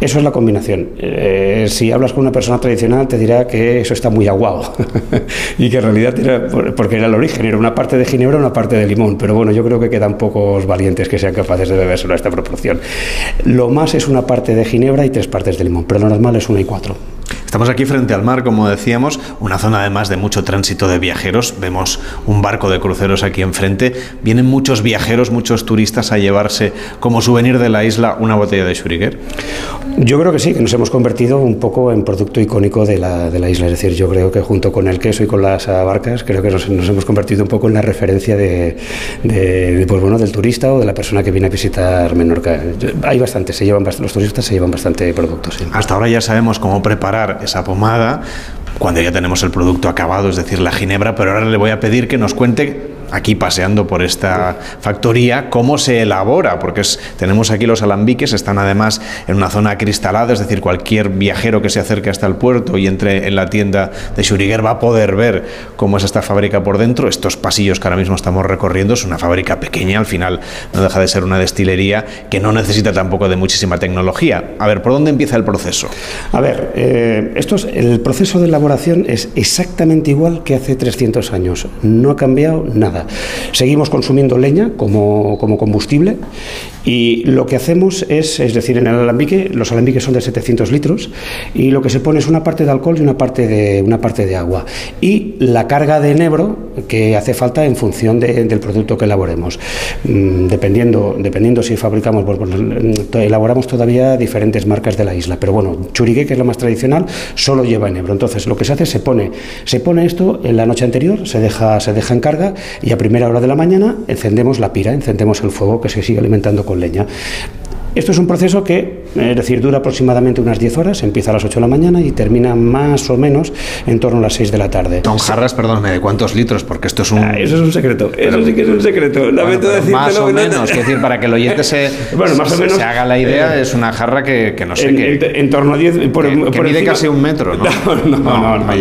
Eso es la combinación. Eh, si hablas con una persona tradicional te dirá que eso está muy aguado y que en realidad era, porque era el origen, era una parte de ginebra, una parte de limón. Pero bueno, yo creo que quedan pocos valientes que sean capaces de bebérselo a esta proporción. Lo más es una parte de ginebra y tres partes de limón, pero lo normal es una y cuatro. Estamos aquí frente al mar, como decíamos, una zona además de mucho tránsito de viajeros. Vemos un barco de cruceros aquí enfrente. Vienen muchos viajeros, muchos turistas a llevarse como souvenir de la isla una botella de Schrödinger. Yo creo que sí, que nos hemos convertido un poco en producto icónico de la, de la isla. Es decir, yo creo que junto con el queso y con las barcas, creo que nos, nos hemos convertido un poco en la referencia de, de, de, pues bueno, del turista o de la persona que viene a visitar Menorca. Hay bastante, se llevan, los turistas se llevan bastante productos. Sí. Hasta ahora ya sabemos cómo preparar esa pomada cuando ya tenemos el producto acabado, es decir, la ginebra, pero ahora le voy a pedir que nos cuente aquí paseando por esta factoría cómo se elabora, porque es, tenemos aquí los alambiques, están además en una zona cristalada, es decir, cualquier viajero que se acerque hasta el puerto y entre en la tienda de Schrödinger va a poder ver cómo es esta fábrica por dentro. Estos pasillos que ahora mismo estamos recorriendo es una fábrica pequeña, al final no deja de ser una destilería que no necesita tampoco de muchísima tecnología. A ver, ¿por dónde empieza el proceso? A ver, eh, esto es, el proceso de elaboración es exactamente igual que hace 300 años, no ha cambiado nada. Seguimos consumiendo leña como, como, combustible y lo que hacemos es, es decir, en el alambique, los alambiques son de 700 litros y lo que se pone es una parte de alcohol y una parte de, una parte de agua. Y la carga de enebro que hace falta en función de, del producto que elaboremos. Mm, dependiendo, dependiendo si fabricamos, pues, elaboramos todavía diferentes marcas de la isla, pero bueno, churique, que es lo más tradicional, solo lleva enebro. Entonces, lo que se hace se pone, se pone esto en la noche anterior, se deja, se deja en carga y a primera hora de la mañana encendemos la pira, encendemos el fuego que se sigue alimentando con leña. Esto es un proceso que, es decir, dura aproximadamente unas 10 horas, empieza a las 8 de la mañana y termina más o menos en torno a las 6 de la tarde. Son jarras, perdónme, ¿de cuántos litros? Porque esto es un... Ah, eso es un secreto, eso sí que es un secreto. Lamento bueno, más o menos, es decir, para que el oyente se, bueno, más o menos, se haga la idea, eh, es una jarra que, que no sé en, qué... En, en, torno a 10... Por, que, por que mide encima, casi un metro, ¿no? No, no, no. no, no, no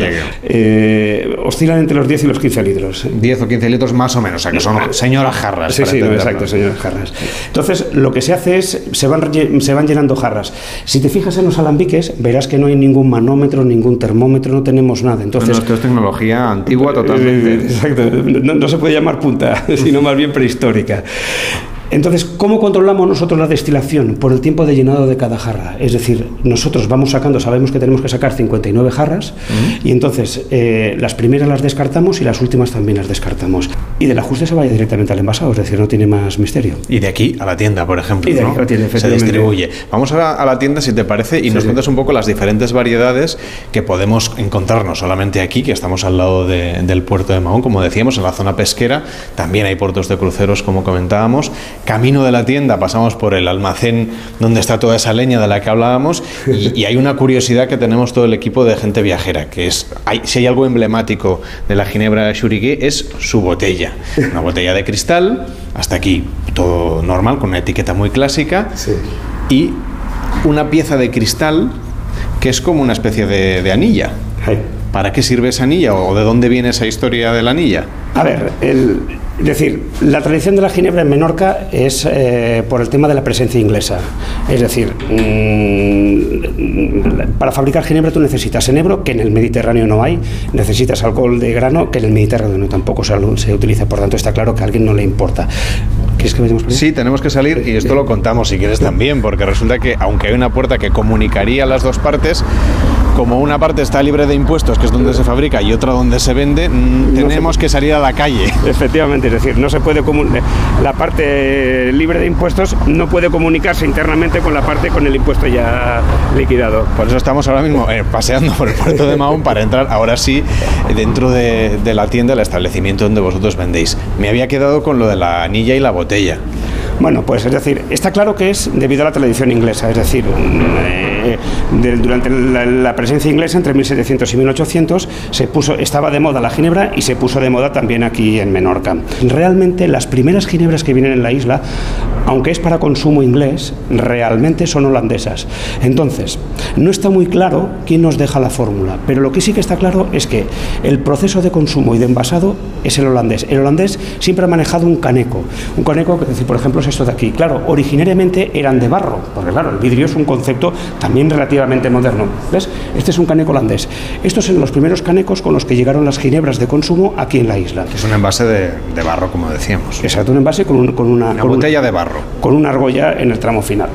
eh, oscilan entre los 10 y los 15 litros. 10 o 15 litros más o menos, o sea que son señoras jarras. Sí, sí, exacto, señoras jarras. Entonces, lo que se hace es, se van, se van llenando jarras. Si te fijas en los alambiques, verás que no hay ningún manómetro, ningún termómetro, no tenemos nada. Entonces, esto es tecnología antigua totalmente. Eh, exacto, no, no, se puede llamar punta, sino más bien prehistórica. Entonces, ¿cómo controlamos nosotros la destilación? Por el tiempo de llenado de cada jarra. Es decir, nosotros vamos sacando, sabemos que tenemos que sacar 59 jarras, uh -huh. y entonces eh, las primeras las descartamos y las últimas también las descartamos. Y del ajuste se vaya directamente al envasado, es decir, no tiene más misterio. Y de aquí a la tienda, por ejemplo, y de aquí ¿no? a la tienda, se distribuye. Vamos a la, a la, tienda, si te parece, y sí, nos sí. cuentas un poco las diferentes variedades que podemos encontrar, no solamente aquí, que estamos al lado de, del puerto de Mahón, como decíamos, en la zona pesquera, también hay puertos de cruceros, como comentábamos. Camino de la tienda pasamos por el almacén donde está toda esa leña de la que hablábamos y, y hay una curiosidad que tenemos todo el equipo de gente viajera, que es, hay, si hay algo emblemático de la ginebra Xurigué es su botella. Una botella de cristal, hasta aquí todo normal, con una etiqueta muy clásica, sí. y una pieza de cristal que es como una especie de, de anilla. Hey. ¿Para qué sirve esa anilla o de dónde viene esa historia de la anilla? A ver, el, Es decir, la tradición de la ginebra en Menorca es eh, por el tema de la presencia inglesa. Es decir, mm, para fabricar ginebra tú necesitas enebro, que en el Mediterráneo no hay, necesitas alcohol de grano, que en el Mediterráneo tampoco se, utiliza, por tanto está claro que a alguien no le importa. ¿Quieres que vayamos? Sí, tenemos que salir y esto lo contamos si quieres también, porque resulta que aunque hay una puerta que comunicaría las dos partes, como una parte está libre de impuestos, que es donde se fabrica, y otra donde se vende, mm, tenemos que salir a la calle. Efectivamente, es decir, no se puede comun- la parte libre de impuestos no puede comunicarse internamente con la parte con el impuesto ya liquidado. Por eso estamos ahora mismo eh, paseando por el puerto de Mahón para entrar ahora sí dentro de, de la tienda, el establecimiento donde vosotros vendéis. Me había quedado con lo de la anilla y la botella. Bueno, pues es decir, está claro que es debido a la tradición inglesa, es decir, mm, eh, de- durante la, la presencia inglesa entre 1700 y 1800 se puso, estaba de moda la ginebra y se puso de moda también aquí en Menorca. Realmente las primeras ginebras que vienen en la isla, aunque es para consumo inglés, realmente son holandesas. Entonces, no está muy claro quién nos deja la fórmula, pero lo que sí que está claro es que el proceso de consumo y de envasado es el holandés. El holandés siempre ha manejado un caneco, un caneco que, por ejemplo, es esto de aquí. Claro, originariamente eran de barro, porque claro, el vidrio es un concepto también relativamente moderno. ¿Ves? Este es un caneco holandés. Estos son los primeros canecos con los que llegaron las ginebras de consumo aquí en la isla. Es un envase de, de barro, como decíamos. Exacto, un envase con, un- con una, Una con un- botella de barro. con una argolla en el tramo final.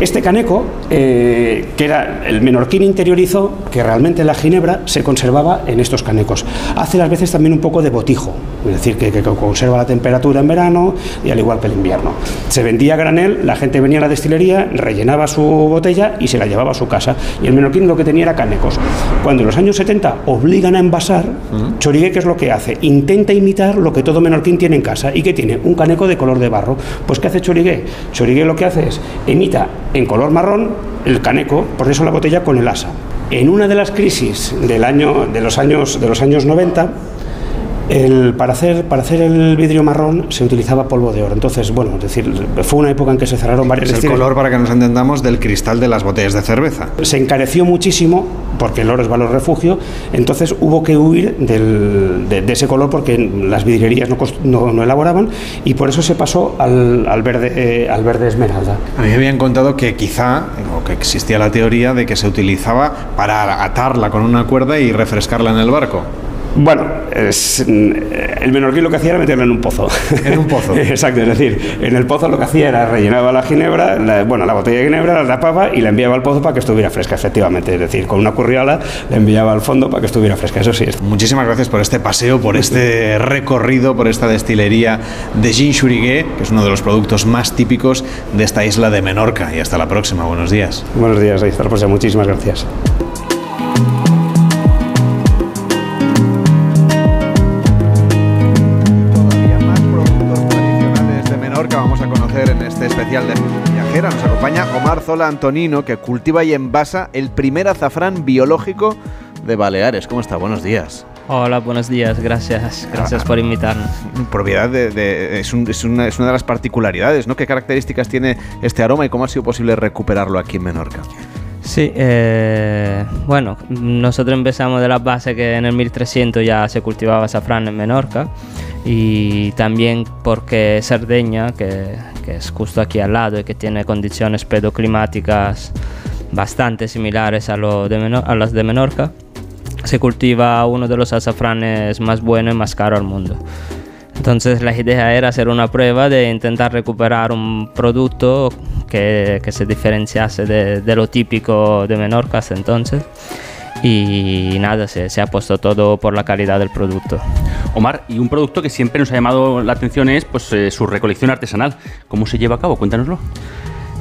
Este caneco, eh, que era el menorquín interiorizó que realmente la ginebra se conservaba en estos canecos. Hace las veces también un poco de botijo, es decir, que, que conserva la temperatura en verano y al igual que el invierno. Se vendía a granel, la gente venía a la destilería, rellenaba su botella y se la llevaba a su casa. Y el menorquín lo que tenía era canecos. Cuando en los años 70 obligan a envasar, Chorigué, ¿qué es lo que hace? Intenta imitar lo que todo menorquín tiene en casa. ¿Y qué tiene? Un caneco de color de barro. Pues ¿qué hace Chorigué? Chorigué lo que hace es imita en color marrón el caneco, por eso la botella con el asa. En una de las crisis del año, de, los años, de los años 90, el- para, hacer, para hacer el vidrio marrón se utilizaba polvo de oro. Entonces, bueno, es decir, fue una época en que se cerraron varias Es el color, para que nos entendamos, del cristal de las botellas de cerveza. Se encareció muchísimo porque el oro es valor refugio, entonces hubo que huir del- de, de ese color porque las vidrierías no, no- no elaboraban y por eso se pasó al, al verde, eh, al verde esmeralda. A mí me habían contado que quizá, o que existía la teoría de que se utilizaba para atarla con una cuerda y refrescarla en el barco. Bueno, es, mm, el menorquín lo que hacía era meterla en un pozo. En un pozo. Exacto, es decir, en el pozo lo que hacía era rellenaba la ginebra, la- bueno, la botella de ginebra la tapaba y la enviaba al pozo para que estuviera fresca, efectivamente. Es decir, con una curriola la enviaba al fondo para que estuviera fresca, eso sí. Muchísimas gracias por este paseo, por este recorrido, por esta destilería de Gin Xurigué, que es uno de los productos más típicos de esta isla de Menorca. Y hasta la próxima. Buenos días. Buenos días, hasta la próxima. Muchísimas gracias. Omar Zola Antonino, que cultiva y envasa el primer azafrán biológico de Baleares. ¿Cómo está? Buenos días. Hola, buenos días, gracias, gracias por invitarnos. Propiedad de, de- es, un- es una, es una de las particularidades, ¿no? ¿Qué características tiene este aroma y cómo ha sido posible recuperarlo aquí en Menorca? Sí, eh, bueno, nosotros empezamos de la base que en el 1300 ya se cultivaba azafrán en Menorca y también porque Cerdeña, que, que es justo aquí al lado y que tiene condiciones pedoclimáticas bastante similares a, lo de Meno- a las de Menorca, se cultiva uno de los azafranes más buenos y más caros al mundo. Entonces la idea era hacer una prueba de intentar recuperar un producto que, que se diferenciase de, de lo típico de Menorca hasta entonces. Y nada, se, se ha puesto todo por la calidad del producto. Omar, y un producto que siempre nos ha llamado la atención es pues, eh, su recolección artesanal. ¿Cómo se lleva a cabo? Cuéntanoslo.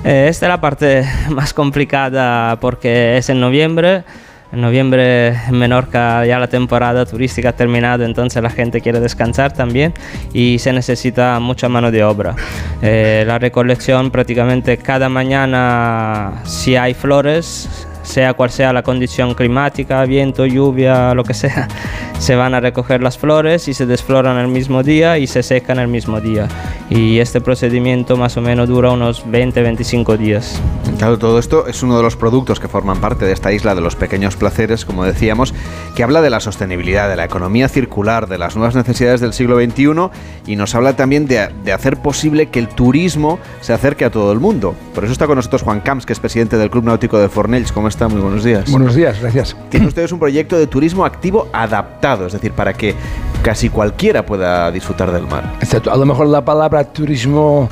Eh, esta es la parte más complicada porque es en noviembre. En noviembre en Menorca ya la temporada turística ha terminado, entonces la gente quiere descansar también y se necesita mucha mano de obra. Eh, la recolección prácticamente cada mañana, si hay flores, sea cual sea la condición climática, viento, lluvia, lo que sea, se van a recoger las flores y se desfloran el mismo día y se secan el mismo día. Y este procedimiento más o menos dura unos 20-25 días. Claro, todo esto es uno de los productos que forman parte de esta isla de los pequeños placeres, como decíamos, que habla de la sostenibilidad, de la economía circular, de las nuevas necesidades del siglo XXI y nos habla también de, de hacer posible que el turismo se acerque a todo el mundo. Por eso está con nosotros Juan Camps, que es presidente del Club Náutico de Fornells. ¿Cómo está? Muy buenos días. Buenos días, gracias. Tienen ustedes un proyecto de turismo activo adaptado, es decir, para que casi cualquiera pueda disfrutar del mar. Exacto. A lo mejor la palabra turismo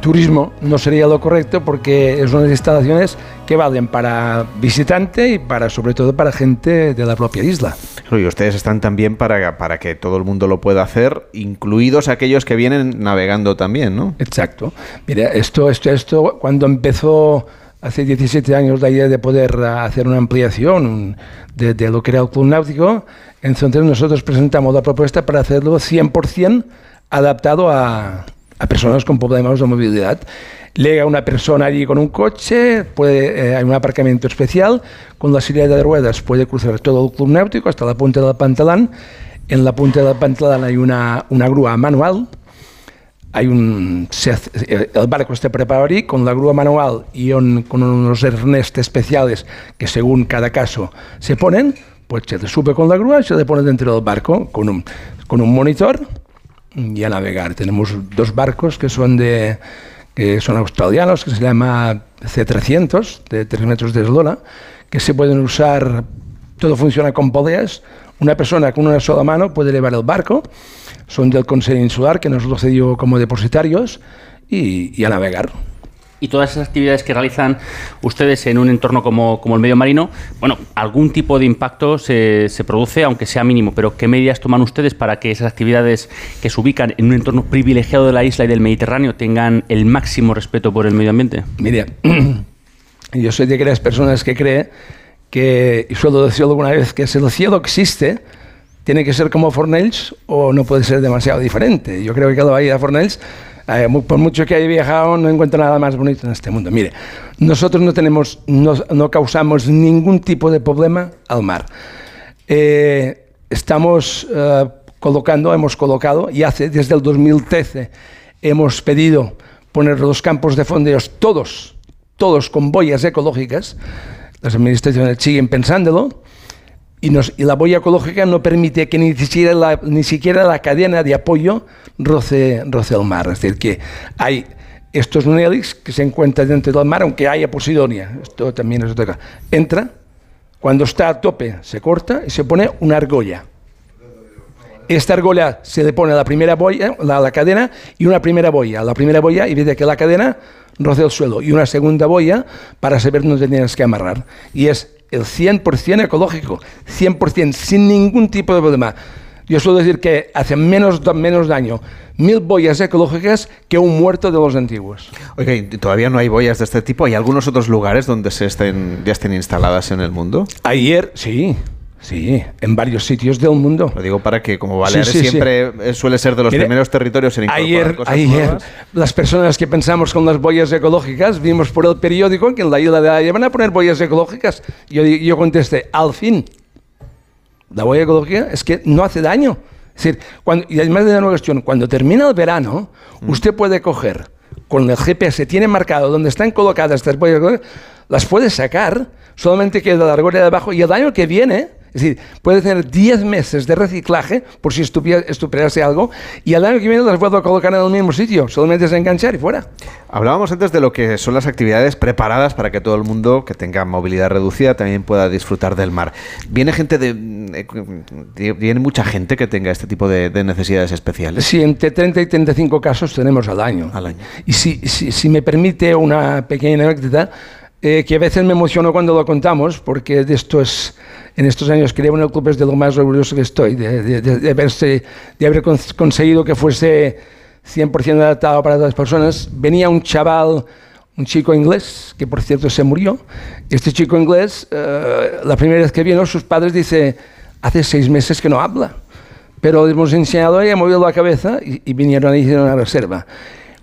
turismo no sería lo correcto porque es unas instalaciones que valen para visitante y para sobre todo para gente de la propia isla. Y ustedes están también para, para que todo el mundo lo pueda hacer, incluidos aquellos que vienen navegando también, ¿no? Exacto. Mira, esto, esto, esto, cuando empezó hace 17 años la idea de poder hacer una ampliación de, de lo que era el club náutico, entonces nosotros presentamos la propuesta para hacerlo 100% adaptado a, a personas con problemas de movilidad. Llega una persona allí con un coche, puede, eh, hay un aparcamiento especial, con la silla de ruedas puede cruzar todo el club náutico hasta la punta del pantalán. En la punta del pantalán hay una, una grúa manual, hay un, se hace- eh, el barco está preparado allí con la grúa manual y un- con unos arnés especiales que según cada caso se ponen, pues se le sube con la grúa y se le pone dentro del barco con un, con un monitor y a navegar. Tenemos dos barcos que son de que son australianos, que se llama C300, de 3 metros de eslora, que se pueden usar, todo funciona con poleas. Una persona con una sola mano puede llevar el barco, son del Consejo Insular, que nos lo cedió como depositarios, y, y a navegar. Y todas esas actividades que realizan ustedes en un entorno como, como el medio marino, bueno, algún tipo de impacto se, se produce, aunque sea mínimo, pero ¿qué medidas toman ustedes para que esas actividades que se ubican en un entorno privilegiado de la isla y del Mediterráneo tengan el máximo respeto por el medio ambiente? Mira, yo soy de aquellas personas que cree que, y suelo decirlo alguna vez, que si el cielo existe, tiene que ser como Fornells o no puede ser demasiado diferente. Yo creo que la bahía de Fornells, eh, por mucho que haya viajado, no encuentro nada más bonito en este mundo. Mire, nosotros no tenemos, no, no causamos ningún tipo de problema al mar. Eh, estamos eh, colocando, hemos colocado, y hace desde el 2013 hemos pedido poner los campos de fondeos todos, todos con boyas ecológicas. Las administraciones siguen pensándolo. Y, nos- la boya ecológica no permite que ni siquiera la, ni siquiera la cadena de apoyo roce, roce el mar. Es decir, que hay estos Nelix que se encuentran dentro del mar, aunque haya Posidonia. Esto también es otra cosa. Entra, cuando está a tope se corta y se pone una argolla. Esta argolla se le pone a la primera boya, la, la cadena y una primera boya. La primera boya y de que la cadena roce el suelo y una segunda boya para saber dónde tienes que amarrar. Y es el 100% ecológico, 100% sin ningún tipo de problema. Yo suelo decir que hace menos, menos daño mil boyas ecológicas que un muerto de los antiguos. Oiga, ¿y todavía no hay boyas de este tipo? ¿Hay algunos otros lugares donde se estén, ya estén instaladas en el mundo? Ayer, sí, sí, en varios sitios del mundo. Lo digo para que, como Baleares Sí, sí, sí. siempre eh, suele ser de los Mire, primeros territorios en incorporar Ayer, cosas ayer nuevas. las personas que pensamos con las boyas ecológicas vimos por el periódico que en la isla de Haya van a poner boyas ecológicas. Yo, yo contesté, al fin, la boya ecológica es que no hace daño. Es decir, cuando, y además de una cuestión, cuando termina el verano, usted puede coger con el GPS, tiene marcado donde están colocadas estas boyas ecológicas, las puede sacar, solamente queda la argolla de abajo y el año que viene, es decir, puede tener 10 meses de reciclaje por si estupiase algo y al año que viene las vuelvo a colocar en el mismo sitio, solamente es enganchar y fuera. Hablábamos antes de lo que son las actividades preparadas para que todo el mundo que tenga movilidad reducida también pueda disfrutar del mar. Viene gente de, de- viene mucha gente que tenga este tipo de, de necesidades especiales. Sí, entre 30 y 35 casos tenemos al año. Al año. Y si, si, si me permite una pequeña anécdota, eh, que a veces me emociono cuando lo contamos, porque de esto es, en estos años que llevo en el club es de lo más orgulloso que estoy, de, de- de- haber cons- conseguido que fuese 100% adaptado para las personas. Venía un chaval, un chico inglés, que por cierto se murió. Este chico inglés, eh, la primera vez que vino, sus padres dice, hace seis meses que no habla pero le hemos enseñado y ha movido la cabeza y, y vinieron y hicieron una reserva.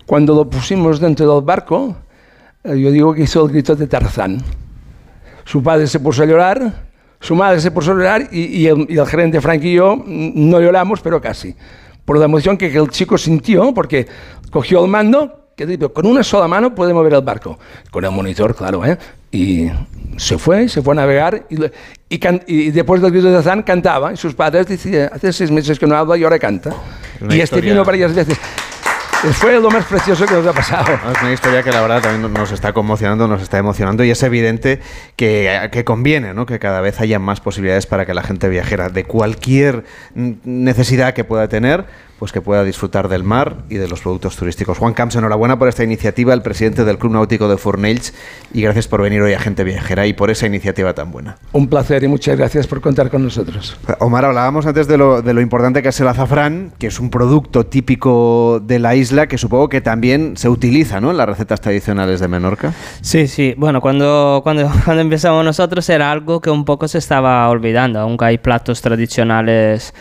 Cuando lo pusimos dentro del barco, yo digo que hizo el grito de Tarzán. Su padre se puso a llorar, su madre se puso a llorar y, y el, y el gerente Frank y yo mm, no lloramos, pero casi. por la emoción que el chico sintió, porque cogió el mando, que con una sola mano puede mover el barco, con el monitor, claro, ¿eh? Y se fue, se fue a navegar y, y, can, y después del vídeo de Zan cantaba y sus padres decían, hace seis meses que no habla y ahora canta. Una y este historia- vino varias veces. Fue lo más precioso que nos ha pasado. Es una historia que la verdad también nos está conmocionando, nos está emocionando y es evidente que, que conviene ¿no? que cada vez haya más posibilidades para que la gente viajera de cualquier necesidad que pueda tener, pues que pueda disfrutar del mar y de los productos turísticos. Juan Camps, enhorabuena por esta iniciativa, el presidente del Club Náutico de Fornells, y gracias por venir hoy a Gente Viajera y por esa iniciativa tan buena. Un placer y muchas gracias por contar con nosotros. Omar, hablábamos antes de lo, de lo importante que es el azafrán, que es un producto típico de la isla que supongo que también se utiliza ¿no? en las recetas tradicionales de Menorca. Sí, sí. Bueno, cuando, cuando, cuando empezamos nosotros era algo que un poco se estaba olvidando, aunque hay platos tradicionales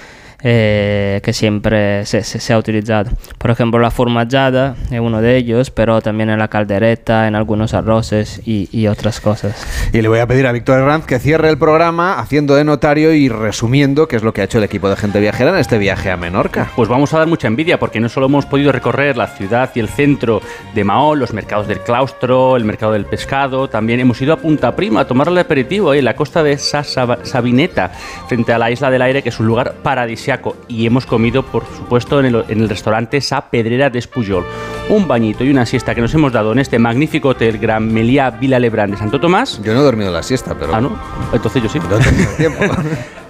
eh, que siempre se, se- se ha utilizado. Por ejemplo, la formaggiata es uno de ellos, pero también en la caldereta, en algunos arroces y, y otras cosas. Y le voy a pedir a Víctor Herranz que cierre el programa haciendo de notario y resumiendo qué es lo que ha hecho el equipo de gente viajera en este viaje a Menorca. Pues vamos a dar mucha envidia porque no solo hemos podido recorrer la ciudad y el centro de Mahón, los mercados del claustro, el mercado del pescado, también hemos ido a Punta Prima a tomar el aperitivo en la costa de Sa Sab- Sabineta, frente a la Isla del Aire, que es un lugar Y hemos comido, por supuesto, en el, en el restaurante Sa Pedrera de Espujol. Un bañito y una siesta que nos hemos dado en este magnífico hotel Gran Meliá Vila Lebrán de Santo Tomás. Yo no he dormido la siesta, pero... Ah, ¿no? Entonces yo sí. No he tenido tiempo.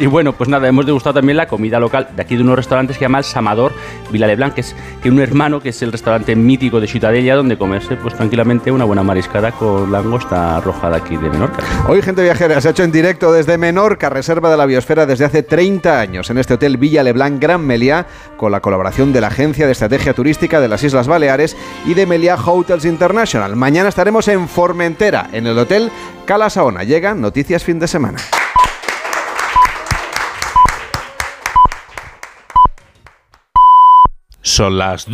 Y bueno, pues nada, hemos degustado también la comida local de aquí de unos restaurantes que se llama El Samador Vilaleblanc, que es que un hermano que es el restaurante mítico de Ciutadella, donde comerse pues tranquilamente una buena mariscada con langosta roja de aquí de Menorca. Hoy Gente Viajera se ha hecho en directo desde Menorca, reserva de la biosfera desde hace 30 años, en este hotel Villa Leblanc Gran Meliá, con la colaboración de la Agencia de Estrategia Turística de las Islas Baleares y de Meliá Hotels International. Mañana estaremos en Formentera, en el hotel Cala Saona. Llegan noticias fin de semana. Son las